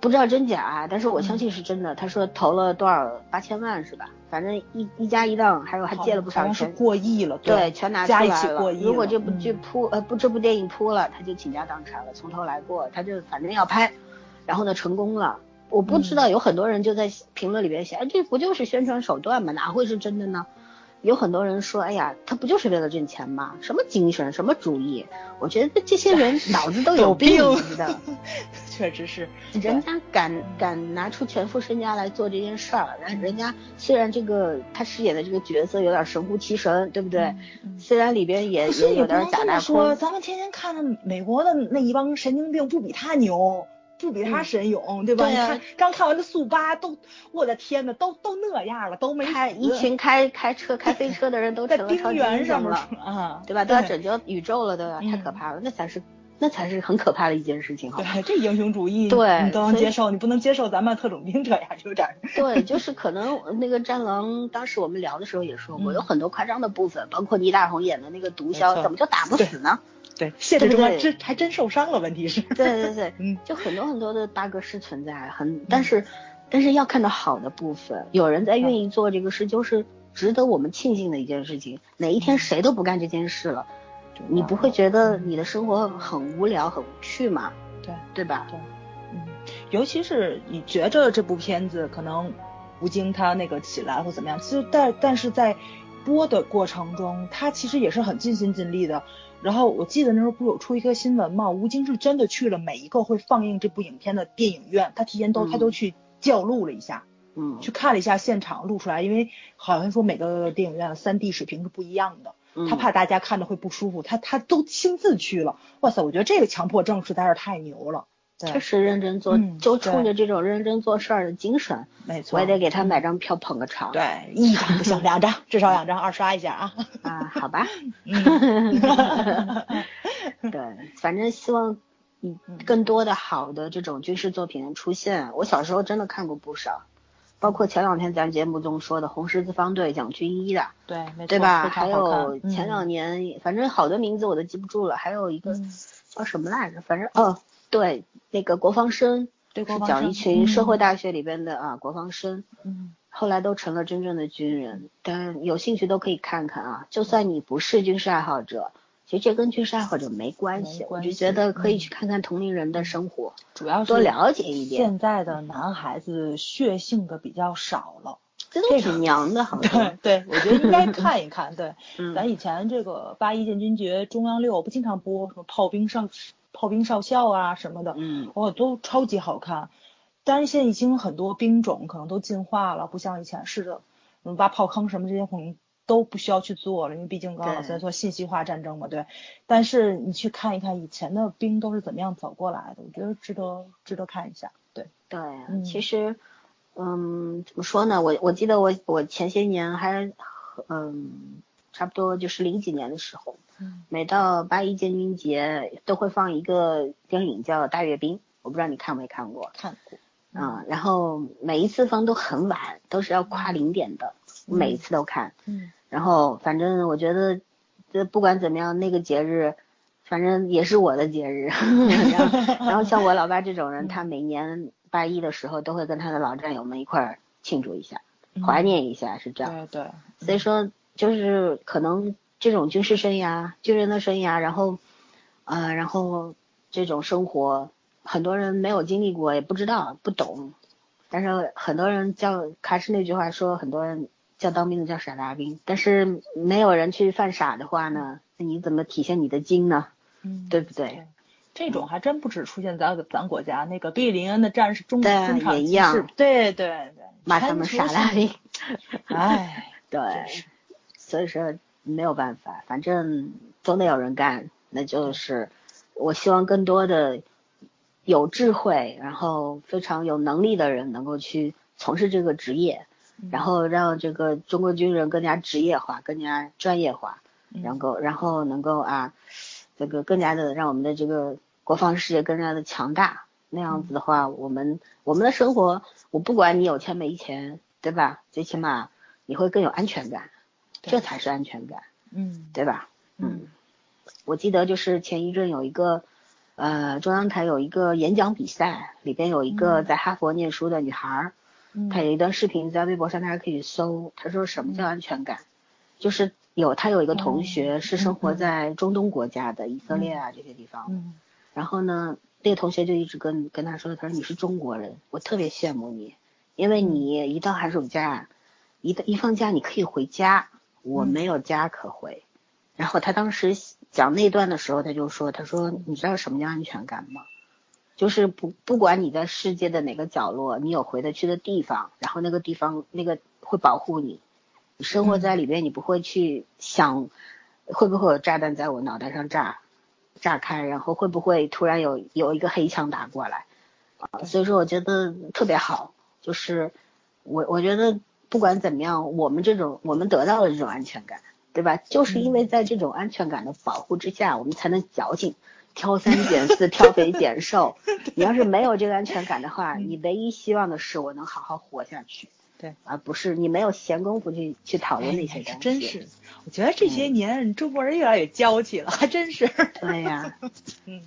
不知道真假，但是我相信是真的。他说投了多少八千万是吧？反正一一家一档，还有还借了不少钱，过亿了，对，全拿出来了。如果这部剧扑呃不这部电影扑了，他就倾家荡产了，从头来过，他就反正要拍，然后呢成功了。我不知道有很多人就在评论里边写，哎，这不就是宣传手段吗？哪会是真的呢？有很多人说，哎呀，他不就是为了挣钱吗？什么精神，什么主义？我觉得这些人 [laughs] 脑子都有病的。[laughs] 确实是，人家敢敢拿出全副身家来做这件事儿，人人家虽然这个他饰演的这个角色有点神乎其神，对不对？虽然里边也也有点假大空。说，咱们天天看的美国的那一帮神经病，不比他牛。不比他神勇，对吧？你看刚看完的速八都，我的天呐，都都那样了，都没开一群开开车开飞 [laughs] 车的人都成了超级英雄了，啊，对吧？都要拯救宇宙了，对吧？太可怕了，那才是那才是很可怕的一件事情，好对，这英雄主义，对，你都能接受，你不能接受咱们特种兵这样，有点。对，[laughs] 就是可能那个战狼，当时我们聊的时候也说过，有很多夸张的部分，包括倪大红演的那个毒枭，怎么就打不死呢？对，现实中还真还真受伤了。问题是，对对对，嗯，就很多很多的 bug 是存在，很，但是但是要看到好的部分，有人在愿意做这个事，就是值得我们庆幸的一件事情。哪一天谁都不干这件事了，你不会觉得你的生活很无聊、很无趣吗？对，对吧？对，嗯，尤其是你觉着这部片子可能吴京他那个起来或怎么样，其实但但是在播的过程中，他其实也是很尽心尽力的。然后我记得那时候不是有出一个新闻嘛？吴京是真的去了每一个会放映这部影片的电影院，他提前都他都去校录了一下，嗯，去看了一下现场录出来，因为好像说每个电影院的三 D 水平是不一样的，他怕大家看着会不舒服，他他都亲自去了。哇塞，我觉得这个强迫症实在是太牛了。确实认真做，就冲着这种认真做事儿的精神，没错，我也得给他买张票捧个场。对，一张不行，两张，至少两张，二刷一下啊。啊，好吧。[laughs] 对，反正希望更多的好的这种军事作品能出现。我小时候真的看过不少，包括前两天咱节目中说的《红十字方队》讲军医的，对，对吧？还有前两年，反正好多名字我都记不住了。还有一个叫什么来着？反正哦。对，那个国防生是讲一群社会大学里边的啊国防生，嗯，后来都成了真正的军人。但有兴趣都可以看看啊，就算你不是军事爱好者，其实这跟军事爱好者没关系。我就觉得可以去看看同龄人的生活，主要是多了解一点。现在的男孩子血性的比较少了，这都挺娘的，好像。[laughs] 对，我觉得应该看一看。对，[laughs] 咱以前这个八一建军节中央六不经常播什么炮兵上。炮兵少校啊什么的，嗯，哇，都超级好看。但是现在已经很多兵种可能都进化了，不像以前似的，嗯挖炮坑什么这些可能都不需要去做了，因为毕竟刚刚老师说信息化战争嘛，对。但是你去看一看以前的兵都是怎么样走过来的，我觉得值得值得看一下。对对，其实，嗯，怎么说呢？我我记得我我前些年还，嗯，差不多就是零几年的时候。每到八一建军节都会放一个电影叫《大阅兵》，我不知道你看没看过。看过。嗯，然后每一次放都很晚，都是要跨零点的，每一次都看。嗯。然后反正我觉得，这不管怎么样，那个节日，反正也是我的节日。[laughs] 然后，[laughs] 然后像我老爸这种人，他每年八一的时候都会跟他的老战友们一块儿庆祝一下，怀念一下，是这样。对对。所以说，就是可能。这种军事生涯、军人的生涯，然后，呃，然后这种生活，很多人没有经历过，也不知道、不懂。但是很多人叫，还是那句话说，很多人叫当兵的叫傻大兵。但是没有人去犯傻的话呢，那你怎么体现你的精呢？嗯，对不对？这种还真不止出现在咱国家，那个比利林恩的战士中中场也一样。对对对，骂他们傻大兵。哎，[laughs] 对，所以说。没有办法，反正总得有人干。那就是我希望更多的有智慧，然后非常有能力的人能够去从事这个职业，然后让这个中国军人更加职业化、更加专业化，然后然后能够啊，这个更加的让我们的这个国防事业更加的强大。那样子的话，我们我们的生活，我不管你有钱没钱，对吧？最起码你会更有安全感。这才是安全感，嗯，对吧？嗯，我记得就是前一阵有一个，呃，中央台有一个演讲比赛，里边有一个在哈佛念书的女孩儿，她有一段视频在微博上，大家可以搜。她说什么叫安全感？就是有她有一个同学是生活在中东国家的以色列啊这些地方，然后呢，那个同学就一直跟跟她说，她说你是中国人，我特别羡慕你，因为你一到寒暑假，一一放假你可以回家，我没有家可回。然后他当时讲那段的时候，他就说：“他说你知道什么叫安全感吗？就是不不管你在世界的哪个角落，你有回得去的地方，然后那个地方那个会保护你。你生活在里边，你不会去想会不会有炸弹在我脑袋上炸炸开，然后会不会突然有有一个黑枪打过来啊？所以说我觉得特别好，就是我我觉得不管怎么样，我们这种我们得到了这种安全感。”对吧？就是因为在这种安全感的保护之下，我们才能矫情，挑三拣四，挑肥拣瘦。你要是没有这个安全感的话，你唯一希望的是我能好好活下去。对，而不是你没有闲工夫去去讨论那些东西。真是，我觉得这些年中国人越来越娇气了，还真是。[laughs] 对呀。嗯。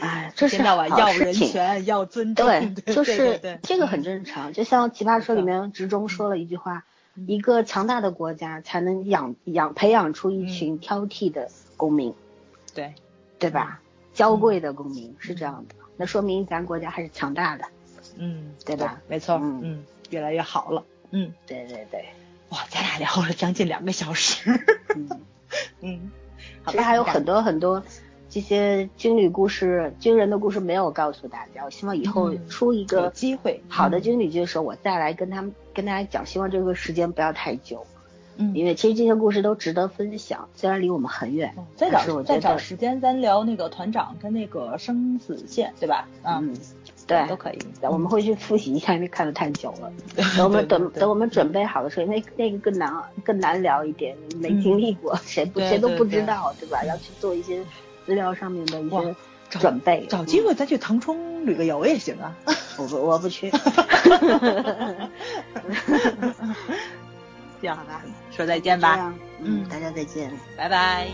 哎，这是好要人权，[laughs] 要尊重。对，就是这个很正常。就像《奇葩说》里面执中说了一句话。一个强大的国家才能养养培养出一群挑剔的公民，对对吧？娇贵的公民是这样的，那说明咱国家还是强大的，嗯，对吧？没错，嗯，越来越好了，嗯，对对对，哇，咱俩聊了将近两个小时，嗯 [laughs] 嗯，其实还有很多很多。这些军旅故事、军人的故事没有告诉大家，我希望以后出一个机会好的军旅剧的时候，我再来跟他们跟大家讲。希望这个时间不要太久，嗯，因为其实这些故事都值得分享，虽然离我们很远。再找再找时间，咱聊那个团长跟那个生死线，对吧？嗯，对，都可以。我们会去复习一下，因为看的太久了。[laughs] 等我们等等我们准备好的时候，因为那个更难更难聊一点，没经历过，谁不谁都不知道，对吧？要去做一些。资料上面的一些准备找机会再去腾冲旅个游也行啊 [laughs] 我不我不去。这样好吧说再见吧。嗯。大家再见。拜拜。